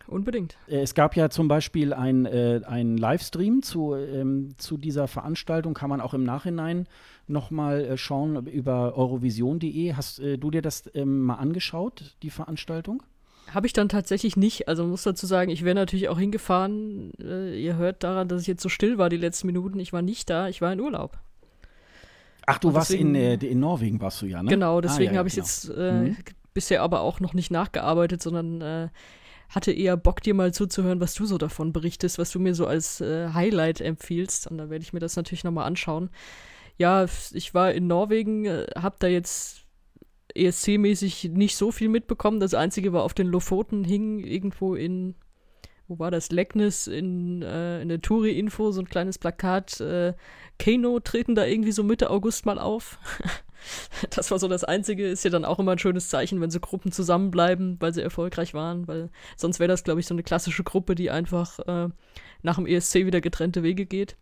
Unbedingt. Äh, es gab ja zum Beispiel ein, äh, ein Livestream zu, ähm, zu dieser Veranstaltung, kann man auch im Nachhinein nochmal äh, schauen über eurovision.de. Hast äh, du dir das ähm, mal angeschaut, die Veranstaltung? Habe ich dann tatsächlich nicht. Also muss dazu sagen, ich wäre natürlich auch hingefahren. Äh, ihr hört daran, dass ich jetzt so still war die letzten Minuten. Ich war nicht da, ich war in Urlaub. Ach, du warst in, äh, in Norwegen, warst du ja, ne? Genau, deswegen ah, ja, habe ich genau. jetzt mhm. bisher aber auch noch nicht nachgearbeitet, sondern hatte eher Bock, dir mal zuzuhören, was du so davon berichtest, was du mir so als äh, Highlight empfiehlst. Und da werde ich mir das natürlich nochmal anschauen. Ja, ich war in Norwegen, äh, habe da jetzt ESC-mäßig nicht so viel mitbekommen. Das Einzige war auf den Lofoten hing irgendwo in, wo war das, Leckness in, äh, in der Touri-Info, so ein kleines Plakat. Äh, Kano treten da irgendwie so Mitte August mal auf. Das war so das Einzige, ist ja dann auch immer ein schönes Zeichen, wenn so Gruppen zusammenbleiben, weil sie erfolgreich waren, weil sonst wäre das, glaube ich, so eine klassische Gruppe, die einfach äh, nach dem ESC wieder getrennte Wege geht.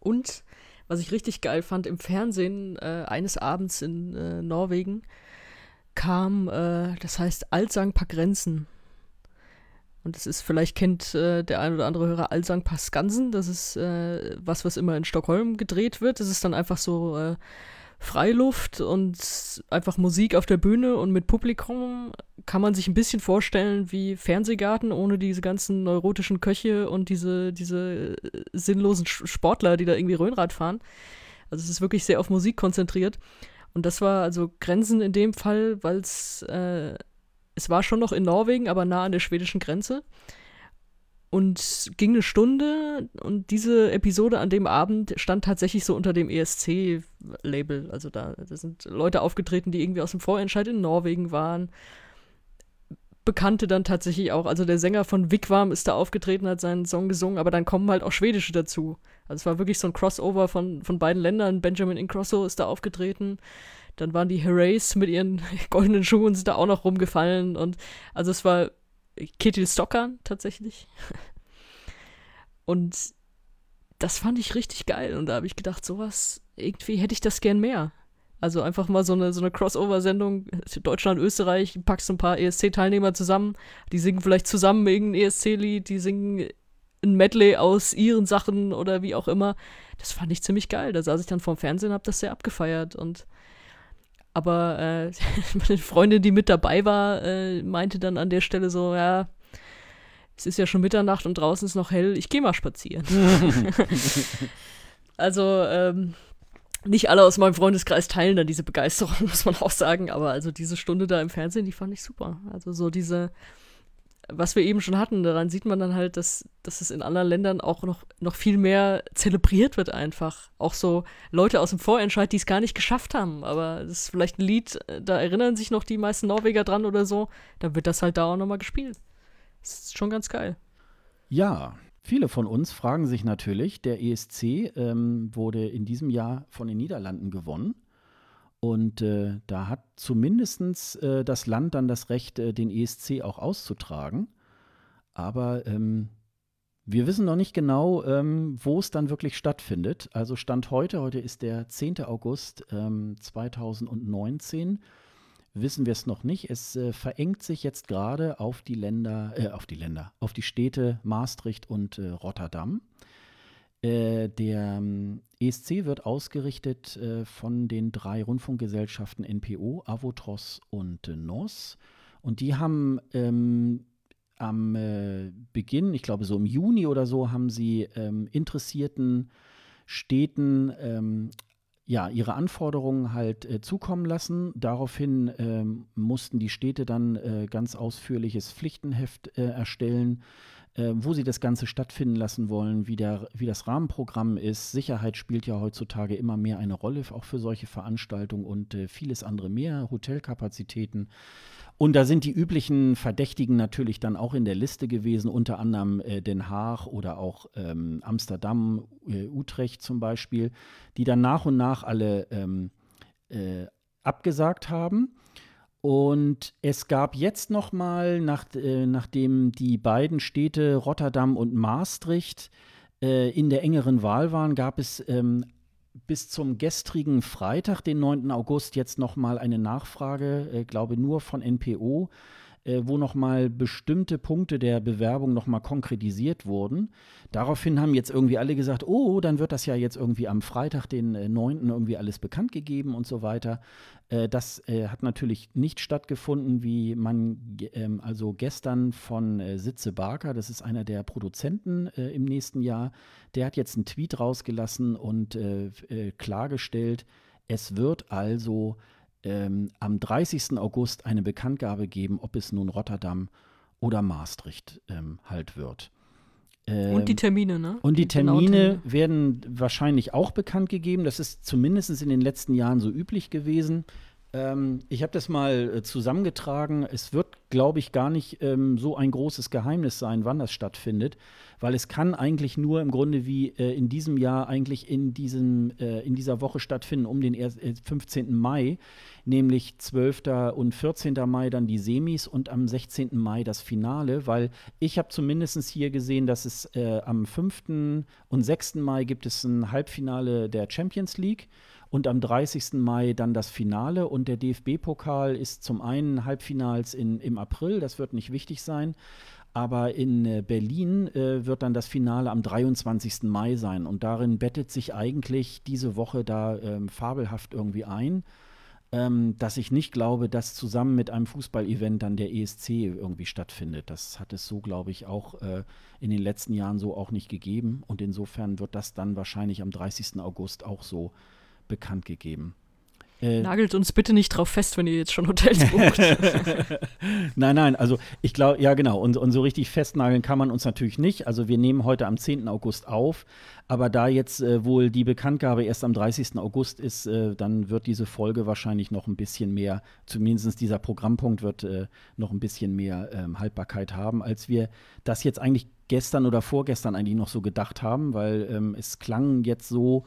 Und was ich richtig geil fand, im Fernsehen äh, eines Abends in äh, Norwegen kam, äh, das heißt Altsang paar Grenzen. Und das ist, vielleicht kennt äh, der ein oder andere Hörer Alsang Paskansen. Das ist äh, was, was immer in Stockholm gedreht wird. Das ist dann einfach so äh, Freiluft und einfach Musik auf der Bühne und mit Publikum kann man sich ein bisschen vorstellen wie Fernsehgarten ohne diese ganzen neurotischen Köche und diese, diese äh, sinnlosen Sportler, die da irgendwie Röhnrad fahren. Also es ist wirklich sehr auf Musik konzentriert. Und das war also Grenzen in dem Fall, weil es, äh, es war schon noch in Norwegen, aber nah an der schwedischen Grenze und ging eine Stunde und diese Episode an dem Abend stand tatsächlich so unter dem ESC-Label. Also da, da, sind Leute aufgetreten, die irgendwie aus dem Vorentscheid in Norwegen waren. Bekannte dann tatsächlich auch. Also der Sänger von Wigwam ist da aufgetreten, hat seinen Song gesungen, aber dann kommen halt auch Schwedische dazu. Also es war wirklich so ein Crossover von, von beiden Ländern. Benjamin Ingrosso ist da aufgetreten. Dann waren die Herays mit ihren goldenen Schuhen sind da auch noch rumgefallen und also es war Kitty Stockern tatsächlich. Und das fand ich richtig geil. Und da habe ich gedacht, sowas, irgendwie hätte ich das gern mehr. Also einfach mal so eine, so eine Crossover-Sendung, Deutschland, Österreich, packst ein paar ESC-Teilnehmer zusammen, die singen vielleicht zusammen irgendein ESC-Lied, die singen ein Medley aus ihren Sachen oder wie auch immer. Das fand ich ziemlich geil. Da saß ich dann vorm Fernsehen und habe das sehr abgefeiert. Und aber äh, meine Freundin, die mit dabei war, äh, meinte dann an der Stelle so, ja, es ist ja schon Mitternacht und draußen ist noch hell, ich gehe mal spazieren. also, ähm, nicht alle aus meinem Freundeskreis teilen dann diese Begeisterung, muss man auch sagen, aber also diese Stunde da im Fernsehen, die fand ich super. Also so diese, was wir eben schon hatten, daran sieht man dann halt, dass, dass es in anderen Ländern auch noch, noch viel mehr zelebriert wird einfach. Auch so Leute aus dem Vorentscheid, die es gar nicht geschafft haben. Aber das ist vielleicht ein Lied, da erinnern sich noch die meisten Norweger dran oder so. Da wird das halt da auch nochmal gespielt. Das ist schon ganz geil. Ja, viele von uns fragen sich natürlich, der ESC ähm, wurde in diesem Jahr von den Niederlanden gewonnen. Und äh, da hat zumindest äh, das Land dann das Recht, äh, den ESC auch auszutragen. Aber ähm, wir wissen noch nicht genau, ähm, wo es dann wirklich stattfindet. Also Stand heute, heute ist der 10. August ähm, 2019, wissen wir es noch nicht. Es äh, verengt sich jetzt gerade auf die Länder, äh, auf die Länder, auf die Städte Maastricht und äh, Rotterdam. Äh, der ähm, ESC wird ausgerichtet äh, von den drei Rundfunkgesellschaften NPO, Avotros und äh, NOS. Und die haben ähm, am äh, Beginn, ich glaube so im Juni oder so, haben sie ähm, interessierten Städten ähm, ja, ihre Anforderungen halt äh, zukommen lassen. Daraufhin ähm, mussten die Städte dann äh, ganz ausführliches Pflichtenheft äh, erstellen, äh, wo sie das Ganze stattfinden lassen wollen, wie, der, wie das Rahmenprogramm ist. Sicherheit spielt ja heutzutage immer mehr eine Rolle, auch für solche Veranstaltungen und äh, vieles andere mehr, Hotelkapazitäten. Und da sind die üblichen Verdächtigen natürlich dann auch in der Liste gewesen, unter anderem äh, Den Haag oder auch ähm, Amsterdam, äh, Utrecht zum Beispiel, die dann nach und nach alle ähm, äh, abgesagt haben. Und es gab jetzt noch mal, nach, äh, nachdem die beiden Städte Rotterdam und Maastricht äh, in der engeren Wahl waren, gab es ähm, bis zum gestrigen Freitag, den 9. August, jetzt noch mal eine Nachfrage, äh, glaube nur von NPO, äh, wo nochmal bestimmte Punkte der Bewerbung nochmal konkretisiert wurden. Daraufhin haben jetzt irgendwie alle gesagt, oh, dann wird das ja jetzt irgendwie am Freitag, den äh, 9. irgendwie alles bekannt gegeben und so weiter. Äh, das äh, hat natürlich nicht stattgefunden, wie man ähm, also gestern von äh, Sitze Barker, das ist einer der Produzenten äh, im nächsten Jahr, der hat jetzt einen Tweet rausgelassen und äh, klargestellt, es wird also ähm, am 30. August eine Bekanntgabe geben, ob es nun Rotterdam oder Maastricht ähm, halt wird. Ähm, und die Termine, ne? Und die, die Termine werden wahrscheinlich auch bekannt gegeben. Das ist zumindest in den letzten Jahren so üblich gewesen. Ähm, ich habe das mal äh, zusammengetragen. Es wird, glaube ich, gar nicht ähm, so ein großes Geheimnis sein, wann das stattfindet, weil es kann eigentlich nur im Grunde wie äh, in diesem Jahr eigentlich in, diesem, äh, in dieser Woche stattfinden, um den 15. Äh, Mai, nämlich 12. und 14. Mai dann die Semis und am 16. Mai das Finale, weil ich habe zumindest hier gesehen, dass es äh, am 5. und 6. Mai gibt es ein Halbfinale der Champions League und am 30. Mai dann das Finale. Und der DFB-Pokal ist zum einen Halbfinals in, im April, das wird nicht wichtig sein. Aber in äh, Berlin äh, wird dann das Finale am 23. Mai sein. Und darin bettet sich eigentlich diese Woche da ähm, fabelhaft irgendwie ein, ähm, dass ich nicht glaube, dass zusammen mit einem Fußballevent dann der ESC irgendwie stattfindet. Das hat es so, glaube ich, auch äh, in den letzten Jahren so auch nicht gegeben. Und insofern wird das dann wahrscheinlich am 30. August auch so bekannt gegeben. Äh, Nagelt uns bitte nicht drauf fest, wenn ihr jetzt schon Hotels bucht. nein, nein, also ich glaube, ja genau, und, und so richtig festnageln kann man uns natürlich nicht. Also wir nehmen heute am 10. August auf, aber da jetzt äh, wohl die Bekanntgabe erst am 30. August ist, äh, dann wird diese Folge wahrscheinlich noch ein bisschen mehr, zumindest dieser Programmpunkt wird äh, noch ein bisschen mehr ähm, Haltbarkeit haben, als wir das jetzt eigentlich gestern oder vorgestern eigentlich noch so gedacht haben, weil ähm, es klang jetzt so,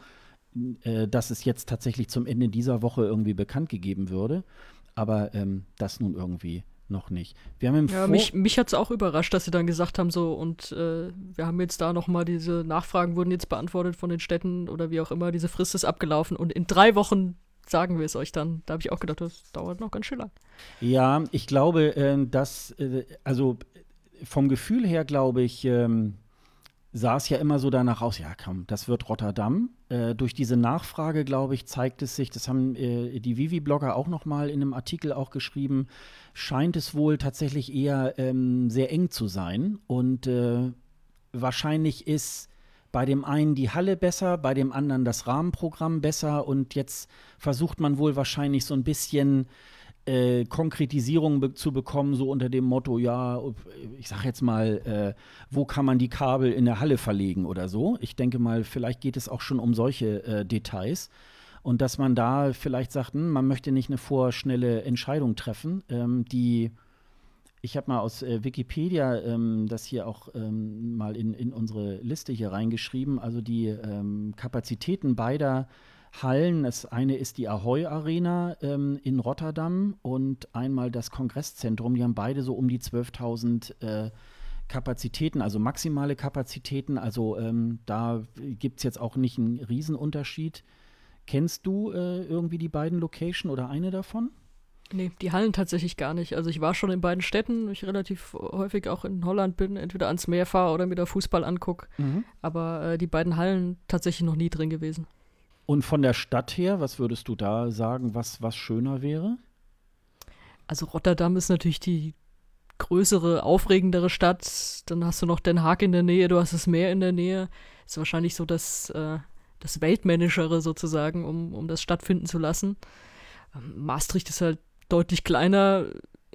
äh, dass es jetzt tatsächlich zum Ende dieser Woche irgendwie bekannt gegeben würde. Aber ähm, das nun irgendwie noch nicht. Wir haben im ja, mich, mich hat es auch überrascht, dass sie dann gesagt haben, so, und äh, wir haben jetzt da nochmal diese Nachfragen wurden jetzt beantwortet von den Städten oder wie auch immer, diese Frist ist abgelaufen und in drei Wochen sagen wir es euch dann. Da habe ich auch gedacht, das dauert noch ganz schön lang. Ja, ich glaube, äh, dass, äh, also vom Gefühl her glaube ich, ähm, sah es ja immer so danach aus, ja komm, das wird Rotterdam. Äh, durch diese Nachfrage, glaube ich, zeigt es sich, das haben äh, die Vivi-Blogger auch noch mal in einem Artikel auch geschrieben, scheint es wohl tatsächlich eher ähm, sehr eng zu sein. Und äh, wahrscheinlich ist bei dem einen die Halle besser, bei dem anderen das Rahmenprogramm besser. Und jetzt versucht man wohl wahrscheinlich so ein bisschen äh, Konkretisierung be zu bekommen, so unter dem Motto, ja, ich sag jetzt mal, äh, wo kann man die Kabel in der Halle verlegen oder so. Ich denke mal, vielleicht geht es auch schon um solche äh, Details. Und dass man da vielleicht sagt, hm, man möchte nicht eine vorschnelle Entscheidung treffen, ähm, die ich habe mal aus äh, Wikipedia ähm, das hier auch ähm, mal in, in unsere Liste hier reingeschrieben. Also die ähm, Kapazitäten beider Hallen. Das eine ist die Ahoy Arena ähm, in Rotterdam und einmal das Kongresszentrum. Die haben beide so um die 12.000 äh, Kapazitäten, also maximale Kapazitäten. Also ähm, da gibt es jetzt auch nicht einen Riesenunterschied. Kennst du äh, irgendwie die beiden Location oder eine davon? Nee, die Hallen tatsächlich gar nicht. Also ich war schon in beiden Städten, ich relativ häufig auch in Holland bin, entweder ans Meer fahre oder mir da Fußball angucke. Mhm. Aber äh, die beiden Hallen tatsächlich noch nie drin gewesen. Und von der Stadt her, was würdest du da sagen, was, was schöner wäre? Also Rotterdam ist natürlich die größere, aufregendere Stadt. Dann hast du noch Den Haag in der Nähe, du hast das Meer in der Nähe. Ist wahrscheinlich so das äh, das Weltmännischere sozusagen, um, um das stattfinden zu lassen. Ähm, Maastricht ist halt deutlich kleiner,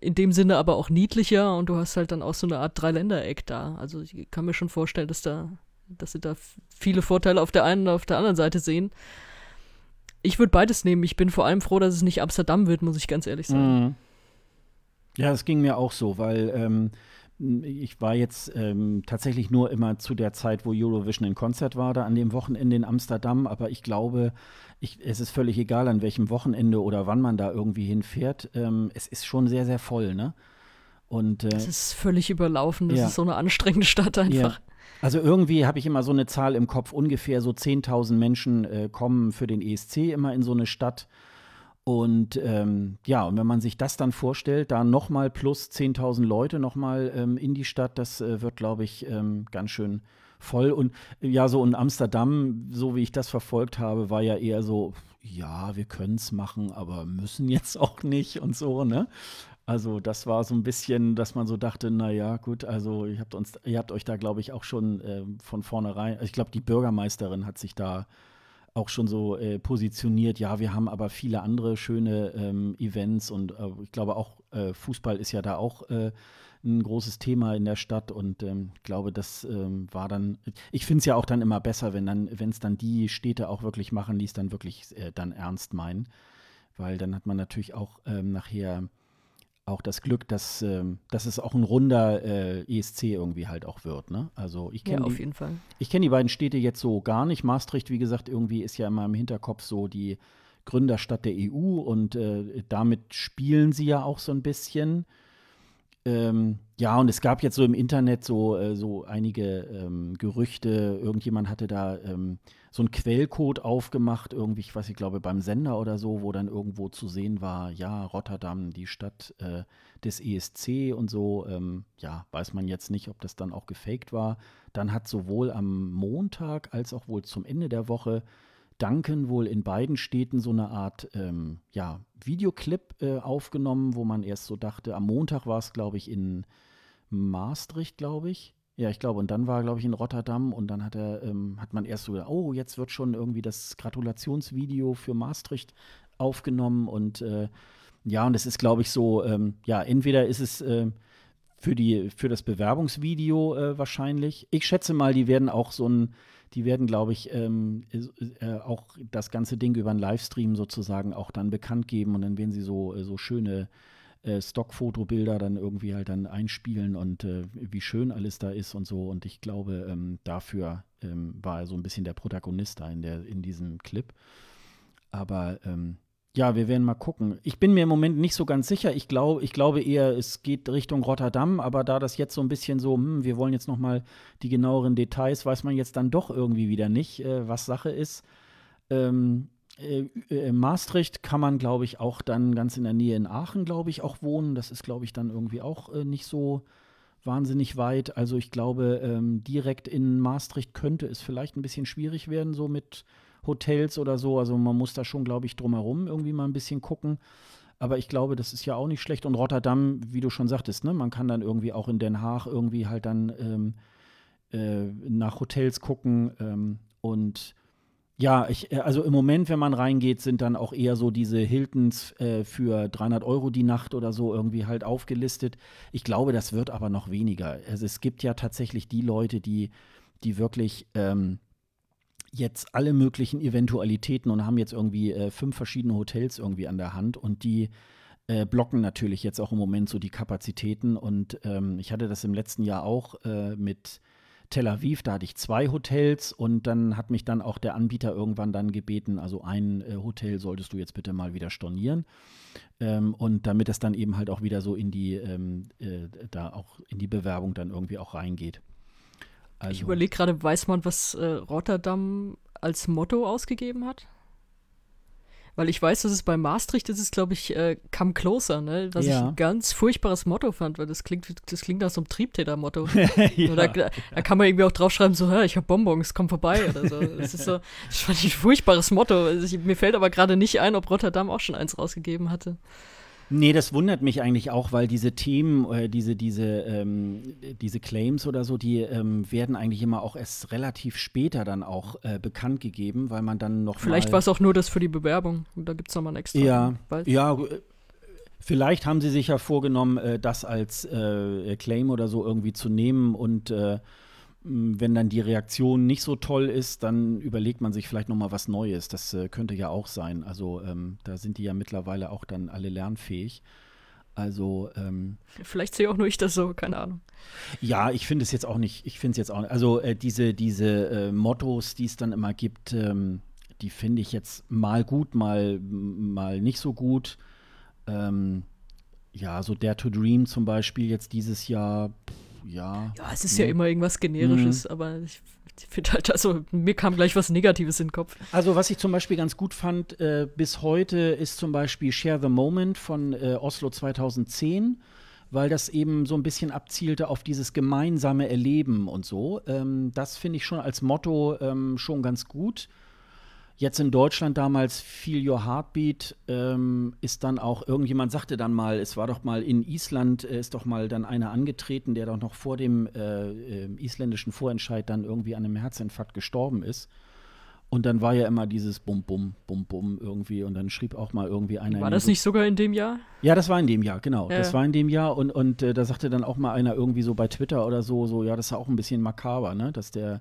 in dem Sinne aber auch niedlicher und du hast halt dann auch so eine Art Dreiländereck da. Also ich kann mir schon vorstellen, dass da, dass sie da viele Vorteile auf der einen und auf der anderen Seite sehen. Ich würde beides nehmen. Ich bin vor allem froh, dass es nicht Amsterdam wird, muss ich ganz ehrlich sagen. Mhm. Ja, es ging mir auch so, weil ähm, ich war jetzt ähm, tatsächlich nur immer zu der Zeit, wo Eurovision in Konzert war, da an dem Wochenende in Amsterdam. Aber ich glaube, ich, es ist völlig egal, an welchem Wochenende oder wann man da irgendwie hinfährt. Ähm, es ist schon sehr, sehr voll, ne? Und, äh, es ist völlig überlaufen. Das ja. ist so eine anstrengende Stadt einfach. Ja. Also irgendwie habe ich immer so eine Zahl im Kopf, ungefähr so 10.000 Menschen äh, kommen für den ESC immer in so eine Stadt. Und ähm, ja, und wenn man sich das dann vorstellt, da nochmal plus 10.000 Leute nochmal ähm, in die Stadt, das äh, wird, glaube ich, ähm, ganz schön voll. Und ja, so in Amsterdam, so wie ich das verfolgt habe, war ja eher so, ja, wir können es machen, aber müssen jetzt auch nicht und so, ne? Also das war so ein bisschen, dass man so dachte, naja, gut, also ihr habt uns, ihr habt euch da, glaube ich, auch schon äh, von vornherein, ich glaube, die Bürgermeisterin hat sich da auch schon so äh, positioniert, ja, wir haben aber viele andere schöne ähm, Events und äh, ich glaube auch äh, Fußball ist ja da auch äh, ein großes Thema in der Stadt und ähm, ich glaube, das ähm, war dann, ich finde es ja auch dann immer besser, wenn dann, wenn es dann die Städte auch wirklich machen, die es dann wirklich äh, dann ernst meinen, weil dann hat man natürlich auch ähm, nachher auch das Glück, dass, ähm, dass es auch ein runder äh, ESC irgendwie halt auch wird. Ne? Also ich kenne ja, auf jeden Fall. Ich kenne die beiden Städte jetzt so gar nicht. Maastricht, wie gesagt, irgendwie ist ja immer im Hinterkopf so die Gründerstadt der EU und äh, damit spielen sie ja auch so ein bisschen. Ähm, ja, und es gab jetzt so im Internet so, äh, so einige ähm, Gerüchte. Irgendjemand hatte da ähm, so einen Quellcode aufgemacht, irgendwie, ich weiß, ich glaube, beim Sender oder so, wo dann irgendwo zu sehen war, ja, Rotterdam, die Stadt äh, des ESC und so. Ähm, ja, weiß man jetzt nicht, ob das dann auch gefaked war. Dann hat sowohl am Montag als auch wohl zum Ende der Woche Duncan wohl in beiden Städten so eine Art ähm, ja, Videoclip äh, aufgenommen, wo man erst so dachte, am Montag war es, glaube ich, in Maastricht, glaube ich. Ja, ich glaube, und dann war, glaube ich, in Rotterdam und dann hat er, ähm, hat man erst so gedacht, oh, jetzt wird schon irgendwie das Gratulationsvideo für Maastricht aufgenommen und äh, ja, und es ist, glaube ich, so, ähm, ja, entweder ist es äh, für, die, für das Bewerbungsvideo äh, wahrscheinlich. Ich schätze mal, die werden auch so ein die werden, glaube ich, ähm, äh, auch das ganze Ding über einen Livestream sozusagen auch dann bekannt geben und dann werden sie so, äh, so schöne äh, Stockfotobilder dann irgendwie halt dann einspielen und äh, wie schön alles da ist und so. Und ich glaube, ähm, dafür ähm, war er so ein bisschen der Protagonist da in, der, in diesem Clip. Aber ähm, ja, wir werden mal gucken. Ich bin mir im Moment nicht so ganz sicher. Ich, glaub, ich glaube eher, es geht Richtung Rotterdam, aber da das jetzt so ein bisschen so, hm, wir wollen jetzt noch mal die genaueren Details, weiß man jetzt dann doch irgendwie wieder nicht, äh, was Sache ist. Ähm, äh, äh, Maastricht kann man, glaube ich, auch dann ganz in der Nähe in Aachen, glaube ich, auch wohnen. Das ist, glaube ich, dann irgendwie auch äh, nicht so wahnsinnig weit. Also ich glaube, ähm, direkt in Maastricht könnte es vielleicht ein bisschen schwierig werden, so mit Hotels oder so. Also man muss da schon, glaube ich, drumherum irgendwie mal ein bisschen gucken. Aber ich glaube, das ist ja auch nicht schlecht. Und Rotterdam, wie du schon sagtest, ne, man kann dann irgendwie auch in Den Haag irgendwie halt dann ähm, äh, nach Hotels gucken. Ähm, und ja, ich, äh, also im Moment, wenn man reingeht, sind dann auch eher so diese Hiltons äh, für 300 Euro die Nacht oder so irgendwie halt aufgelistet. Ich glaube, das wird aber noch weniger. Also es gibt ja tatsächlich die Leute, die, die wirklich ähm, jetzt alle möglichen Eventualitäten und haben jetzt irgendwie äh, fünf verschiedene Hotels irgendwie an der Hand und die äh, blocken natürlich jetzt auch im Moment so die Kapazitäten. Und ähm, ich hatte das im letzten Jahr auch äh, mit Tel Aviv, da hatte ich zwei Hotels und dann hat mich dann auch der Anbieter irgendwann dann gebeten, also ein äh, Hotel solltest du jetzt bitte mal wieder stornieren. Ähm, und damit es dann eben halt auch wieder so in die, ähm, äh, da auch in die Bewerbung dann irgendwie auch reingeht. Also. Ich überlege gerade, weiß man, was äh, Rotterdam als Motto ausgegeben hat? Weil ich weiß, dass es bei Maastricht ist es, glaube ich, äh, Come Closer, ne? Was ja. ich ein ganz furchtbares Motto fand, weil das klingt, das klingt nach so einem Triebtäter-Motto. ja, da, da, da, kann man irgendwie auch draufschreiben, so, hör, ich hab Bonbons, komm vorbei oder so. Das ist so, das fand ich ein furchtbares Motto. Also ich, mir fällt aber gerade nicht ein, ob Rotterdam auch schon eins rausgegeben hatte. Nee, das wundert mich eigentlich auch, weil diese Themen, äh, diese, diese, ähm, diese Claims oder so, die ähm, werden eigentlich immer auch erst relativ später dann auch äh, bekannt gegeben, weil man dann noch. Vielleicht war es auch nur das für die Bewerbung. Da gibt es nochmal ein extra. Ja, ja, äh, vielleicht haben sie sich ja vorgenommen, äh, das als äh, Claim oder so irgendwie zu nehmen und wenn dann die Reaktion nicht so toll ist, dann überlegt man sich vielleicht noch mal was Neues. Das äh, könnte ja auch sein. Also ähm, da sind die ja mittlerweile auch dann alle lernfähig. Also ähm, vielleicht sehe auch nur ich das so, keine Ahnung. Ja, ich finde es jetzt auch nicht. Ich finde es jetzt auch. Nicht, also äh, diese diese äh, Mottos, die es dann immer gibt, ähm, die finde ich jetzt mal gut, mal mal nicht so gut. Ähm, ja, so Dare to Dream zum Beispiel jetzt dieses Jahr. Pff, ja. Ja, es ist ja, ja immer irgendwas Generisches, mhm. aber ich, ich finde halt, also mir kam gleich was Negatives in den Kopf. Also, was ich zum Beispiel ganz gut fand, äh, bis heute ist zum Beispiel Share the Moment von äh, Oslo 2010 weil das eben so ein bisschen abzielte auf dieses gemeinsame Erleben und so. Ähm, das finde ich schon als Motto ähm, schon ganz gut. Jetzt in Deutschland damals Feel Your Heartbeat ähm, ist dann auch, irgendjemand sagte dann mal, es war doch mal in Island, äh, ist doch mal dann einer angetreten, der doch noch vor dem äh, äh, isländischen Vorentscheid dann irgendwie an einem Herzinfarkt gestorben ist. Und dann war ja immer dieses Bum, Bum, Bum, Bum irgendwie. Und dann schrieb auch mal irgendwie einer. War das nicht sogar in dem Jahr? Ja, das war in dem Jahr, genau. Ja. Das war in dem Jahr. Und, und äh, da sagte dann auch mal einer irgendwie so bei Twitter oder so, so, ja, das ist auch ein bisschen makaber, ne? Dass der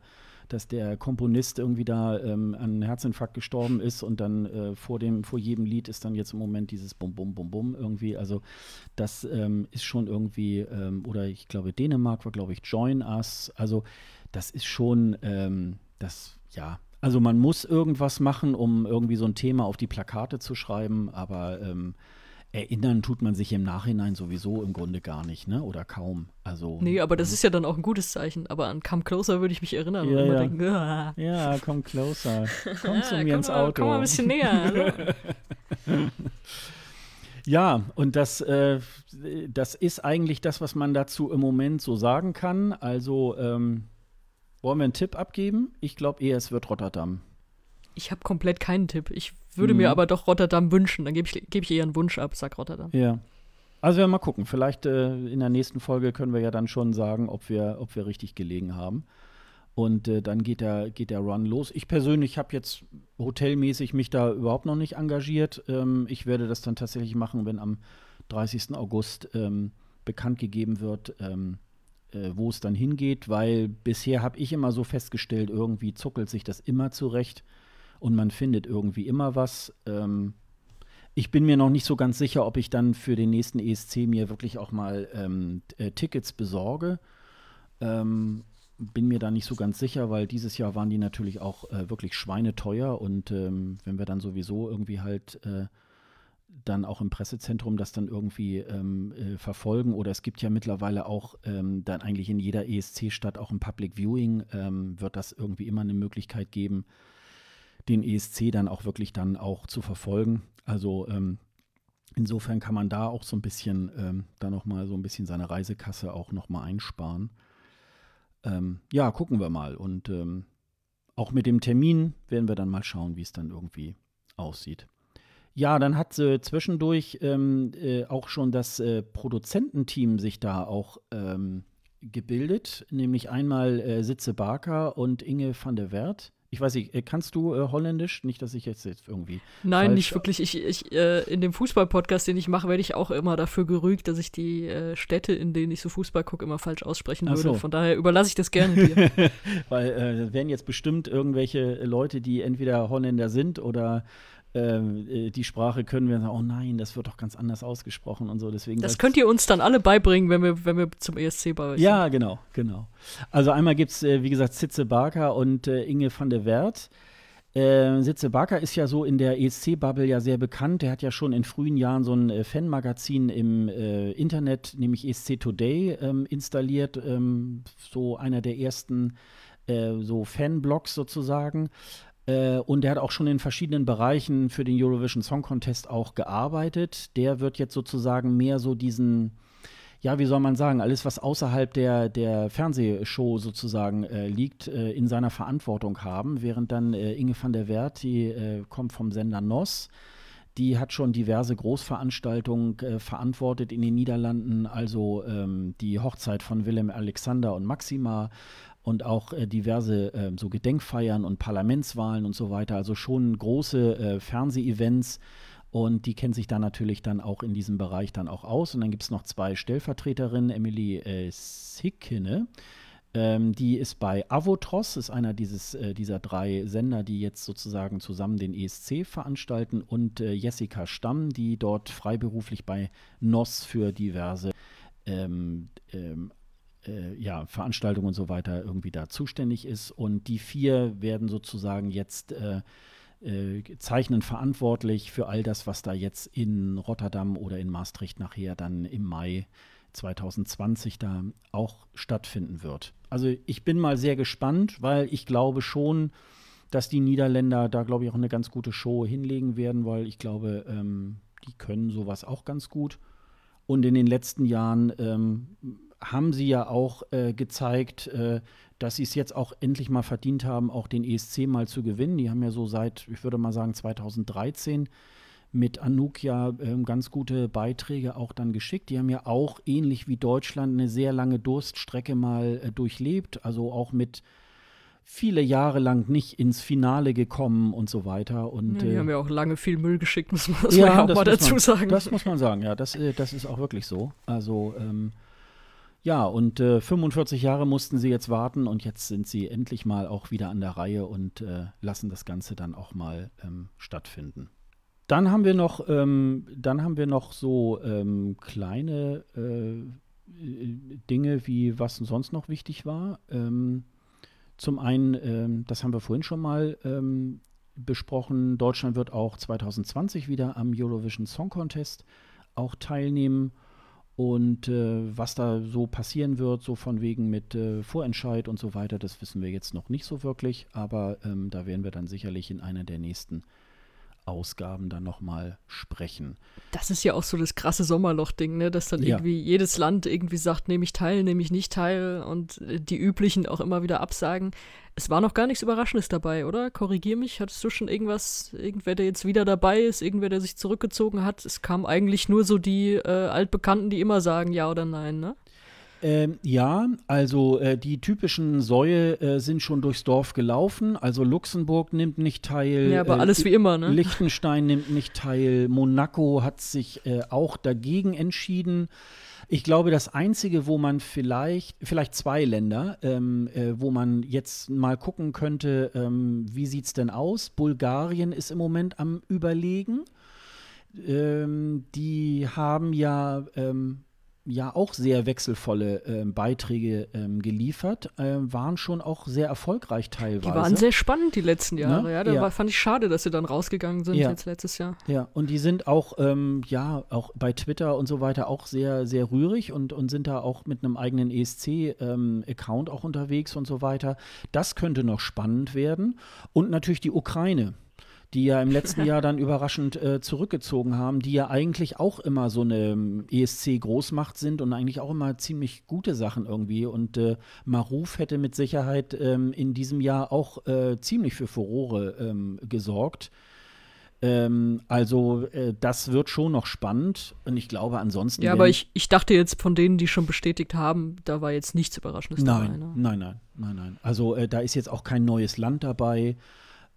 dass der Komponist irgendwie da ähm, an Herzinfarkt gestorben ist und dann äh, vor dem, vor jedem Lied ist dann jetzt im Moment dieses Bum Bum Bum Bum irgendwie. Also das ähm, ist schon irgendwie, ähm, oder ich glaube, Dänemark war, glaube ich, Join Us. Also das ist schon, ähm, das, ja, also man muss irgendwas machen, um irgendwie so ein Thema auf die Plakate zu schreiben, aber ähm, Erinnern tut man sich im Nachhinein sowieso im Grunde gar nicht, ne? Oder kaum. Also. Nee, aber das ist ja dann auch ein gutes Zeichen. Aber an Come Closer würde ich mich erinnern ja, und immer ja. denken. Ja, come closer. Komm zu mir ins Auto. Komm mal ein bisschen näher. ja, und das, äh, das ist eigentlich das, was man dazu im Moment so sagen kann. Also, ähm, wollen wir einen Tipp abgeben? Ich glaube eher, es wird Rotterdam. Ich habe komplett keinen Tipp. Ich würde mhm. mir aber doch Rotterdam wünschen. Dann gebe ich, geb ich eher einen Wunsch ab, sag Rotterdam. Ja. Also ja, mal gucken. Vielleicht äh, in der nächsten Folge können wir ja dann schon sagen, ob wir, ob wir richtig gelegen haben. Und äh, dann geht der, geht der Run los. Ich persönlich habe jetzt hotelmäßig mich da überhaupt noch nicht engagiert. Ähm, ich werde das dann tatsächlich machen, wenn am 30. August ähm, bekannt gegeben wird, ähm, äh, wo es dann hingeht, weil bisher habe ich immer so festgestellt, irgendwie zuckelt sich das immer zurecht und man findet irgendwie immer was. Ähm, ich bin mir noch nicht so ganz sicher, ob ich dann für den nächsten ESC mir wirklich auch mal ähm, äh, Tickets besorge. Ähm, bin mir da nicht so ganz sicher, weil dieses Jahr waren die natürlich auch äh, wirklich schweineteuer und ähm, wenn wir dann sowieso irgendwie halt äh, dann auch im Pressezentrum das dann irgendwie ähm, äh, verfolgen oder es gibt ja mittlerweile auch ähm, dann eigentlich in jeder ESC-Stadt auch ein Public Viewing, ähm, wird das irgendwie immer eine Möglichkeit geben, den ESC dann auch wirklich dann auch zu verfolgen. Also ähm, insofern kann man da auch so ein bisschen ähm, da nochmal so ein bisschen seine Reisekasse auch nochmal einsparen. Ähm, ja, gucken wir mal. Und ähm, auch mit dem Termin werden wir dann mal schauen, wie es dann irgendwie aussieht. Ja, dann hat äh, zwischendurch ähm, äh, auch schon das äh, Produzententeam sich da auch ähm, gebildet, nämlich einmal äh, Sitze Barker und Inge van der Wert. Ich weiß nicht, äh, kannst du äh, Holländisch? Nicht, dass ich jetzt, jetzt irgendwie. Nein, nicht wirklich. Ich, ich, äh, in dem Fußball-Podcast, den ich mache, werde ich auch immer dafür gerügt, dass ich die äh, Städte, in denen ich so Fußball gucke, immer falsch aussprechen würde. So. Von daher überlasse ich das gerne dir. Weil äh, werden jetzt bestimmt irgendwelche Leute, die entweder Holländer sind oder ähm, äh, die Sprache können wir sagen, oh nein, das wird doch ganz anders ausgesprochen und so. Deswegen das könnt ihr uns dann alle beibringen, wenn wir, wenn wir zum ESC bei euch Ja, sind. genau, genau. Also einmal gibt es, äh, wie gesagt, Sitze Barker und äh, Inge van der Wert. Äh, Sitze Barker ist ja so in der ESC-Bubble ja sehr bekannt. Der hat ja schon in frühen Jahren so ein äh, Fanmagazin im äh, Internet, nämlich ESC Today, ähm, installiert. Ähm, so einer der ersten so Fanblogs sozusagen. Äh, und der hat auch schon in verschiedenen Bereichen für den Eurovision Song Contest auch gearbeitet. Der wird jetzt sozusagen mehr so diesen, ja, wie soll man sagen, alles, was außerhalb der, der Fernsehshow sozusagen äh, liegt, äh, in seiner Verantwortung haben, während dann äh, Inge van der Wert, die äh, kommt vom Sender NOS, Die hat schon diverse Großveranstaltungen äh, verantwortet in den Niederlanden, also ähm, die Hochzeit von Willem Alexander und Maxima und auch äh, diverse äh, so Gedenkfeiern und Parlamentswahlen und so weiter. Also schon große äh, Fernsehevents. Und die kennt sich da natürlich dann auch in diesem Bereich dann auch aus. Und dann gibt es noch zwei Stellvertreterinnen, Emily äh, Sickene, ähm, die ist bei Avotros, ist einer dieses, äh, dieser drei Sender, die jetzt sozusagen zusammen den ESC veranstalten, und äh, Jessica Stamm, die dort freiberuflich bei NOS für diverse ähm, ähm, äh, ja, Veranstaltungen und so weiter irgendwie da zuständig ist. Und die vier werden sozusagen jetzt äh, äh, zeichnen verantwortlich für all das, was da jetzt in Rotterdam oder in Maastricht nachher dann im Mai 2020 da auch stattfinden wird. Also ich bin mal sehr gespannt, weil ich glaube schon, dass die Niederländer da, glaube ich, auch eine ganz gute Show hinlegen werden, weil ich glaube, ähm, die können sowas auch ganz gut. Und in den letzten Jahren ähm, haben sie ja auch äh, gezeigt, äh, dass sie es jetzt auch endlich mal verdient haben, auch den ESC mal zu gewinnen. Die haben ja so seit, ich würde mal sagen, 2013 mit Anouk ja äh, ganz gute Beiträge auch dann geschickt. Die haben ja auch ähnlich wie Deutschland eine sehr lange Durststrecke mal äh, durchlebt, also auch mit viele Jahre lang nicht ins Finale gekommen und so weiter. Und, ja, die äh, haben ja auch lange viel Müll geschickt, muss man, muss ja, ja auch das mal dazu man, sagen. Das muss man sagen, ja, das, äh, das ist auch wirklich so. Also, ähm, ja, und äh, 45 Jahre mussten sie jetzt warten und jetzt sind sie endlich mal auch wieder an der Reihe und äh, lassen das Ganze dann auch mal ähm, stattfinden. Dann haben wir noch, ähm, dann haben wir noch so ähm, kleine äh, Dinge, wie was sonst noch wichtig war. Ähm, zum einen, ähm, das haben wir vorhin schon mal ähm, besprochen, Deutschland wird auch 2020 wieder am Eurovision Song Contest auch teilnehmen. Und äh, was da so passieren wird, so von wegen mit äh, Vorentscheid und so weiter, das wissen wir jetzt noch nicht so wirklich, aber ähm, da werden wir dann sicherlich in einer der nächsten Ausgaben dann nochmal sprechen. Das ist ja auch so das krasse Sommerloch-Ding, ne? dass dann Ja. irgendwie jedes Land irgendwie sagt, nehme ich teil, nehme ich nicht teil und äh, die üblichen auch immer wieder absagen. Es war noch gar nichts Überraschendes dabei, oder? Korrigier mich, hattest du schon irgendwas, irgendwer, der jetzt wieder dabei ist, irgendwer, der sich zurückgezogen hat? Es kamen eigentlich nur so die äh, Altbekannten, die immer sagen ja oder nein, ne? Ähm, ja, also äh, die typischen Säue äh, sind schon durchs Dorf gelaufen. Also Luxemburg nimmt nicht teil. Ja, aber äh, alles wie immer, ne? Liechtenstein nimmt nicht teil. Monaco hat sich äh, auch dagegen entschieden. Ich glaube, das Einzige, wo man vielleicht, vielleicht zwei Länder, ähm, äh, wo man jetzt mal gucken könnte, ähm, wie sieht es denn aus? Bulgarien ist im Moment am Überlegen. Ähm, die haben ja, ähm, ja auch sehr wechselvolle ähm, Beiträge ähm, geliefert, ähm, waren schon auch sehr erfolgreich teilweise. Die waren sehr spannend die letzten Jahre, Ne? ja. Da Ja. War, fand ich schade, dass sie dann rausgegangen sind Ja. jetzt letztes Jahr. Ja, und die sind auch, ähm, ja, auch bei Twitter und so weiter auch sehr, sehr rührig und, und sind da auch mit einem eigenen ESC-Account auch unterwegs und so weiter. Das könnte noch spannend werden. Und natürlich die Ukraine, die ja im letzten Jahr dann überraschend äh, zurückgezogen haben, die ja eigentlich auch immer so eine ähm, ESC-Großmacht sind und eigentlich auch immer ziemlich gute Sachen irgendwie. Und äh, Maruf hätte mit Sicherheit ähm, in diesem Jahr auch äh, ziemlich für Furore ähm, gesorgt. Ähm, also äh, das wird schon noch spannend und ich glaube ansonsten. Ja, aber ich, ich dachte jetzt von denen, die schon bestätigt haben, da war jetzt nichts Überraschendes dabei. Nein, Ne? nein, nein, nein, nein. Also äh, da ist jetzt auch kein neues Land dabei.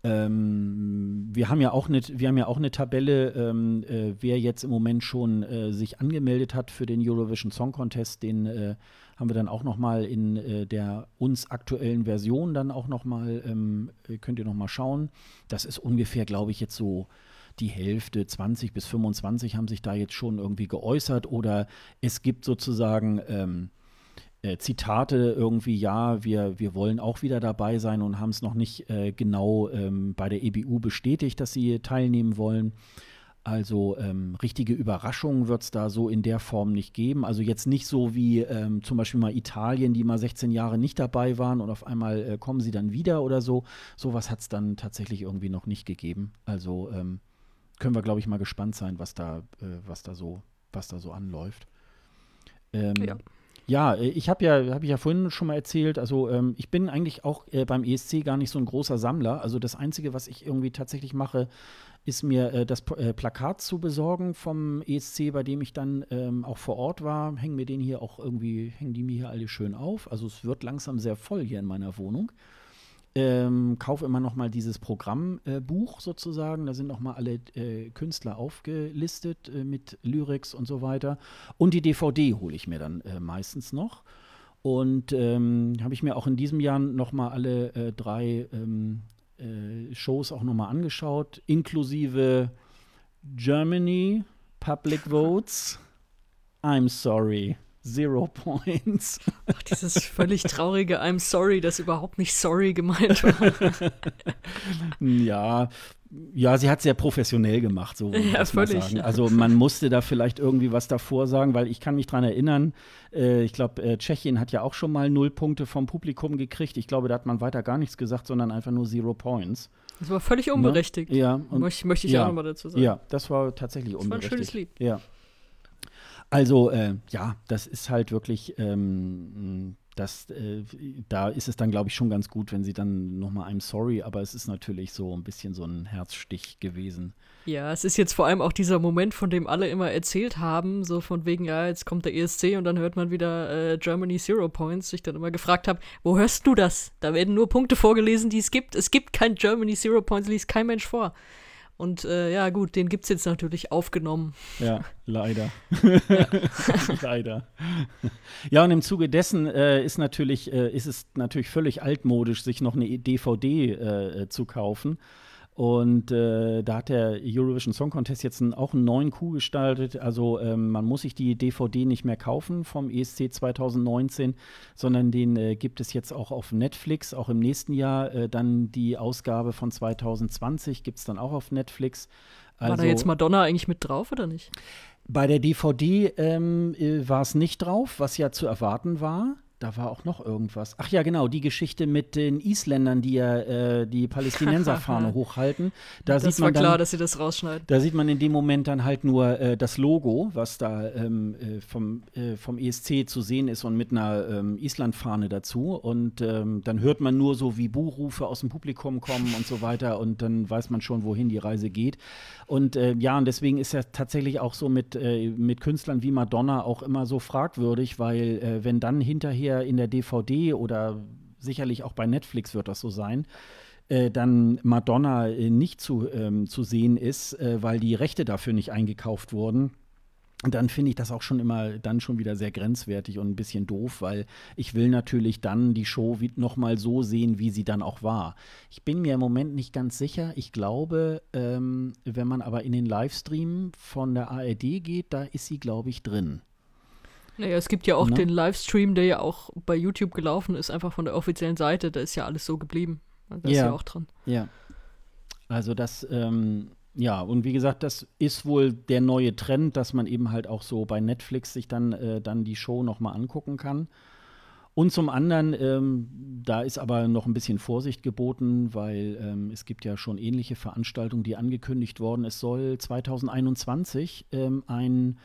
Ähm, wir haben ja auch eine, wir haben ja auch eine Tabelle, ähm, äh, wer jetzt im Moment schon äh, sich angemeldet hat für den Eurovision Song Contest, den äh, haben wir dann auch noch mal in äh, der uns aktuellen Version dann auch noch mal, ähm, äh, könnt ihr noch mal schauen. Das ist ungefähr, glaube ich, jetzt so die Hälfte, 20 bis 25 haben sich da jetzt schon irgendwie geäußert oder es gibt sozusagen ähm, äh, Zitate irgendwie, ja, wir, wir wollen auch wieder dabei sein und haben es noch nicht äh, genau ähm, bei der EBU bestätigt, dass sie teilnehmen wollen. Also ähm, richtige Überraschungen wird es da so in der Form nicht geben. Also jetzt nicht so wie ähm, zum Beispiel mal Italien, die mal 16 Jahre nicht dabei waren und auf einmal äh, kommen sie dann wieder oder so. Sowas hat es dann tatsächlich irgendwie noch nicht gegeben. Also ähm, können wir, glaube ich, mal gespannt sein, was da, äh, was da so, was da so anläuft. Ähm, Ja. Ja, äh, ich habe ja, habe ich ja vorhin schon mal erzählt, also ähm, ich bin eigentlich auch äh, beim ESC gar nicht so ein großer Sammler. Also das Einzige, was ich irgendwie tatsächlich mache, ist mir äh, das äh, Plakat zu besorgen vom ESC, bei dem ich dann ähm, auch vor Ort war. Hängen mir den hier auch irgendwie, hängen die mir hier alle schön auf. Also es wird langsam sehr voll hier in meiner Wohnung. Ähm, kaufe immer noch mal dieses Programmbuch äh, sozusagen. Da sind noch mal alle äh, Künstler aufgelistet äh, mit Lyrics und so weiter. Und die DVD hole ich mir dann äh, meistens noch. Und ähm, habe ich mir auch in diesem Jahr noch mal alle äh, drei ähm, äh, Shows auch noch mal angeschaut, inklusive Germany, Public Votes, I'm Sorry. Zero Points. Ach, dieses völlig traurige I'm sorry, das überhaupt nicht sorry gemeint war. ja, ja, sie hat sehr professionell gemacht, so ja, völlig. Sagen. Also man musste da vielleicht irgendwie was davor sagen, weil ich kann mich daran erinnern, äh, ich glaube, äh, Tschechien hat ja auch schon mal null Punkte vom Publikum gekriegt. Ich glaube, da hat man weiter gar nichts gesagt, sondern einfach nur Zero Points. Das war völlig ne? unberechtigt. Ne? Ja. Und, möchte, möchte ich ja, auch nochmal dazu sagen. Ja, das war tatsächlich das unberechtigt. Das war ein schönes Lied. Ja. Also äh, ja, das ist halt wirklich, ähm, das, äh, da ist es dann, glaube ich, schon ganz gut, wenn sie dann nochmal I'm sorry, aber es ist natürlich so ein bisschen so ein Herzstich gewesen. Ja, es ist jetzt vor allem auch dieser Moment, von dem alle immer erzählt haben, so von wegen, ja, jetzt kommt der ESC und dann hört man wieder äh, Germany Zero Points. Ich dann immer gefragt habe, wo hörst du das? Da werden nur Punkte vorgelesen, die es gibt. Es gibt kein Germany Zero Points, liest kein Mensch vor. Und äh, ja, gut, den gibt es jetzt natürlich aufgenommen. Ja, leider. leider. Ja, und im Zuge dessen äh, ist natürlich, äh, ist es natürlich völlig altmodisch, sich noch eine DVD äh, zu kaufen. Und äh, da hat der Eurovision Song Contest jetzt einen, auch einen neuen Coup gestaltet. Also ähm, man muss sich die DVD nicht mehr kaufen vom ESC 2019, sondern den äh, gibt es jetzt auch auf Netflix. Auch im nächsten Jahr äh, dann die Ausgabe von 2020 gibt es dann auch auf Netflix. Also, War da jetzt Madonna eigentlich mit drauf oder nicht? Bei der DVD ähm, äh, war es nicht drauf, was ja zu erwarten war. Da war auch noch irgendwas. Ach ja, genau, die Geschichte mit den Isländern, die ja äh, die Palästinenserfahne hochhalten. Da das sieht man war klar, dann, dass sie das rausschneiden. Da sieht man in dem Moment dann halt nur äh, das Logo, was da ähm, äh, vom, äh, vom ESC zu sehen ist und mit einer ähm, Islandfahne dazu. Und ähm, dann hört man nur so, wie Buhrufe aus dem Publikum kommen und so weiter. Und dann weiß man schon, wohin die Reise geht. Und äh, ja, und deswegen ist ja tatsächlich auch so mit, äh, mit Künstlern wie Madonna auch immer so fragwürdig, weil wenn dann hinterher hier in der DVD oder sicherlich auch bei Netflix wird das so sein, äh, dann Madonna äh, nicht zu, ähm, zu sehen ist, äh, weil die Rechte dafür nicht eingekauft wurden. dann finde ich das auch schon immer dann schon wieder sehr grenzwertig und ein bisschen doof, weil ich will natürlich dann die Show noch mal so sehen, wie sie dann auch war. Ich bin mir im Moment nicht ganz sicher. Ich glaube, ähm, wenn man aber in den Livestream von der ARD geht, da ist sie, glaube ich, drin. Naja, es gibt ja auch Ne? den Livestream, der ja auch bei YouTube gelaufen ist, einfach von der offiziellen Seite. Da ist ja alles so geblieben. Da ist Ja. ja auch dran. Ja. Also das, ähm, ja, und wie gesagt, das ist wohl der neue Trend, dass man eben halt auch so bei Netflix sich dann, äh, dann die Show nochmal angucken kann. Und zum anderen, ähm, da ist aber noch ein bisschen Vorsicht geboten, weil ähm, es gibt ja schon ähnliche Veranstaltungen, die angekündigt worden. Es soll 2021 ähm, ein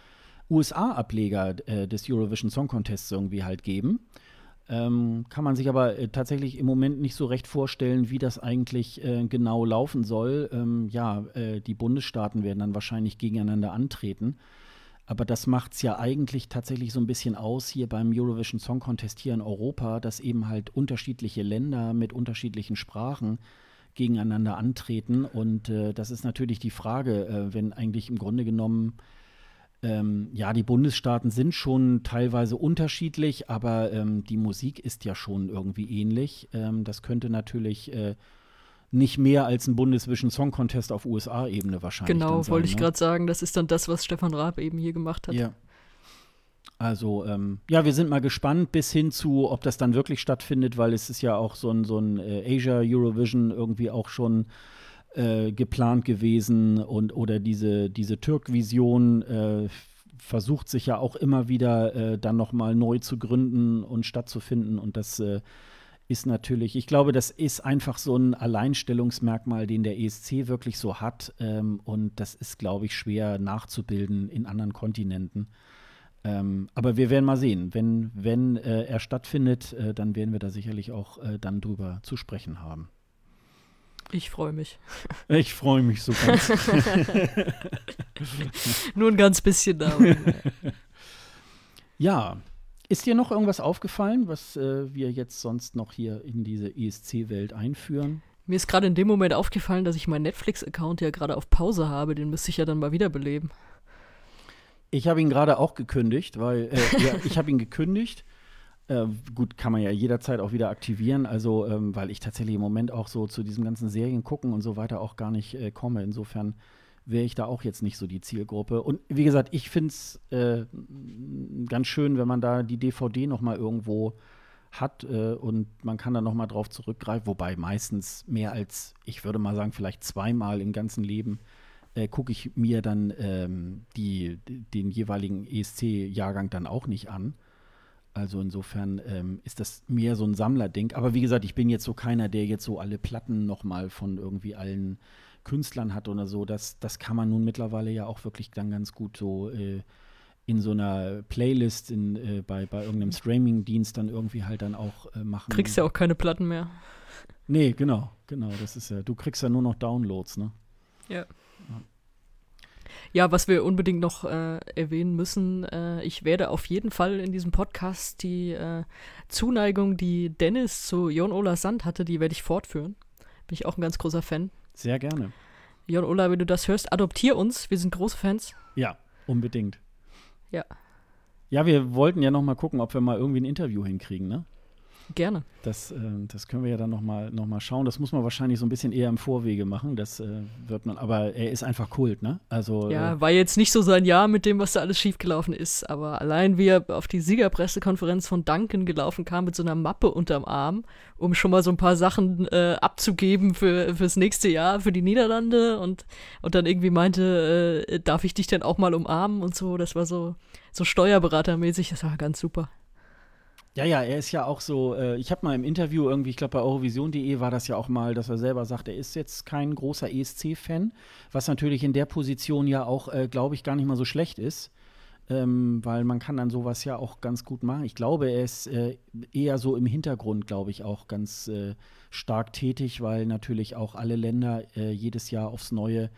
USA-Ableger äh, des Eurovision Song Contests irgendwie halt geben. Ähm, kann man sich aber äh, tatsächlich im Moment nicht so recht vorstellen, wie das eigentlich äh, genau laufen soll. Ähm, ja, äh, die Bundesstaaten werden dann wahrscheinlich gegeneinander antreten. Aber das macht es ja eigentlich tatsächlich so ein bisschen aus hier beim Eurovision Song Contest hier in Europa, dass eben halt unterschiedliche Länder mit unterschiedlichen Sprachen gegeneinander antreten. Und äh, das ist natürlich die Frage, äh, wenn eigentlich im Grunde genommen ähm, ja, die Bundesstaaten sind schon teilweise unterschiedlich, aber ähm, die Musik ist ja schon irgendwie ähnlich. Ähm, das könnte natürlich äh, nicht mehr als ein Bundesvision Song Contest auf USA-Ebene wahrscheinlich. Genau, sein, wollte ich ne? gerade sagen. Das ist dann das, was Stefan Raab eben hier gemacht hat. Ja. Also, ähm, ja, wir sind mal gespannt bis hin zu, ob das dann wirklich stattfindet, weil es ist ja auch so ein, so ein äh, Asia Eurovision irgendwie auch schon äh, geplant gewesen und oder diese, diese Türk-Vision äh, versucht sich ja auch immer wieder äh, dann nochmal neu zu gründen und stattzufinden und das äh, ist natürlich, ich glaube, das ist einfach so ein Alleinstellungsmerkmal, den der ESC wirklich so hat ähm, und das ist, glaube ich, schwer nachzubilden in anderen Kontinenten. Ähm, aber wir werden mal sehen. Wenn, wenn äh, er stattfindet, äh, dann werden wir da sicherlich auch äh, dann drüber zu sprechen haben. Ich freue mich. Ich freue mich so ganz. Nur ein ganz bisschen da. ja. Ist dir noch irgendwas aufgefallen, was äh, wir jetzt sonst noch hier in diese ESC-Welt einführen? Mir ist gerade in dem Moment aufgefallen, dass ich meinen Netflix-Account ja gerade auf Pause habe. Den müsste ich ja dann mal wiederbeleben. Ich habe ihn gerade auch gekündigt, weil äh, ja, ich habe ihn gekündigt. Äh, gut, kann man ja jederzeit auch wieder aktivieren, also ähm, weil ich tatsächlich im Moment auch so zu diesem ganzen Serien gucken und so weiter auch gar nicht äh, komme. Insofern wäre ich da auch jetzt nicht so die Zielgruppe. Und wie gesagt, ich finde es äh, ganz schön, wenn man da die DVD noch mal irgendwo hat äh, und man kann da noch mal drauf zurückgreifen, wobei meistens mehr als, ich würde mal sagen, vielleicht zweimal im ganzen Leben äh, gucke ich mir dann ähm, die, den jeweiligen ESC-Jahrgang dann auch nicht an. Also insofern ähm, ist das mehr so ein Sammlerding. Aber wie gesagt, ich bin jetzt so keiner, der jetzt so alle Platten nochmal von irgendwie allen Künstlern hat oder so. Das, das kann man nun mittlerweile ja auch wirklich dann ganz gut so äh, in so einer Playlist in, äh, bei, bei irgendeinem Streaming-Dienst dann irgendwie halt dann auch äh, machen. Kriegst ja auch keine Platten mehr. Nee, genau, genau. Das ist ja, du kriegst ja nur noch Downloads, ne? Ja. Ja, was wir unbedingt noch äh, erwähnen müssen, äh, ich werde auf jeden Fall in diesem Podcast die äh, Zuneigung, die Dennis zu Jon Ola Sand hatte, die werde ich fortführen. Bin ich auch ein ganz großer Fan. Sehr gerne. Jon Ola, wenn du das hörst, adoptier uns. Wir sind große Fans. Ja, unbedingt. Ja. Ja, wir wollten ja noch mal gucken, ob wir mal irgendwie ein Interview hinkriegen, ne? Gerne. Das, äh, das können wir ja dann noch mal, noch mal schauen. Das muss man wahrscheinlich so ein bisschen eher im Vorwege machen. Das äh, wird man, aber er ist einfach Kult, ne? Also, ja, äh, war jetzt nicht so sein Jahr mit dem, was da alles schiefgelaufen ist, aber allein wie er auf die Siegerpressekonferenz von Duncan gelaufen kam mit so einer Mappe unterm Arm, um schon mal so ein paar Sachen äh, abzugeben für, fürs nächste Jahr, für die Niederlande und, und dann irgendwie meinte, äh, darf ich dich denn auch mal umarmen und so. Das war so, so steuerberatermäßig, das war ganz super. Ja, ja, er ist ja auch so, äh, ich habe mal im Interview irgendwie, ich glaube bei Eurovision.de war das ja auch mal, dass er selber sagt, er ist jetzt kein großer ESC-Fan, was natürlich in der Position ja auch, äh, glaube ich, gar nicht mal so schlecht ist. Ähm, weil man kann dann sowas ja auch ganz gut machen. Ich glaube, er ist äh, eher so im Hintergrund, glaube ich, auch ganz äh, stark tätig, weil natürlich auch alle Länder äh, jedes Jahr aufs Neue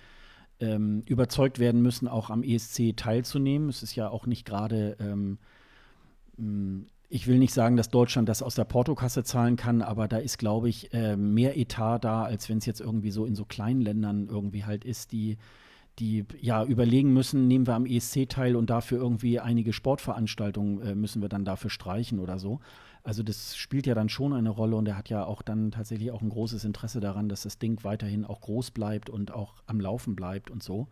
ähm, überzeugt werden müssen, auch am ESC teilzunehmen. Es ist ja auch nicht gerade ähm, ich will nicht sagen, dass Deutschland das aus der Portokasse zahlen kann, aber da ist, glaube ich, äh, mehr Etat da, als wenn es jetzt irgendwie so in so kleinen Ländern irgendwie halt ist, die, die ja überlegen müssen, nehmen wir am ESC teil und dafür irgendwie einige Sportveranstaltungen äh, müssen wir dann dafür streichen oder so. Also das spielt ja dann schon eine Rolle und er hat ja auch dann tatsächlich auch ein großes Interesse daran, dass das Ding weiterhin auch groß bleibt und auch am Laufen bleibt und so.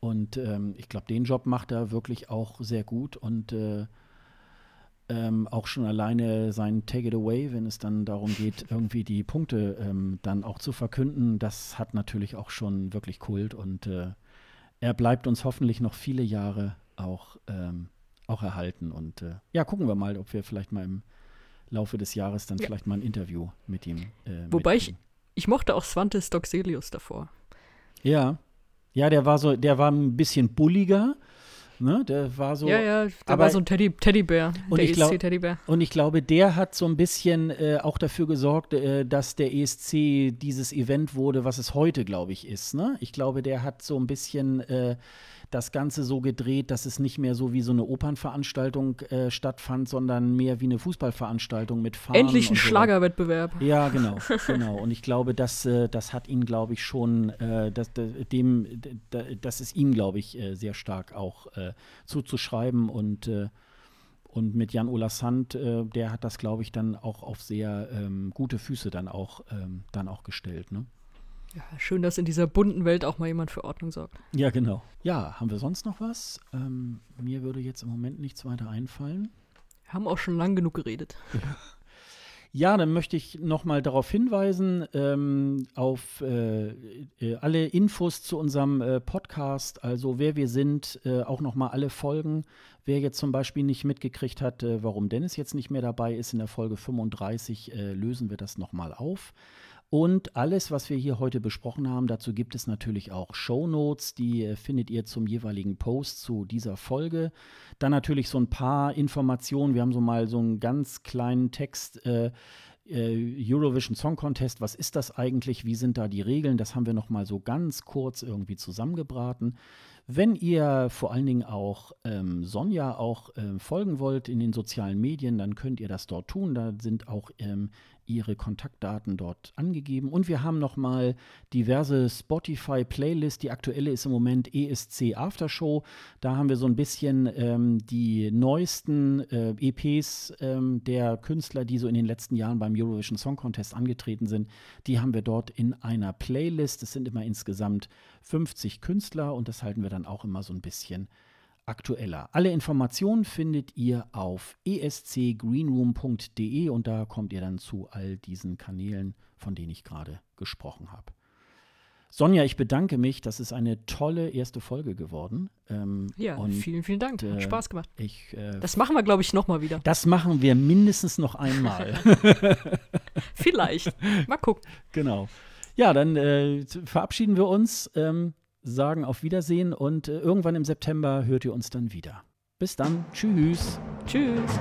Und ähm, ich glaube, den Job macht er wirklich auch sehr gut und äh, ähm, auch schon alleine sein Take It Away, wenn es dann darum geht, irgendwie die Punkte ähm, dann auch zu verkünden, das hat natürlich auch schon wirklich Kult und äh, er bleibt uns hoffentlich noch viele Jahre auch, ähm, auch erhalten. Und äh, ja, gucken wir mal, ob wir vielleicht mal im Laufe des Jahres dann ja. vielleicht mal ein Interview mit ihm. Äh, Wobei ich, ich mochte auch Svante Stockselius davor. Ja. Ja, der war so, der war ein bisschen bulliger Ne? Der war so. Ja, ja, der aber, war so ein Teddy, Teddybär, der ESC-Teddybär. Und ich glaube, der hat so ein bisschen äh, auch dafür gesorgt, äh, dass der ESC dieses Event wurde, was es heute, glaube ich, ist. Ne? Ich glaube, der hat so ein bisschen äh, das Ganze so gedreht, dass es nicht mehr so wie so eine Opernveranstaltung äh, stattfand, sondern mehr wie eine Fußballveranstaltung mit Fahnen. Endlich ein so. Schlagerwettbewerb. Ja, genau, genau. Und ich glaube, das, äh, das hat ihn, glaube ich, schon, äh, das, dem, das ist ihm, glaube ich, äh, sehr stark auch äh, zuzuschreiben und äh, und mit Jan Ola Sand, äh, der hat das, glaube ich, dann auch auf sehr ähm, gute Füße dann auch, ähm, dann auch gestellt. Ne? Ja, schön, dass in dieser bunten Welt auch mal jemand für Ordnung sorgt. Ja, genau. Ja, haben wir sonst noch was? Ähm, mir würde jetzt im Moment nichts weiter einfallen. Wir haben auch schon lang genug geredet. Ja, dann möchte ich nochmal darauf hinweisen, ähm, auf äh, äh, alle Infos zu unserem äh, Podcast, also wer wir sind, äh, auch nochmal alle Folgen. Wer jetzt zum Beispiel nicht mitgekriegt hat, äh, warum Dennis jetzt nicht mehr dabei ist in der Folge 35, äh, lösen wir das nochmal auf. Und alles, was wir hier heute besprochen haben, dazu gibt es natürlich auch Show Notes, die äh, findet ihr zum jeweiligen Post zu dieser Folge. Dann natürlich so ein paar Informationen. Wir haben so mal so einen ganz kleinen Text. Äh, äh, Eurovision Song Contest, was ist das eigentlich? Wie sind da die Regeln? Das haben wir noch mal so ganz kurz irgendwie zusammengebraten. Wenn ihr vor allen Dingen auch ähm, Sonja auch ähm, folgen wollt in den sozialen Medien, dann könnt ihr das dort tun. Da sind auch ähm, ihre Kontaktdaten dort angegeben. Und wir haben nochmal diverse Spotify-Playlists. Die aktuelle ist im Moment ESC Aftershow. Da haben wir so ein bisschen ähm, die neuesten äh, EPs ähm, der Künstler, die so in den letzten Jahren beim Eurovision Song Contest angetreten sind. Die haben wir dort in einer Playlist. Es sind immer insgesamt 50 Künstler und das halten wir dann auch immer so ein bisschen aktueller. Alle Informationen findet ihr auf escgreenroom.de und da kommt ihr dann zu all diesen Kanälen, von denen ich gerade gesprochen habe. Sonja, ich bedanke mich. Das ist eine tolle erste Folge geworden. Ähm, ja, und, vielen, vielen Dank. Hat äh, Spaß gemacht. Ich, äh, das machen wir, glaube ich, nochmal wieder. Das machen wir mindestens noch einmal. Vielleicht. Mal gucken. Genau. Ja, dann äh, verabschieden wir uns. Ähm, sagen auf Wiedersehen und äh, irgendwann im September hört ihr uns dann wieder. Bis dann. Tschüss. Tschüss.